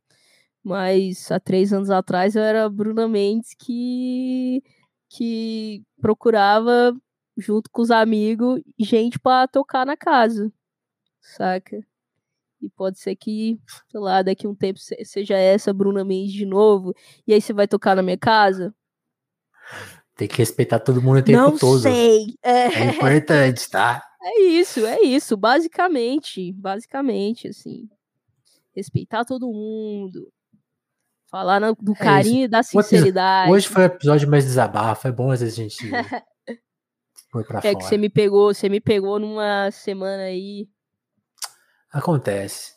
Mas há três anos atrás eu era a Bruna Mendes que, que procurava junto com os amigos, gente para tocar na casa, saca? E pode ser que, sei lá, daqui a um tempo seja essa Bruna Mendes de novo, e aí você vai tocar na minha casa? Tem que respeitar todo mundo o tempo Não todo. sei. É... é importante, tá? É isso, é isso, basicamente, basicamente, assim. Respeitar todo mundo. Falar no, do é carinho isso. e da sinceridade. Hoje foi um episódio mais desabafo, é bom às vezes a gente Foi pra é fora. que você me pegou, você me pegou numa semana aí. Acontece.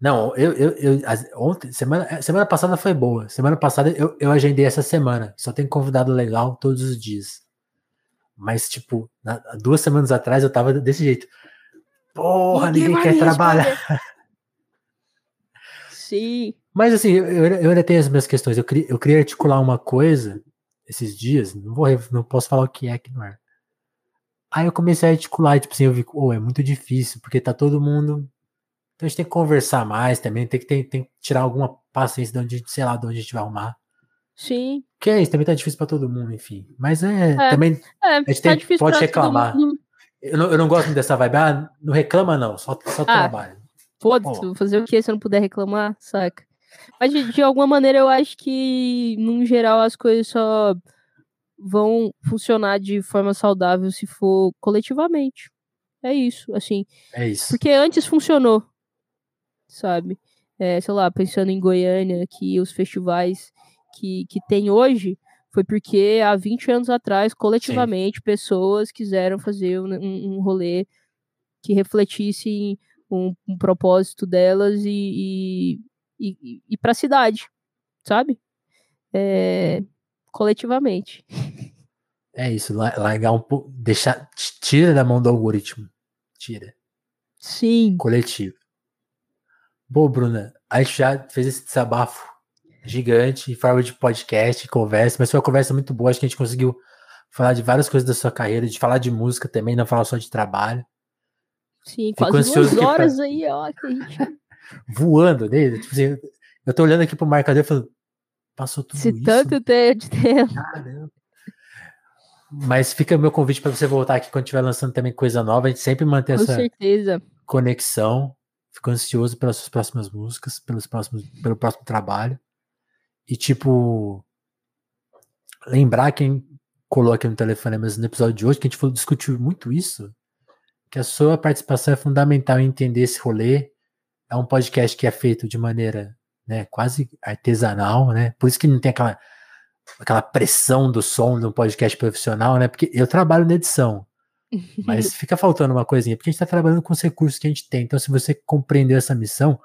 Não, eu, eu, eu ontem, semana, é, semana passada foi boa. Semana passada eu, eu agendei essa semana. Só tem convidado legal todos os dias. Mas, tipo, na, duas semanas atrás eu tava desse jeito. Porra, ninguém, ninguém quer trabalhar. Sim. Mas assim, eu, eu ainda tenho as minhas questões. Eu queria, eu queria articular uma coisa esses dias. Não vou não posso falar o que é que não é. Aí eu comecei a articular, tipo assim, eu vi, oh, é muito difícil, porque tá todo mundo. Então a gente tem que conversar mais também, tem que, tem, tem que tirar alguma paciência de onde, sei lá, de onde a gente vai arrumar. Sim. Que é isso, também tá difícil pra todo mundo, enfim. Mas é, é também. É, a gente tá tem, pode reclamar. Eu não, eu não gosto dessa vibe, ah, não reclama não, só, só ah, trabalho. Foda-se, fazer o que se eu não puder reclamar, saca? Mas de, alguma maneira eu acho que, num geral, as coisas só vão funcionar de forma saudável se for coletivamente. É isso, assim. É isso. Porque antes funcionou, sabe? É, sei lá, pensando em Goiânia, que os festivais que, que tem hoje foi porque há 20 anos atrás, coletivamente, Sim. pessoas quiseram fazer um, um rolê que refletisse um, um propósito delas e, e, e, e para a cidade, sabe? É, coletivamente. É isso, largar um pouco, deixar, tira da mão do algoritmo, tira. Sim. Coletivo. Bom, Bruna, a gente já fez esse desabafo gigante em forma de podcast, conversa, mas foi uma conversa muito boa, acho que a gente conseguiu falar de várias coisas da sua carreira, de falar de música também, não falar só de trabalho. Sim, Fico quase duas horas pra... aí, ó, que a gente... Voando, né? Tipo assim, eu tô olhando aqui pro marcador e falando, Passou tudo Se isso. tanto tempo. Caramba. Mas fica o meu convite para você voltar aqui quando estiver lançando também coisa nova. A gente sempre mantém Com essa certeza. conexão. Fico ansioso pelas suas próximas músicas, pelos próximos, pelo próximo trabalho. E, tipo, lembrar quem colou aqui no telefone mas no episódio de hoje, que a gente falou, discutiu muito isso, que a sua participação é fundamental em entender esse rolê. É um podcast que é feito de maneira né? Quase artesanal, né? Por isso que não tem aquela, aquela pressão do som de um podcast profissional, né? Porque eu trabalho na edição. Mas fica faltando uma coisinha, porque a gente está trabalhando com os recursos que a gente tem. Então, se você compreendeu essa missão,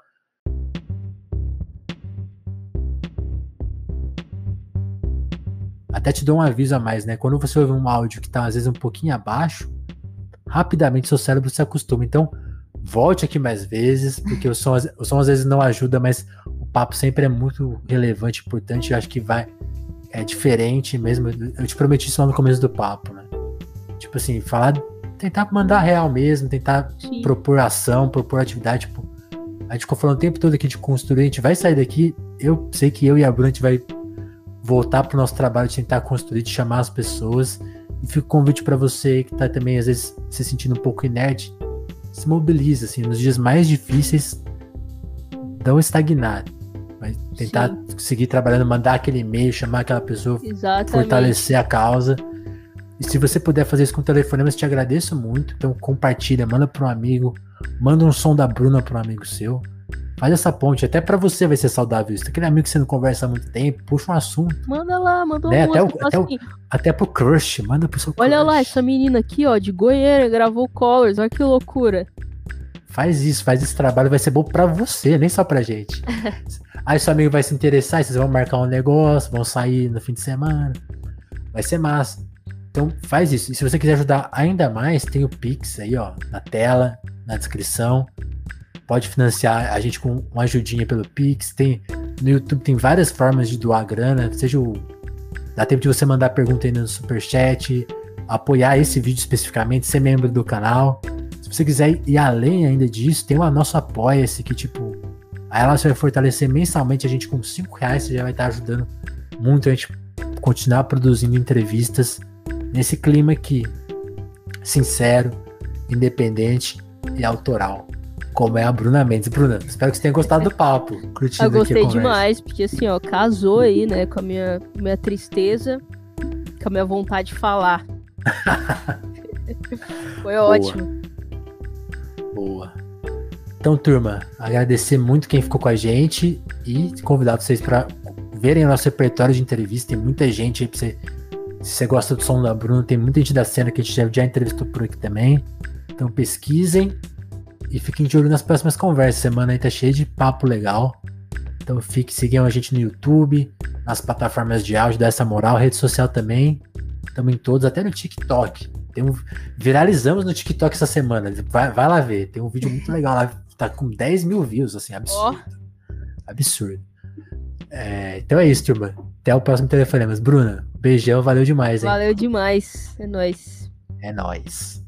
até te dou um aviso a mais, né? Quando você ouve um áudio que está às vezes um pouquinho abaixo, rapidamente seu cérebro se acostuma. Então, volte aqui mais vezes, porque o som, o som às vezes não ajuda, mas papo sempre é muito relevante, importante. Eu acho que vai. É diferente mesmo. Eu te prometi isso lá no começo do papo, né? Tipo assim, falar. Tentar mandar real mesmo, tentar Sim. propor ação, propor atividade. Tipo, a gente ficou falando o tempo todo que a gente construiu, a gente vai sair daqui. Eu sei que eu e a Bruna a gente vai voltar pro nosso trabalho, de tentar construir, de chamar as pessoas. E fica o convite para você que tá também, às vezes, se sentindo um pouco inerte, se mobiliza, assim, nos dias mais difíceis, não estagnar. Vai tentar Sim. seguir trabalhando, mandar aquele e-mail, chamar aquela pessoa, Exatamente. fortalecer a causa. E se você puder fazer isso com o telefone, eu te agradeço muito. Então compartilha, manda para um amigo, manda um som da Bruna para um amigo seu. Faz essa ponte, até para você vai ser saudável isso. Aquele amigo que você não conversa há muito tempo, puxa um assunto. Manda lá, manda né? até, o, até, assim. o, até pro crush, manda pro seu Olha lá, essa menina aqui, ó, de Goiânia, gravou Colors, olha que loucura. Faz isso, faz esse trabalho, vai ser bom para você, nem só pra gente. Aí seu amigo vai se interessar, vocês vão marcar um negócio, vão sair no fim de semana. Vai ser massa. Então faz isso. E se você quiser ajudar ainda mais, tem o Pix aí, ó, na tela, na descrição. Pode financiar a gente com uma ajudinha pelo Pix. Tem no YouTube tem várias formas de doar grana, seja o dá tempo de você mandar pergunta aí no superchat, apoiar esse vídeo especificamente, ser membro do canal. Se você quiser ir além ainda disso, tem o nosso apoia-se que tipo Aí ela vai fortalecer mensalmente a gente com 5 reais, você já vai estar ajudando muito a gente continuar produzindo entrevistas nesse clima aqui, sincero, independente e autoral, como é a Bruna Mendes. Bruna, espero que você tenha gostado do papo. Eu gostei demais, porque assim, ó, casou aí, né, com a minha, minha tristeza, com a minha vontade de falar. Foi ótimo. Boa. Então, turma, agradecer muito quem ficou com a gente e convidar vocês para verem o nosso repertório de entrevista. Tem muita gente aí pra você. Se você gosta do som da Bruna, tem muita gente da cena que a gente já entrevistou por aqui também. Então pesquisem e fiquem de olho nas próximas conversas. Semana aí tá cheia de papo legal. Então fique, sigam a gente no YouTube, nas plataformas de áudio, dá essa moral, rede social também. Estamos em todos, até no TikTok. Tem um, viralizamos no TikTok essa semana. Vai, vai lá ver. Tem um vídeo muito legal lá tá com 10 mil views, assim, absurdo. Oh. Absurdo. É, então é isso, turma. Até o próximo telefonema. Bruna, beijão, valeu demais, hein? Valeu demais. É nóis. É nóis.